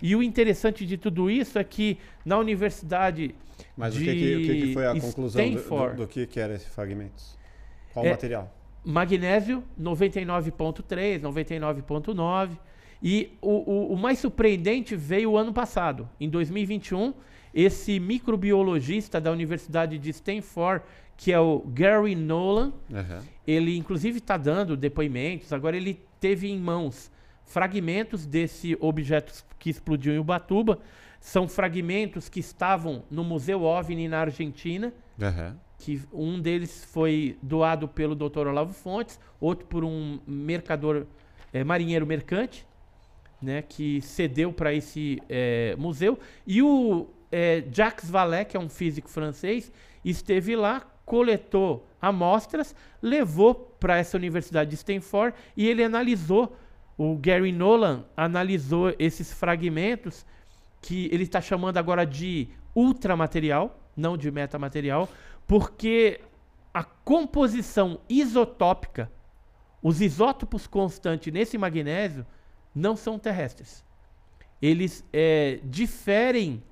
E o interessante de tudo isso é que na Universidade Mas de o, que, que, o que, que foi a conclusão do, do, do, que, que eram esses fragmentos? Qual é, material? Magnésio 99.3, 99.9. E o, o, o mais surpreendente veio o ano passado, em 2021 esse microbiologista da Universidade de Stanford, que é o Gary Nolan, uhum. ele inclusive está dando depoimentos. Agora ele teve em mãos fragmentos desse objeto que explodiu em Ubatuba. São fragmentos que estavam no Museu OVNI na Argentina. Uhum. Que um deles foi doado pelo Dr. Olavo Fontes, outro por um mercador, é, marinheiro mercante, né, que cedeu para esse é, museu. E o é, Jacques Vallée, que é um físico francês, esteve lá, coletou amostras, levou para essa universidade de Stanford e ele analisou, o Gary Nolan analisou esses fragmentos que ele está chamando agora de ultramaterial, não de metamaterial, porque a composição isotópica, os isótopos constantes nesse magnésio não são terrestres. Eles é, diferem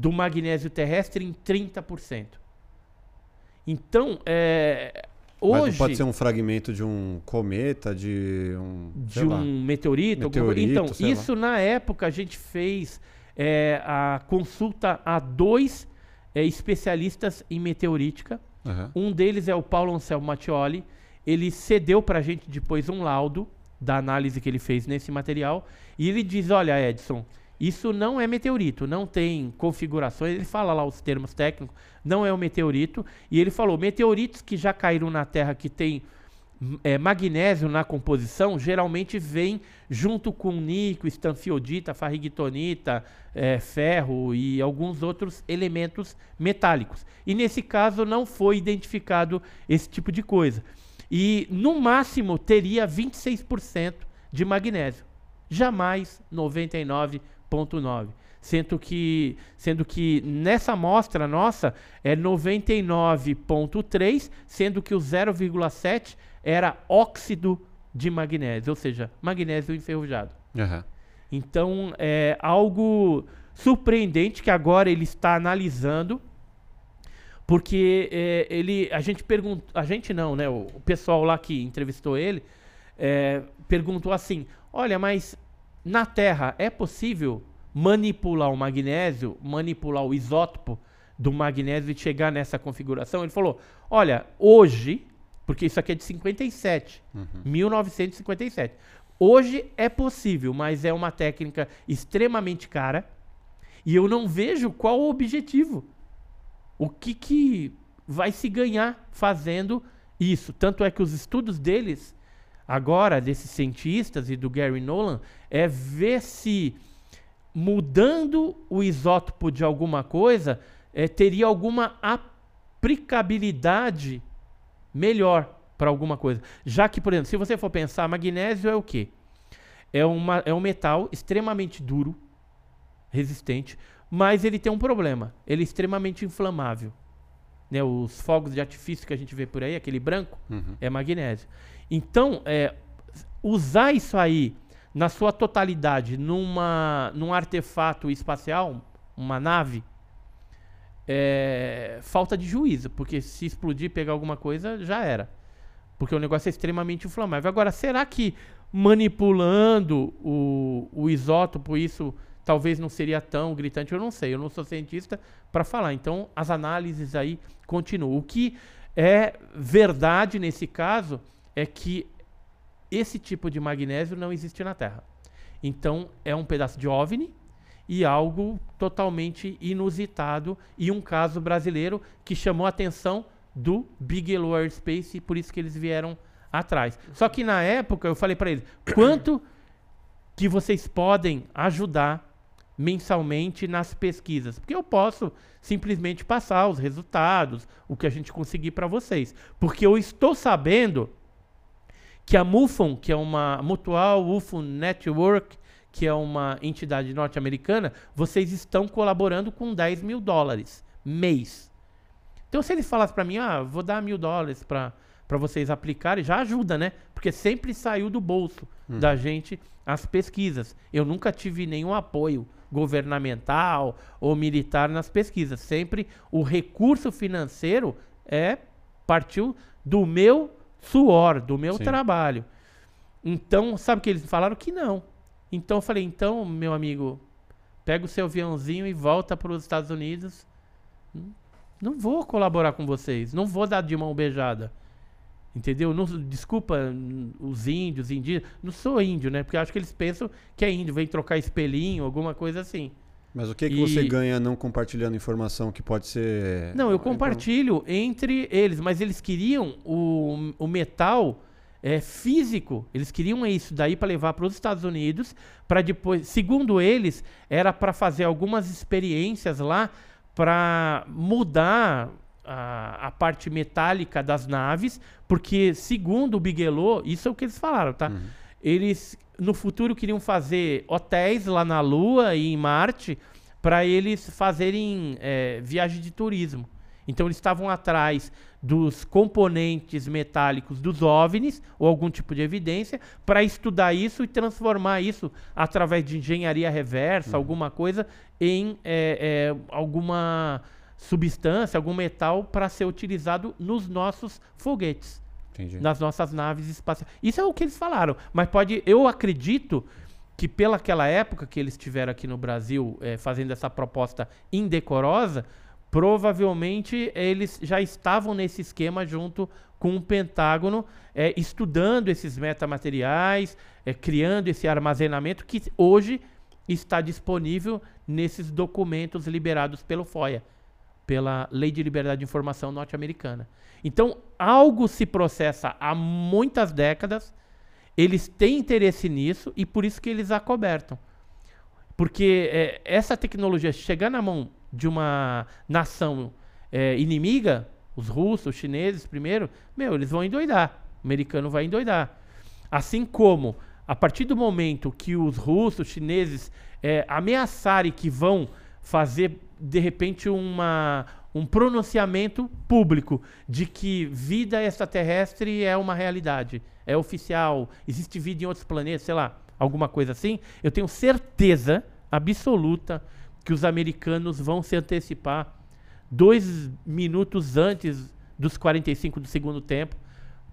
do magnésio terrestre em 30%. Então, é, hoje... Mas pode ser um fragmento de um cometa, de um... De um lá, meteorito? meteorito então, isso lá. na época a gente fez é, a consulta a dois é, especialistas em meteorítica. Uhum. Um deles é o Paulo Anselmo Mattioli. Ele cedeu para a gente depois um laudo da análise que ele fez nesse material. E ele diz, olha, Edson... Isso não é meteorito, não tem configurações. Ele fala lá os termos técnicos, não é um meteorito. E ele falou: meteoritos que já caíram na Terra que tem é, magnésio na composição, geralmente vem junto com níquel, estanfiodita, farrigitonita, é, ferro e alguns outros elementos metálicos. E nesse caso não foi identificado esse tipo de coisa. E no máximo teria 26% de magnésio, jamais 99%. 0,9. Sendo que, sendo que nessa amostra nossa é 99,3, sendo que o 0,7 era óxido de magnésio, ou seja, magnésio enferrujado. Uhum. Então é algo surpreendente que agora ele está analisando, porque é, ele, a gente perguntou, a gente não, né? O, o pessoal lá que entrevistou ele é, perguntou assim: olha, mas na Terra é possível manipular o magnésio, manipular o isótopo do magnésio e chegar nessa configuração? Ele falou: olha, hoje, porque isso aqui é de 57, 1957. Hoje é possível, mas é uma técnica extremamente cara e eu não vejo qual o objetivo. O que, que vai se ganhar fazendo isso? Tanto é que os estudos deles, agora, desses cientistas e do Gary Nolan, é ver se mudando o isótopo de alguma coisa é, teria alguma aplicabilidade melhor para alguma coisa. Já que, por exemplo, se você for pensar, magnésio é o quê? É, uma, é um metal extremamente duro, resistente, mas ele tem um problema. Ele é extremamente inflamável. Né, os fogos de artifício que a gente vê por aí, aquele branco, Uhum. é magnésio. Então, é, usar isso aí na sua totalidade numa, num artefato espacial, uma nave, é falta de juízo, porque se explodir, pegar alguma coisa, já era. Porque o negócio é extremamente inflamável. Agora, será que manipulando o, o isótopo, isso talvez não seria tão gritante? Eu não sei, eu não sou cientista para falar. Então, as análises aí continuam. O que é verdade nesse caso é que esse tipo de magnésio não existe na Terra. Então, é um pedaço de OVNI e algo totalmente inusitado e um caso brasileiro que chamou a atenção do Bigelow Aerospace e por isso que eles vieram atrás. Só que na época eu falei para eles, <coughs> quanto que vocês podem ajudar mensalmente nas pesquisas? Porque eu posso simplesmente passar os resultados, o que a gente conseguir para vocês. Porque eu estou sabendo que a MUFON, que é uma Mutual UFO Network, que é uma entidade norte-americana, vocês estão colaborando com 10 mil dólares mês. Então, se eles falassem para mim, ah, vou dar mil dólares para vocês aplicarem, já ajuda, né? Porque sempre saiu do bolso da gente as pesquisas. Eu nunca tive nenhum apoio governamental ou militar nas pesquisas. Sempre o recurso financeiro é partiu do meu suor, do meu Sim. trabalho. Então, sabe o que eles falaram? Que não. Então eu falei, então, meu amigo, pega o seu aviãozinho e volta para os Estados Unidos. Hum, Não vou colaborar com vocês, não vou dar de mão beijada. Entendeu? Não- desculpa hum, os índios, indígenas. Não sou índio, né? Porque acho que eles pensam que é índio, vem trocar espelhinho, alguma coisa assim. Mas o que, que E- você ganha não compartilhando informação que pode ser. Não, eu compartilho entre eles, mas eles queriam o, o metal é, físico. Eles queriam isso daí para levar para os Estados Unidos, para depois, segundo eles, era para fazer algumas experiências lá para mudar a, a parte metálica das naves, porque segundo o Bigelow, isso é o que eles falaram, tá? Eles no futuro queriam fazer hotéis lá na Lua e em Marte para eles fazerem é, viagem de turismo. Então eles estavam atrás dos componentes metálicos dos OVNIs ou algum tipo de evidência para estudar isso e transformar isso através de engenharia reversa, alguma coisa, em é, é, alguma substância, algum metal para ser utilizado nos nossos foguetes Entendi. nas nossas naves espaciais. Isso é o que eles falaram. Mas pode, eu acredito que pelaquela época que eles estiveram aqui no Brasil eh, fazendo essa proposta indecorosa, provavelmente eles já estavam nesse esquema junto com o Pentágono, eh, estudando esses metamateriais, eh, criando esse armazenamento que hoje está disponível nesses documentos liberados pelo FOIA pela Lei de Liberdade de Informação norte-americana. Então, algo se processa há muitas décadas, eles têm interesse nisso e por isso que eles acobertam. Porque é, essa tecnologia chegar na mão de uma nação é, inimiga, os russos, os chineses primeiro, meu, eles vão endoidar. O americano vai endoidar. Assim como, a partir do momento que os russos, chineses é, ameaçarem que vão fazer, de repente, uma, um pronunciamento público de que vida extraterrestre é uma realidade, é oficial, existe vida em outros planetas, sei lá, alguma coisa assim, eu tenho certeza absoluta que os americanos vão se antecipar dois minutos antes dos 45 do segundo tempo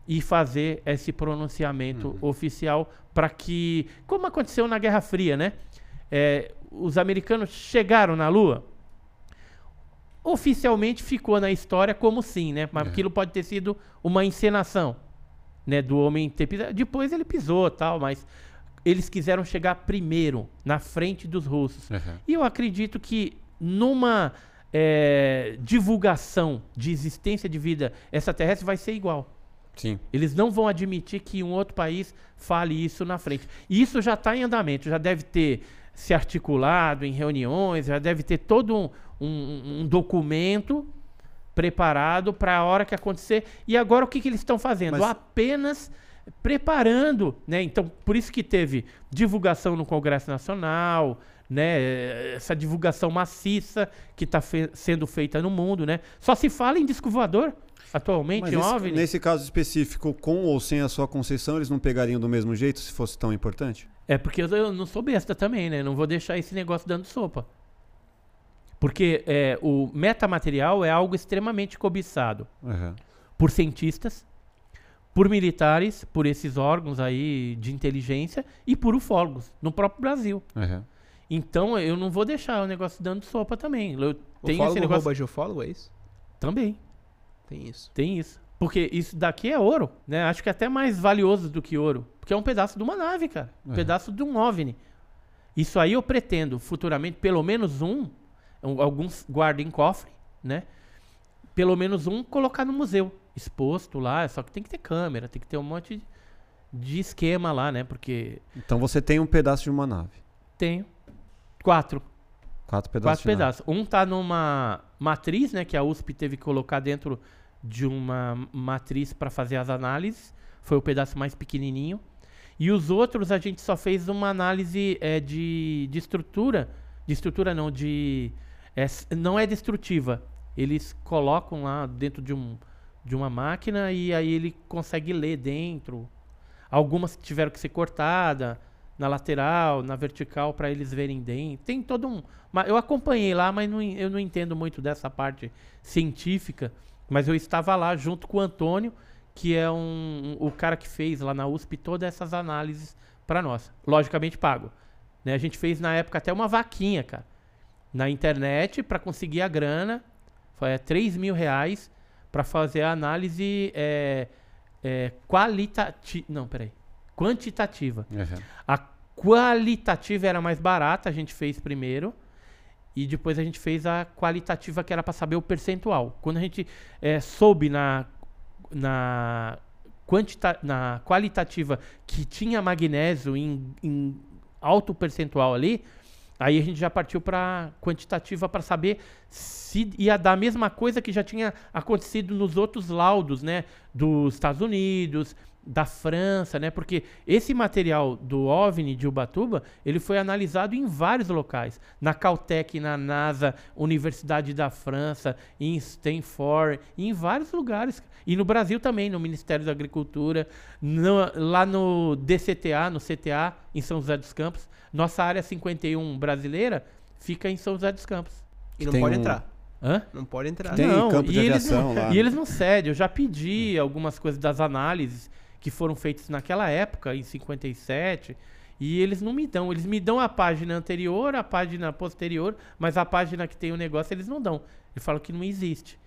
e fazer esse pronunciamento oficial para que, como aconteceu na Guerra Fria, né? É, os americanos chegaram na Lua. Oficialmente ficou na história como sim, né? Mas É. aquilo pode ter sido uma encenação, né? Do homem ter pisado. Depois ele pisou tal, mas eles quiseram chegar primeiro, na frente dos russos. Uhum. E eu acredito que numa é, divulgação de existência de vida extraterrestre vai ser igual. Sim. Eles não vão admitir que um outro país fale isso na frente. E isso já está em andamento, já deve ter se articulado em reuniões, já deve ter todo um, um- um documento preparado para a hora que acontecer. E agora o que, que eles estão fazendo? Mas- Apenas preparando, né? Então, por isso que teve divulgação no Congresso Nacional, né? Essa divulgação maciça que está sendo feita no mundo, né? Só se fala em disco voador atualmente, Mas OVNI. nesse caso específico, com ou sem a sua concessão, eles não pegariam do mesmo jeito se fosse tão importante? É porque eu, eu não sou besta também, né? Não vou deixar esse negócio dando sopa. Porque é, o metamaterial é algo extremamente cobiçado Uhum. por cientistas, por militares, por esses órgãos aí de inteligência e por ufólogos no próprio Brasil. Uhum. Então eu não vou deixar o negócio dando sopa também. Eu tenho esse Ufólogo negócio rouba de ufólogo, é isso? também. Tem isso. Tem isso. Porque isso daqui é ouro, né? Acho que é até mais valioso do que ouro. Porque é um pedaço de uma nave, cara. Um É. pedaço de um OVNI. Isso aí eu pretendo, futuramente, pelo menos um- alguns guardem em cofre, né? Pelo menos um colocar no museu, exposto lá. Só que tem que ter câmera, tem que ter um monte de, esquema lá, né? Porque Então você tem um pedaço de uma nave. tenho quatro. Quatro pedaços. Quatro pedaços. Um tá numa matriz, né? Que a USP teve que colocar dentro de uma matriz para fazer as análises. Foi o pedaço mais pequenininho. E os outros a gente só fez uma análise é, de, de estrutura. De estrutura não, de. É, não é destrutiva. Eles colocam lá dentro de, um, de uma máquina e aí ele consegue ler dentro. Algumas tiveram que ser cortadas na lateral, na vertical, para eles verem dentro. Tem todo um. Eu acompanhei lá, mas não eu não entendo muito dessa parte científica. Mas eu estava lá junto com o Antônio, que é um, o cara que fez lá na USP todas essas análises para nós. Logicamente pago. Né? A gente fez na época até uma vaquinha, cara. Na internet para conseguir a grana. Foi é, 3 mil reais para fazer a análise é, é, qualitativa. Não, peraí. Quantitativa. Uhum. A qualitativa era mais barata, a gente fez primeiro. E depois a gente fez a qualitativa, que era para saber o percentual. Quando a gente eh, soube na, na, quantita, na qualitativa que tinha magnésio em, em alto percentual ali, aí a gente já partiu para quantitativa para saber se ia dar a mesma coisa que já tinha acontecido nos outros laudos, né? Dos Estados Unidos, da França, né? Porque esse material do OVNI de Ubatuba, ele foi analisado em vários locais. Na Caltech, na NASA, Universidade da França, em Stanford, em vários lugares. E no Brasil também, no Ministério da Agricultura, no- lá no DCTA, no CTA, em São José dos Campos. Nossa área 51 brasileira fica em São José dos Campos. E não Tem pode um- entrar. Hã? Não pode entrar. Tem Não, campo de e eles aviação não, lá. E eles não cedem. Eu já pedi algumas coisas das análises que foram feitas naquela época, em 57, e eles não me dão. Eles me dão a página anterior, a página posterior, mas a página que tem o negócio eles não dão. Eles falam que não existe.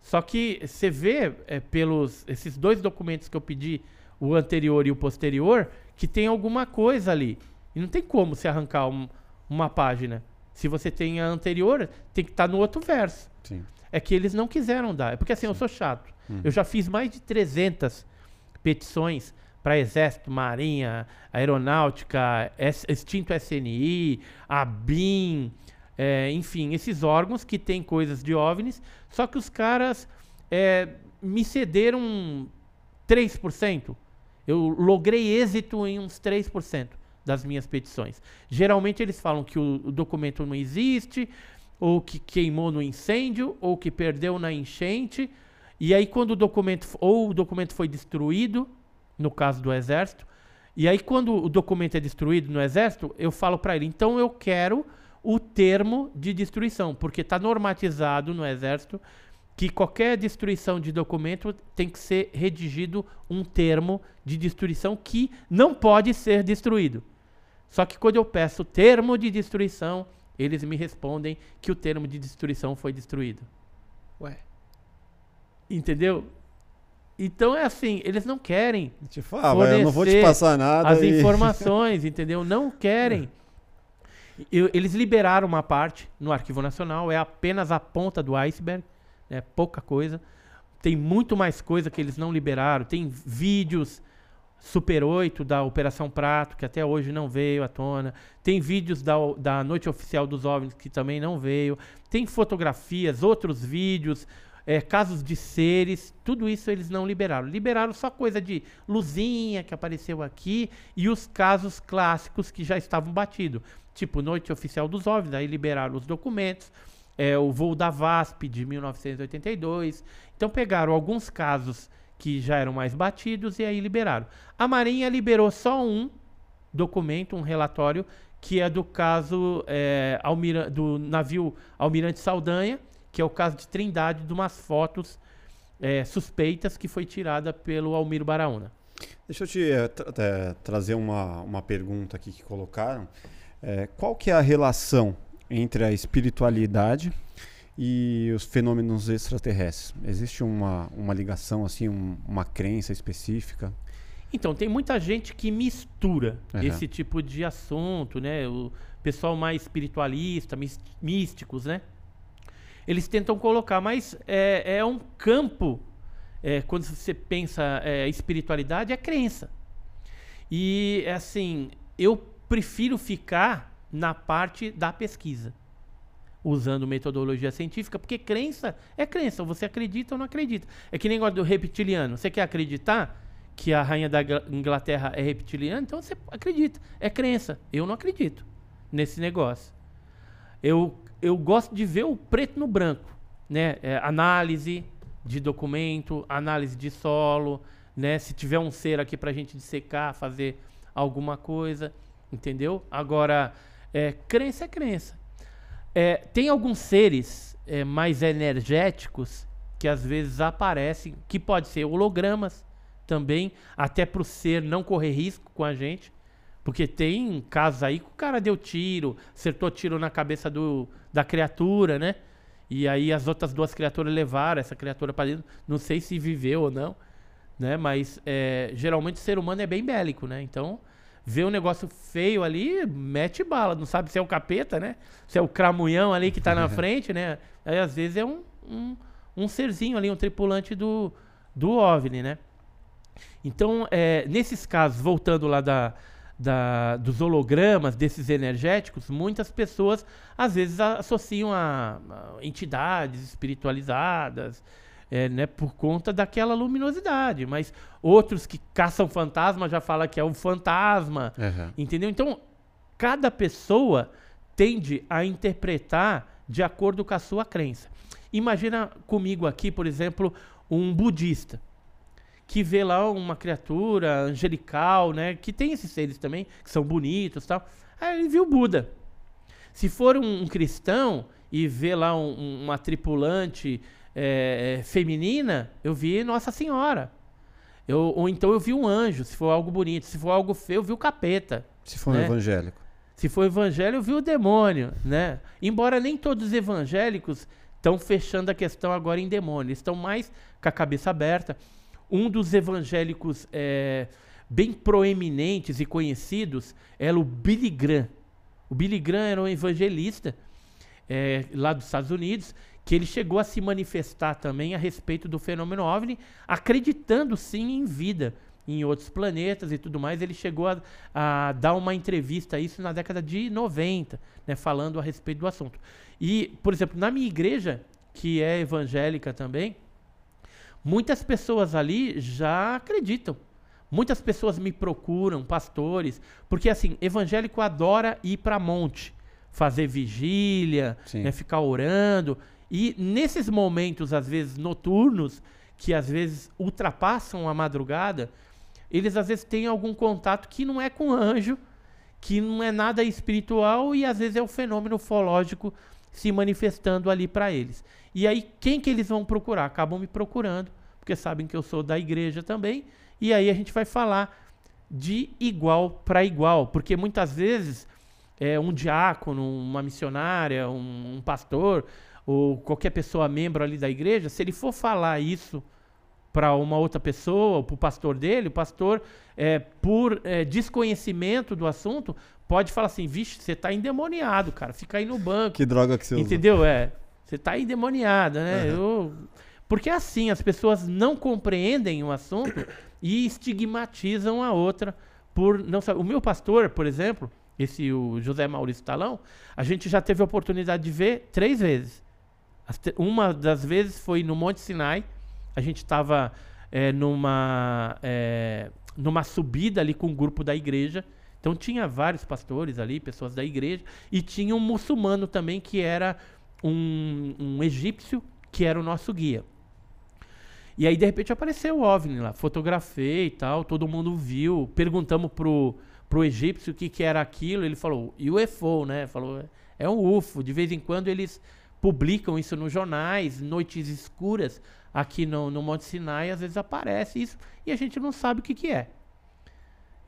Só que você vê é, pelos esses dois documentos que eu pedi, o anterior e o posterior, que tem alguma coisa ali. E não tem como se arrancar um- uma página. Se você tem a anterior, tem que estar no outro verso. Sim. É que eles não quiseram dar. É porque assim, eu sou chato. Eu já fiz mais de 300 petições para Exército, Marinha, Aeronáutica, Extinto SNI, a BIM, é, enfim, esses órgãos que têm coisas de OVNIs, só que os caras é, me cederam 3%. Eu logrei êxito em uns 3% das minhas petições. Geralmente eles falam que o, o documento não existe, ou que queimou no incêndio, ou que perdeu na enchente. E aí quando o documento ou o documento foi destruído, no caso do exército, e aí quando o documento é destruído no exército, eu falo para ele, então eu quero o termo de destruição, porque está normatizado no exército que qualquer destruição de documento tem que ser redigido um termo de destruição que não pode ser destruído. Só que quando eu peço termo de destruição, eles me respondem que o termo de destruição foi destruído. Ué. Entendeu? Então é assim, eles não querem Te fala, eu não vou te passar nada. as e- informações, <laughs> entendeu? Não querem. Eu- eles liberaram uma parte no Arquivo Nacional, é apenas a ponta do iceberg, é pouca coisa. Tem muito mais coisa que eles não liberaram. Tem vídeos Super 8 da Operação Prato, que até hoje não veio à tona. Tem vídeos da, da Noite Oficial dos OVNIs, que também não veio. Tem fotografias, outros vídeos, é, casos de seres, tudo isso eles não liberaram. Liberaram só coisa de luzinha que apareceu aqui e os casos clássicos que já estavam batidos. Tipo, Noite Oficial dos OVNIs, aí liberaram os documentos. É, o voo da VASP de 1982. Então pegaram alguns casos que já eram mais batidos e aí liberaram. A Marinha liberou só um documento, um relatório, que é do caso é, do navio Almirante Saldanha, que é o caso de Trindade, de umas fotos é, suspeitas que foi tirada pelo Almiro Baraúna. Deixa eu te eh, tra- eh, trazer uma, uma pergunta aqui que colocaram. Eh, qual que é a relação entre a espiritualidade e os fenômenos extraterrestres? Existe uma, uma ligação, assim, um- uma crença específica? Então, tem muita gente que mistura Aham. esse tipo de assunto, né? O pessoal mais espiritualista, místicos, né? Eles tentam colocar, mas é, é um campo, é, quando você pensa é, espiritualidade, é crença. E, assim, eu prefiro ficar na parte da pesquisa, usando metodologia científica, porque crença é crença, você acredita ou não acredita. É que nem negócio do reptiliano. Você quer acreditar que a rainha da Ingla- Inglaterra é reptiliana? Então você acredita. É crença. Eu não acredito nesse negócio. Eu, eu gosto de ver o preto no branco, né? É, análise de documento, análise de solo, né? Se tiver um ser aqui pra gente dissecar, fazer alguma coisa, entendeu? Agora, é, crença é crença. É, tem alguns seres é, mais energéticos que às vezes aparecem, que pode ser hologramas também, até para o ser não correr risco com a gente. Porque tem casos aí que o cara deu tiro, acertou tiro na cabeça do, da criatura, né? E aí as outras duas criaturas levaram essa criatura para dentro. Não sei se viveu ou não, né? Mas é, geralmente o ser humano é bem bélico, né? Então, vê um negócio feio ali, mete bala. Não sabe se é o capeta, né? Se é o cramunhão ali que tá na <laughs> frente, né? Aí às vezes é um, um, um serzinho ali, um tripulante do, do OVNI, né? Então, é, nesses casos, voltando lá da, da- dos hologramas, desses energéticos, muitas pessoas às vezes associam a, a entidades espiritualizadas, é, né, por conta daquela luminosidade. Mas outros que caçam fantasma já falam que é um fantasma, Aham. entendeu? Então, cada pessoa tende a interpretar de acordo com a sua crença. Imagina comigo aqui, por exemplo, um budista que vê lá uma criatura angelical, né? Que tem esses seres também, que são bonitos e tal. Aí ele viu Buda. Se for um, um cristão e vê lá um- um- uma tripulante é, feminina, eu vi Nossa Senhora. Eu, ou então eu vi um anjo, se for algo bonito. Se for algo feio, eu vi o capeta. Se for um Né? evangélico. Se for evangelho, eu vi o demônio, né? Embora nem todos os evangélicos estão fechando a questão agora em demônio, eles estão mais com a cabeça aberta. Um dos evangélicos é, bem proeminentes e conhecidos era o Billy Graham. O Billy Graham era um evangelista é, lá dos Estados Unidos, que ele chegou a se manifestar também a respeito do fenômeno OVNI, acreditando sim em vida em outros planetas e tudo mais. Ele chegou a, a dar uma entrevista a isso na década de 90, né, falando a respeito do assunto. E, por exemplo, na minha igreja, que é evangélica também, muitas pessoas ali já acreditam. Muitas pessoas me procuram, pastores, porque assim, evangélico adora ir para monte, fazer vigília, né, ficar orando. E nesses momentos, às vezes noturnos, que às vezes ultrapassam a madrugada, eles às vezes têm algum contato que não é com anjo, que não é nada espiritual e às vezes é o fenômeno ufológico se manifestando ali para eles. E aí quem que eles vão procurar? Acabam me procurando, porque sabem que eu sou da igreja também, e aí a gente vai falar de igual para igual, porque muitas vezes é um diácono, uma missionária, um, um pastor, ou qualquer pessoa membro ali da igreja, se ele for falar isso para uma outra pessoa, para o pastor dele, o pastor, é, por é, desconhecimento do assunto, pode falar assim: vixe, você está endemoniado, cara, fica aí no banco. Que droga que você usa. Entendeu? É. Você está endemoniada, né? Eu... Porque assim, as pessoas não compreendem o assunto e estigmatizam a outra por não saber. O meu pastor, por exemplo, esse o José Maurício Talão, a gente já teve a oportunidade de ver três vezes. Uma das vezes foi no Monte Sinai. A gente estava é, numa, é, numa subida ali com um grupo da igreja. Então tinha vários pastores ali, pessoas da igreja, e tinha um muçulmano também que era um, um egípcio, que era o nosso guia. E aí, de repente, apareceu o OVNI lá. Fotografei e tal, todo mundo viu. Perguntamos pro, pro egípcio o que, que era aquilo. Ele falou, UFO, né? Falou, é um UFO. De vez em quando eles publicam isso nos jornais, noites escuras aqui no, no Monte Sinai, às vezes aparece isso e a gente não sabe o que, que é.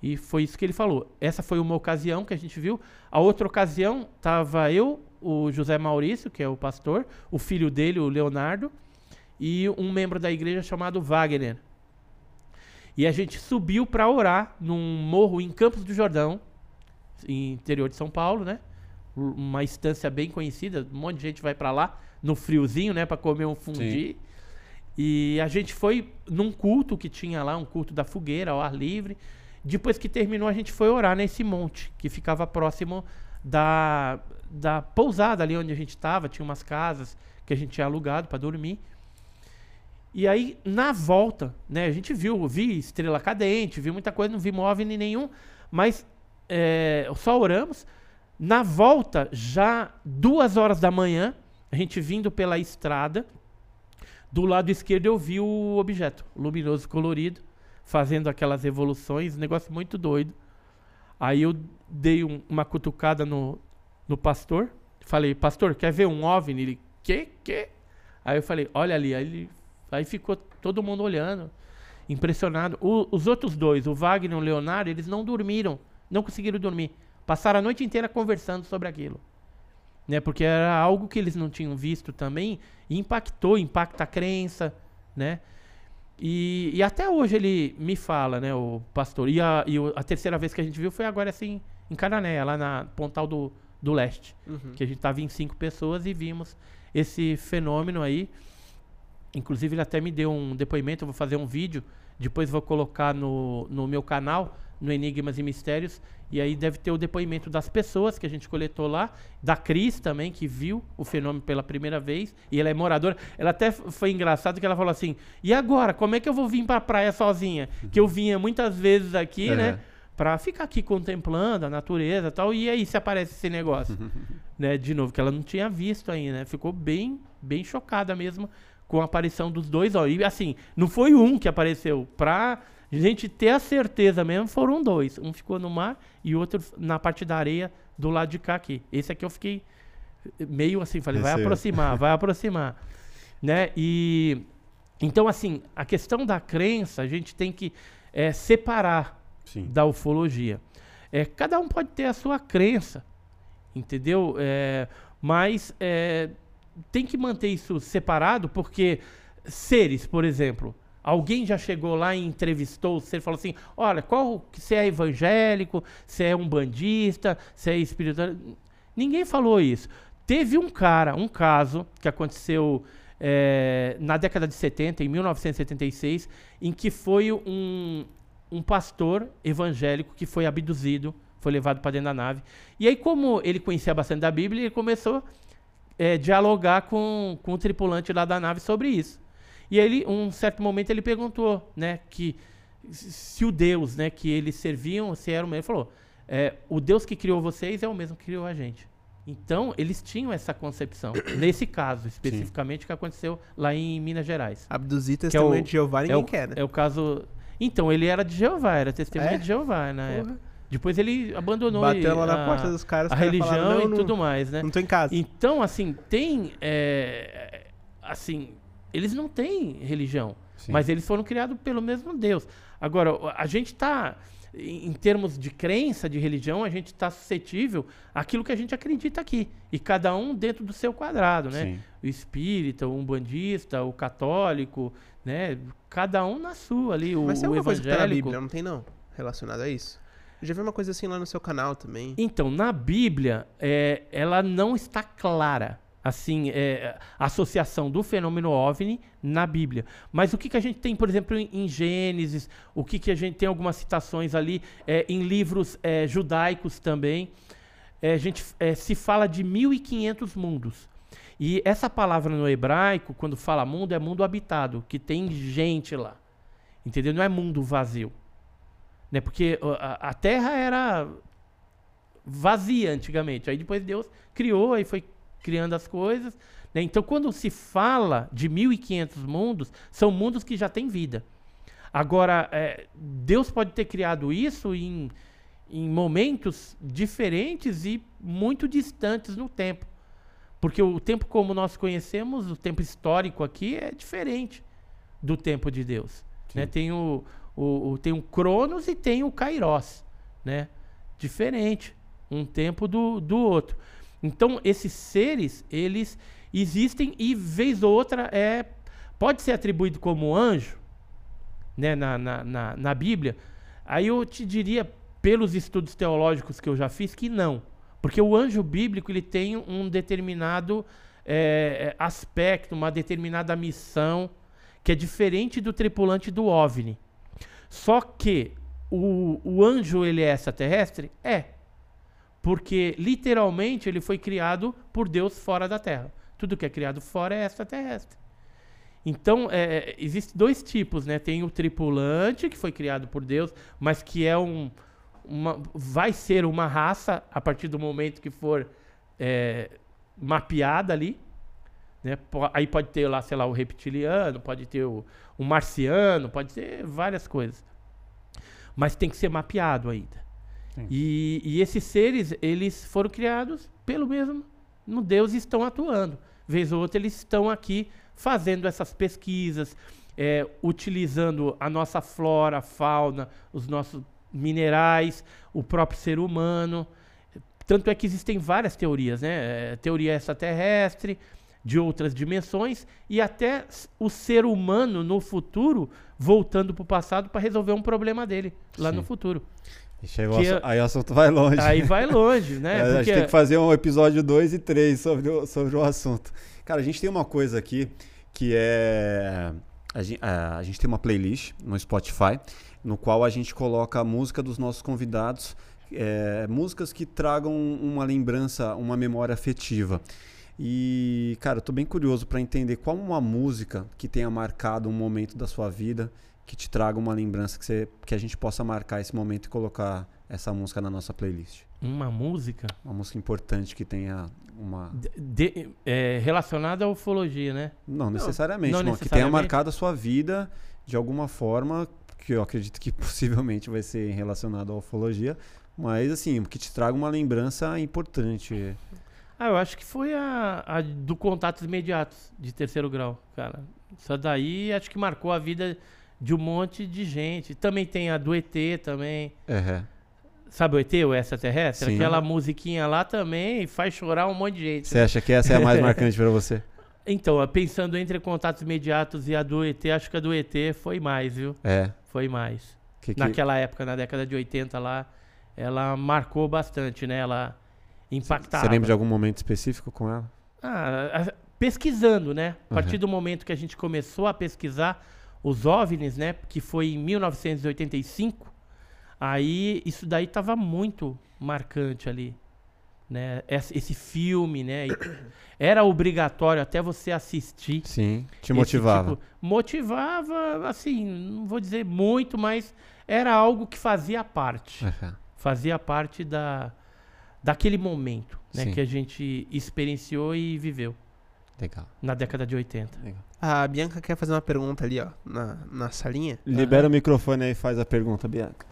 E foi isso que ele falou. Essa foi uma ocasião que a gente viu. A outra ocasião, estava eu, o José Maurício, que é o pastor, o filho dele, o Leonardo, e um membro da igreja chamado Wagner. E a gente subiu para orar num morro em Campos do Jordão, interior de São Paulo, né? Uma estância bem conhecida, um monte de gente vai para lá no friozinho, né, para comer um fundi. Sim. E a gente foi num culto que tinha lá, um culto da fogueira ao ar livre. Depois que terminou, a gente foi orar nesse monte que ficava próximo da, da pousada ali onde a gente estava. Tinha umas casas que a gente tinha alugado para dormir. E aí, na volta, né, a gente viu, vi estrela cadente, vi muita coisa, não vi OVNI nenhum, mas é, só oramos. Na volta, já duas horas da manhã, a gente vindo pela estrada, do lado esquerdo eu vi o objeto, luminoso colorido, fazendo aquelas evoluções, negócio muito doido. Aí eu dei um, uma cutucada no, no pastor, falei, pastor, quer ver um OVNI? Ele, que, que? Aí eu falei, olha ali, aí ele Aí ficou todo mundo olhando, impressionado. O, os outros dois, o Wagner e o Leonardo, eles não dormiram, não conseguiram dormir. Passaram a noite inteira conversando sobre aquilo. Né, porque era algo que eles não tinham visto também e impactou, impacta a crença, né? E, e até hoje ele me fala, né, o pastor. E a, e a terceira vez que a gente viu foi agora assim, em Cananéia, lá na Pontal do, do Leste. Uhum. Que a gente estava em cinco pessoas e vimos esse fenômeno aí. Inclusive, ele até me deu um depoimento. Eu vou fazer um vídeo, depois vou colocar no, no meu canal, no Enigmas e Mistérios. E aí deve ter o depoimento das pessoas que a gente coletou lá, da Cris também, que viu o fenômeno pela primeira vez. E ela é moradora. Ela até foi engraçado que ela falou assim: e agora? Como é que eu vou vir pra praia sozinha? Que eu vinha muitas vezes aqui, né? Pra ficar aqui contemplando a natureza e tal. E aí se aparece esse negócio. <laughs> né? De novo, que ela não tinha visto ainda, né? Ficou bem, bem chocada mesmo com a aparição dos dois. Ó, e assim, não foi um que apareceu. Pra gente ter a certeza mesmo, foram dois. Um ficou no mar e outro na parte da areia do lado de cá aqui. Esse aqui eu fiquei meio assim, falei, vai aproximar, vai aproximar. <laughs> Né? E então, assim, a questão da crença, a gente tem que é, separar Sim. da ufologia. É, cada um pode ter a sua crença, entendeu? É, mas é, tem que manter isso separado, porque seres, por exemplo, alguém já chegou lá e entrevistou você e falou assim: olha, qual se é evangélico, se é um bandista, se é espiritual. Ninguém falou isso. Teve um cara, um caso que aconteceu é, na década de 70, em 1976, em que foi um, um pastor evangélico que foi abduzido, foi levado para dentro da nave. E aí, como ele conhecia bastante da Bíblia, ele começou é, dialogar com, com o tripulante lá da nave sobre isso. E ele, um certo momento, ele perguntou, né, que se o Deus, né, que eles serviam, se era o mesmo. Ele falou, é, o Deus que criou vocês é o mesmo que criou a gente. Então, eles tinham essa concepção. <coughs> nesse caso, especificamente, Sim. que aconteceu lá em Minas Gerais. Abduzir testemunha é o, de Jeová, ninguém é o, quer, né? É o caso... Então, ele era de Jeová, era testemunha é? de Jeová na Porra. época. Depois ele abandonou Bateu lá na porta dos caras, a religião falaram, e tudo mais, né? Não tô em casa. Então, assim, tem. É, assim, eles não têm religião. Sim. Mas eles foram criados pelo mesmo Deus. Agora, a gente tá. em termos de crença, de religião, a gente está suscetível àquilo que a gente acredita aqui. E cada um dentro do seu quadrado, né? Sim. O espírita, o umbandista, o católico, né? Cada um na sua ali, o, Mas tem o alguma coisa que tá na evangélico. Bíblia, não tem não? Relacionada a isso? Já vi uma coisa assim lá no seu canal também. Então, na Bíblia, é, ela não está clara, assim, é, a associação do fenômeno OVNI na Bíblia. Mas o que, que a gente tem, por exemplo, em, em Gênesis, o que, que a gente tem algumas citações ali, é, em livros é, judaicos também, é, a gente é, se fala de 1.500 mundos. E essa palavra no hebraico, quando fala mundo, é mundo habitado, que tem gente lá. Entendeu? Não é mundo vazio. Né? Porque a, a terra era vazia antigamente. Aí depois Deus criou, aí foi criando as coisas. né? Então, quando se fala de 1.500 mundos, são mundos que já têm vida. Agora, é, Deus pode ter criado isso em, em momentos diferentes e muito distantes no tempo. Porque o tempo como nós conhecemos, o tempo histórico aqui, é diferente do tempo de Deus. Né? Tem, o, o, o- tem o Cronos e tem o Kairos. Né? Diferente. Um tempo do, do outro. Então, esses seres, eles existem e, vez ou outra, é, pode ser atribuído como anjo, né, na, na, na, na Bíblia, aí eu te diria, pelos estudos teológicos que eu já fiz, que não. Porque o anjo bíblico ele tem um determinado eh, aspecto, uma determinada missão, que é diferente do tripulante do OVNI. Só que o, o anjo ele é extraterrestre? É. Porque literalmente ele foi criado por Deus fora da Terra. Tudo que é criado fora é extraterrestre. Então, é, existem dois tipos, né? Tem o tripulante, que foi criado por Deus, mas que é um. Uma, vai ser uma raça a partir do momento que for é, mapeada ali. Né? Aí pode ter lá, sei lá, o reptiliano, pode ter o, o marciano, pode ter várias coisas. Mas tem que ser mapeado ainda. E, e esses seres, eles foram criados pelo mesmo no Deus e estão atuando. Vez ou outra, eles estão aqui fazendo essas pesquisas, é, utilizando a nossa flora, fauna, os nossos minerais, o próprio ser humano. Tanto é que existem várias teorias, né? É, teoria extraterrestre, de outras dimensões, e até o ser humano no futuro voltando para o passado para resolver um problema dele lá no Sim. futuro. Ixi, aí, o Que é- aí o assunto vai longe. Aí vai longe, <laughs> né? É, a gente Porque- tem que fazer um episódio 2 e 3 sobre o, sobre o assunto. Cara, a gente tem uma coisa aqui que é. A gente, a gente tem uma playlist no Spotify, no qual a gente coloca a música dos nossos convidados, é, músicas que tragam uma lembrança, uma memória afetiva. E, cara, eu tô bem curioso para entender qual uma música que tenha marcado um momento da sua vida, que te traga uma lembrança, que, você, que a gente possa marcar esse momento e colocar essa música na nossa playlist. Uma música Uma música importante que tenha uma. de- de- é, relacionada à ufologia, né? Não necessariamente, não não, que tenha necessariamente. marcado a sua vida de alguma forma, que eu acredito que <laughs> possivelmente vai ser relacionado à ufologia, mas assim, que te traga uma lembrança importante. Ah, eu acho que foi a, a do contatos imediatos de terceiro grau, cara. Isso daí acho que marcou a vida de um monte de gente. Também tem a do ET também. É. Sabe o ET, o extraterrestre? Sim. Aquela musiquinha lá também faz chorar um monte de gente. Você acha que essa é a mais <laughs> marcante para você? Então, pensando entre contatos imediatos e a do ET, acho que a do ET foi mais, viu? É. Foi mais. Que, que... Naquela época, na década de 80 lá, ela marcou bastante, né? Ela impactava. Você lembra de algum momento específico com ela? Ah, pesquisando, né? A partir Uhum. do momento que a gente começou a pesquisar os OVNIs, né? Que foi em 1985, aí isso daí estava muito marcante ali, né? Esse, filme, né? E <coughs> Era obrigatório até você assistir. Sim. Te motivava. tipo- motivava, assim, não vou dizer muito, mas era algo que fazia parte É. fazia parte da, daquele momento né, Sim. que a gente experienciou e viveu Legal. na década de 80. Legal. A Bianca quer fazer uma pergunta ali, ó, na, na salinha. Libera o microfone aí e faz a pergunta, Bianca.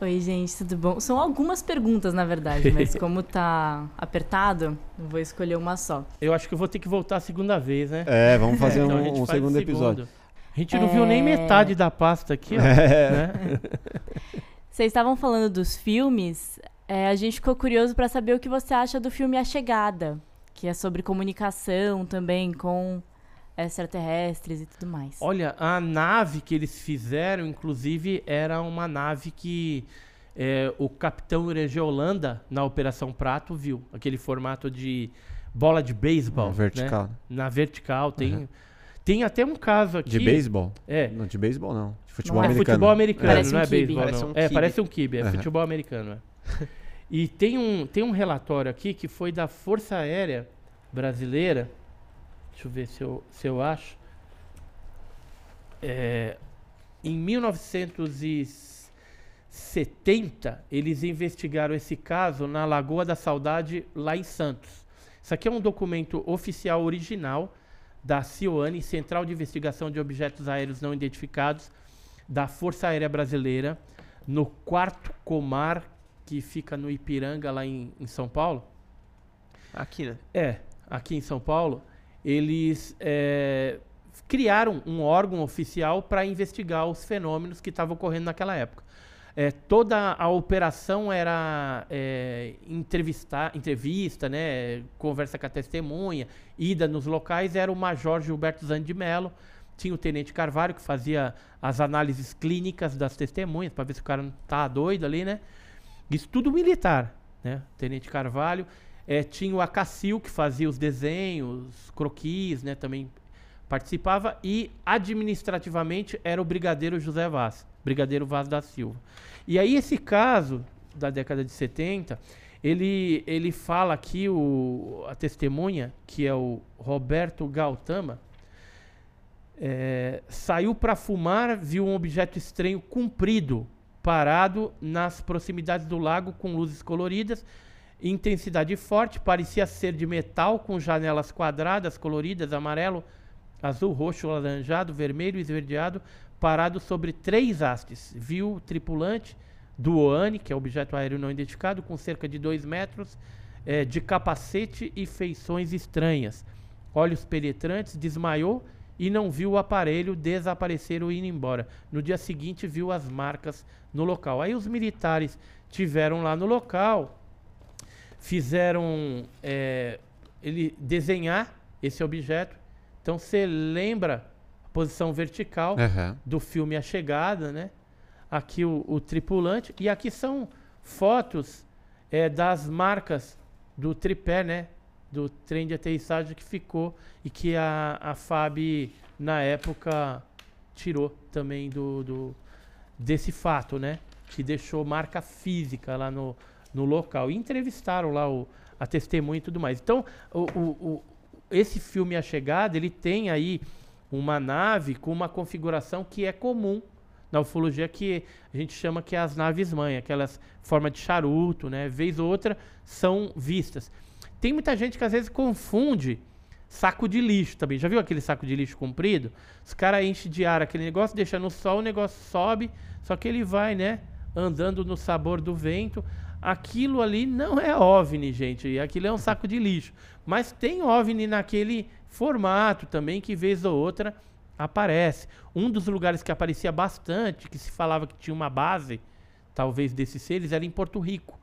Oi, gente, tudo bom? São algumas perguntas, na verdade, mas <laughs> como tá apertado, eu vou escolher uma só. Eu acho que eu vou ter que voltar a segunda vez, né? É, vamos fazer Então um, um faz segundo episódio. A gente não viu nem É. metade da pasta aqui, ó. <laughs> É. né? Vocês estavam falando dos filmes, é, a gente ficou curioso para saber o que você acha do filme A Chegada, que é sobre comunicação também com extraterrestres e tudo mais. Olha, a nave que eles fizeram, inclusive, era uma nave que é, o capitão Irege Holanda, na Operação Prato, viu. Aquele formato de bola de beisebol. Na vertical. Né? Na vertical. Tem, Uhum. tem até um caso aqui. De beisebol? É. Não, de beisebol não. De futebol Não é É americano. futebol americano, Parece não um é beisebol, Parece não. um é, parece um kibe, é Aham. futebol americano. É. <laughs> E tem um, tem um relatório aqui que foi da Força Aérea Brasileira. Deixa eu ver se eu, se eu acho. É, em 1970, eles investigaram esse caso na Lagoa da Saudade, lá em Santos. Isso aqui é um documento oficial original da CIOANE, Central de Investigação de Objetos Aéreos Não Identificados, da Força Aérea Brasileira, no quarto comar que fica no Ipiranga, lá em, em São Paulo. Aqui, né? É, aqui em São Paulo, eles é, criaram um órgão oficial para investigar os fenômenos que estavam ocorrendo naquela época. É, toda a operação era é, entrevistar, entrevista, né, conversa com a testemunha, ida nos locais, era o Major Gilberto Zandi de Mello, tinha o Tenente Carvalho, que fazia as análises clínicas das testemunhas, para ver se o cara não tá doido ali, né? Isso tudo militar, né? Tenente Carvalho. É, tinha o Acacil, que fazia os desenhos, croquis, né? Também participava. E administrativamente era o Brigadeiro José Vaz, Brigadeiro Vaz da Silva. E aí esse caso da década de 70, ele, ele fala aqui, o, a testemunha, que é o Roberto Gautama, é, saiu para fumar, viu um objeto estranho comprido, parado nas proximidades do lago com luzes coloridas, intensidade forte, parecia ser de metal com janelas quadradas, coloridas, amarelo, azul, roxo, alaranjado, vermelho e esverdeado, parado sobre três hastes. Viu o tripulante do OANI, que é objeto aéreo não identificado, com cerca de dois metros, eh, de capacete e feições estranhas. Olhos penetrantes, desmaiou e não viu o aparelho desaparecer ou ir embora. No dia seguinte, viu as marcas no local. Aí os militares tiveram lá no local, fizeram eh, ele desenhar esse objeto. Então você lembra a posição vertical Aham. do filme A Chegada, né? Aqui o, o tripulante. E aqui são fotos eh, das marcas do tripé, né? Do trem de aterrissagem que ficou e que a, a FAB, na época, tirou também do, do- desse fato, né? Que deixou marca física lá no, no local. E entrevistaram lá o, a testemunha e tudo mais. Então, o, o- esse filme A Chegada, ele tem aí uma nave com uma configuração que é comum na ufologia, que a gente chama que é as naves mãe, aquelas forma de charuto, né? Vez ou outra são vistas. Tem muita gente que às vezes confunde saco de lixo também. Já viu aquele saco de lixo comprido? Os caras enchem de ar aquele negócio, deixa no sol, o negócio sobe, só que ele vai, né? Andando no sabor do vento. Aquilo ali não é OVNI, gente. Aquilo é um saco de lixo. Mas tem OVNI naquele formato também, que vez ou outra aparece. Um dos lugares que aparecia bastante, que se falava que tinha uma base, talvez desses seres, era em Porto Rico.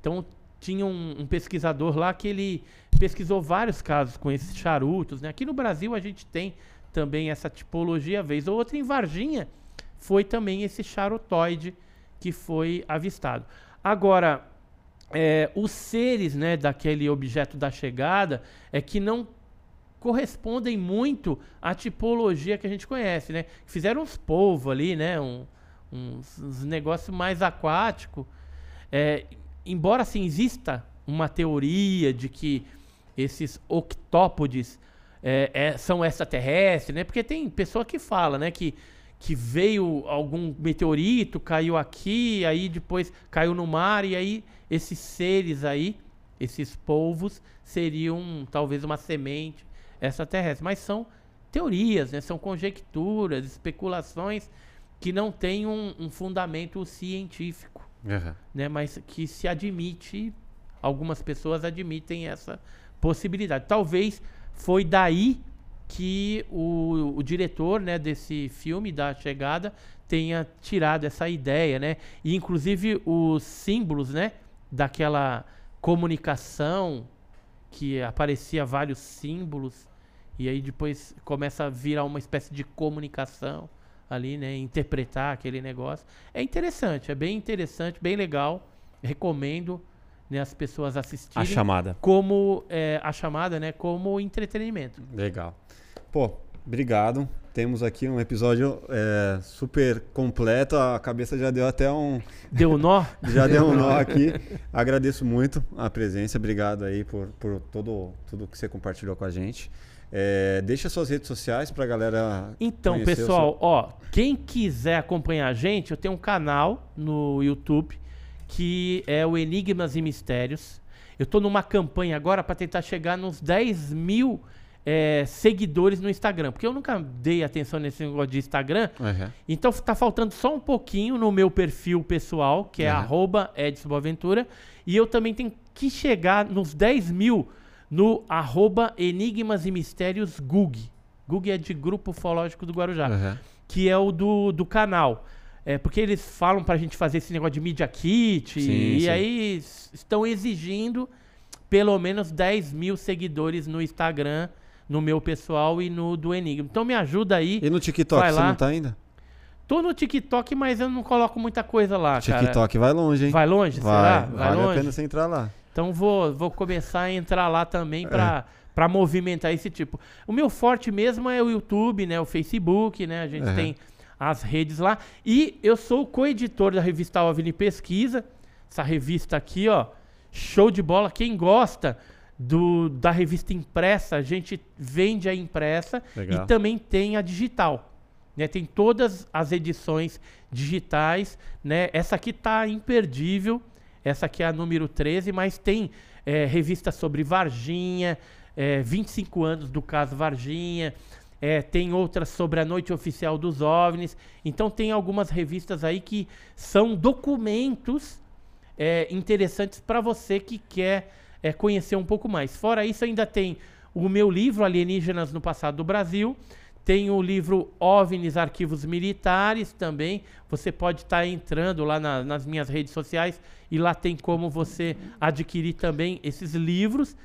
Então tinha um, um pesquisador lá que ele pesquisou vários casos com esses charutos. Né? Aqui no Brasil a gente tem também essa tipologia, vez ou outra em Varginha, foi também esse charutoide que foi avistado. Agora, é, os seres né, daquele objeto da chegada é que não correspondem muito à tipologia que a gente conhece, né? Fizeram uns polvos ali, né? Um, uns, uns negócios mais aquáticos. É, embora assim exista uma teoria de que esses octópodes é, é, são extraterrestres, né? Porque tem pessoa que fala, né? Que, que veio algum meteorito, caiu aqui, aí depois caiu no mar, e aí esses seres aí, esses polvos, seriam talvez uma semente extraterrestre. Mas são teorias, né? São conjecturas, especulações que não têm um, um fundamento científico Aham. né? Mas que se admite, algumas pessoas admitem essa possibilidade. Talvez foi daí que o, o diretor né, desse filme, da chegada, tenha tirado essa ideia, né? E inclusive os símbolos, né? Daquela comunicação que aparecia vários símbolos e aí depois começa a virar uma espécie de comunicação ali, né? Interpretar aquele negócio. É interessante, é bem interessante, bem legal. Recomendo né, as pessoas assistirem. A chamada. Como é, a chamada, né? Como entretenimento. Legal. Pô, obrigado. Temos aqui um episódio é, super completo. A cabeça já deu até um. Deu um nó? <laughs> já deu um nó aqui. Agradeço muito a presença. Obrigado aí por, por todo, tudo que você compartilhou com a gente. É, deixa suas redes sociais pra galera. Então, pessoal, seu- ó, quem quiser acompanhar a gente, eu tenho um canal no YouTube que é o Enigmas e Mistérios. Eu tô numa campanha agora para tentar chegar nos 10 mil é, seguidores no Instagram, porque eu nunca dei atenção nesse negócio de Instagram. Uhum. Então tá faltando só um pouquinho no meu perfil pessoal, que é Uhum. Edson Boaventura. E eu também tenho que chegar nos 10 mil no arroba Enigmas e Mistérios Gug. Gug é de Grupo Ufológico do Guarujá, Uhum. que é o do, do canal. É porque eles falam pra gente fazer esse negócio de Media Kit Sim, e sim. aí estão exigindo pelo menos 10 mil seguidores no Instagram, no meu pessoal e no do Enigma. Então me ajuda aí. E no TikTok, você não tá ainda? Tô no TikTok, mas eu não coloco muita coisa lá, cara. TikTok vai longe, hein? Vai longe, Vai, será? Vai vale a longe? pena você entrar lá. Então vou, vou começar a entrar lá também É. pra, pra movimentar esse tipo. O meu forte mesmo é o YouTube, né? O Facebook, né? A gente tem as redes lá. E eu sou o co-editor da revista OVNI Pesquisa. Essa revista aqui, ó. Show de bola. Quem gosta do, da revista impressa, a gente vende a impressa Legal. e também tem a digital. Né? Tem todas as edições digitais. Né? Essa aqui tá imperdível. Essa aqui é a número 13, mas tem é, revista sobre Varginha, é, 25 anos do caso Varginha. É, tem outras sobre a noite oficial dos OVNIs. Então tem algumas revistas aí que são documentos é, interessantes para você que quer é, conhecer um pouco mais. Fora isso, ainda tem o meu livro Alienígenas no Passado do Brasil. Tem o livro OVNIs Arquivos Militares também. Você pode estar entrando lá na- nas minhas redes sociais e lá tem como você adquirir também esses livros.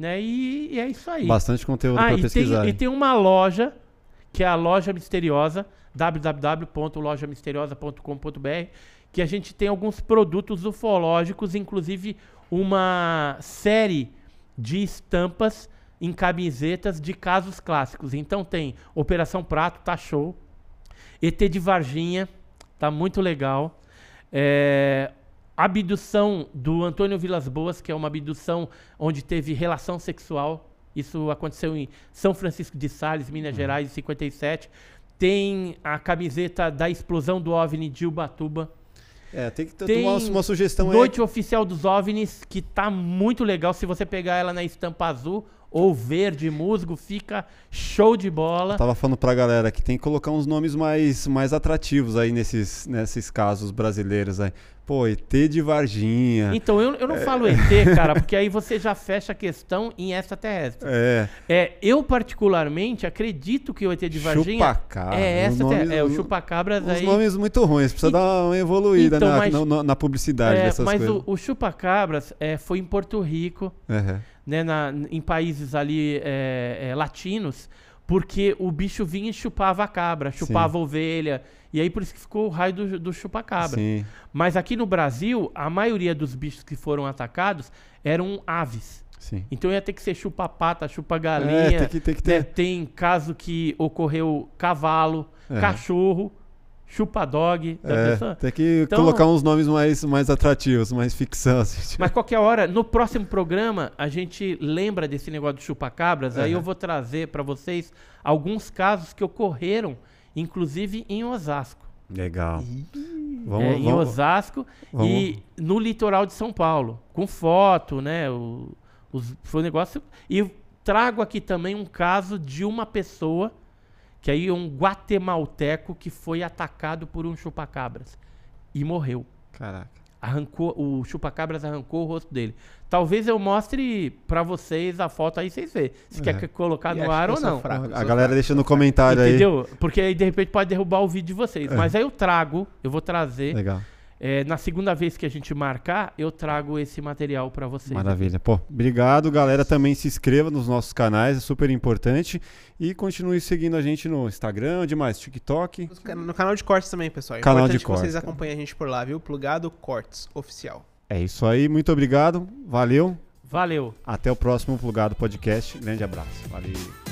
Né? E, e é isso aí. Bastante conteúdo Ah, pra e tem, pesquisar. e tem uma loja, que é a Loja Misteriosa, www.lojamisteriosa.com.br, que a gente tem alguns produtos ufológicos, inclusive uma série de estampas em camisetas de casos clássicos. Então tem Operação Prato, tá show. ET de Varginha, tá muito legal. É, abdução do Antônio Vilas Boas, que é uma abdução onde teve relação sexual. Isso aconteceu em São Francisco de Sales, Minas Gerais, em 57. Tem a camiseta da explosão do OVNI de Ubatuba. É, tem que ter uma, uma sugestão aí. Noite Oficial dos OVNIs, que tá muito legal. Se você pegar ela na estampa azul ou verde musgo, fica show de bola. Tava falando pra galera que tem que colocar uns nomes mais, mais atrativos aí nesses, nesses casos brasileiros aí. Pô, ET de Varginha. Então, eu, eu não falo ET, cara, porque aí você já fecha a questão em extraterrestre. É, É, eu, particularmente, acredito que o ET de Varginha Chupacabra. é Os extraterrestre. nomes- É, o chupacabras Uns aí... nomes muito ruins, precisa E- dar uma evoluída Então, na, mas- na- na- publicidade É, dessas mas coisas. o, o chupacabras é, foi em Porto Rico, Aham. né, na- em países ali é, é, latinos, porque o bicho vinha e chupava a cabra, chupava a ovelha, e aí por isso que ficou o raio do, do chupacabra. Mas aqui no Brasil, a maioria dos bichos que foram atacados eram aves. Sim. Então ia ter que ser chupa-pata, É, chupa-galinha. tem que, tem que né? ter. Tem caso que ocorreu cavalo, É. cachorro, chupa-dog. da É, pessoa. tem que Então- colocar uns nomes mais, mais atrativos, mais ficção. Assim, tipo. Mas qualquer hora, no próximo programa, a gente lembra desse negócio de chupacabras. Aí Aham. eu vou trazer para vocês alguns casos que ocorreram, inclusive em Osasco. Legal. Vamos, É, em vamos- Osasco vamos- e no litoral de São Paulo. Com foto, né? O, os- foi um negócio. E trago aqui também um caso de uma pessoa, que aí é um guatemalteco que foi atacado por um chupacabras e morreu. Caraca. arrancou, o chupacabras arrancou o rosto dele. Talvez eu mostre pra vocês a foto aí, vocês verem. Se É. quer colocar E no ar ou não. fraco, A galera fraco. deixa no comentário aí. Entendeu? Porque aí de repente pode derrubar o vídeo de vocês. É. Mas aí eu trago, eu vou trazer. Legal. É, na segunda vez que a gente marcar, eu trago esse material pra vocês. Maravilha. Pô, obrigado, galera. Também se inscreva nos nossos canais, é super importante. E continue seguindo a gente no Instagram, onde mais? TikTok. No canal de cortes também, pessoal. É Canal de importante que vocês acompanhem a gente por lá, viu? Plugado Cortes Oficial. É isso aí, muito obrigado. Valeu. Valeu. Até o próximo Plugado Podcast. Grande abraço. Valeu.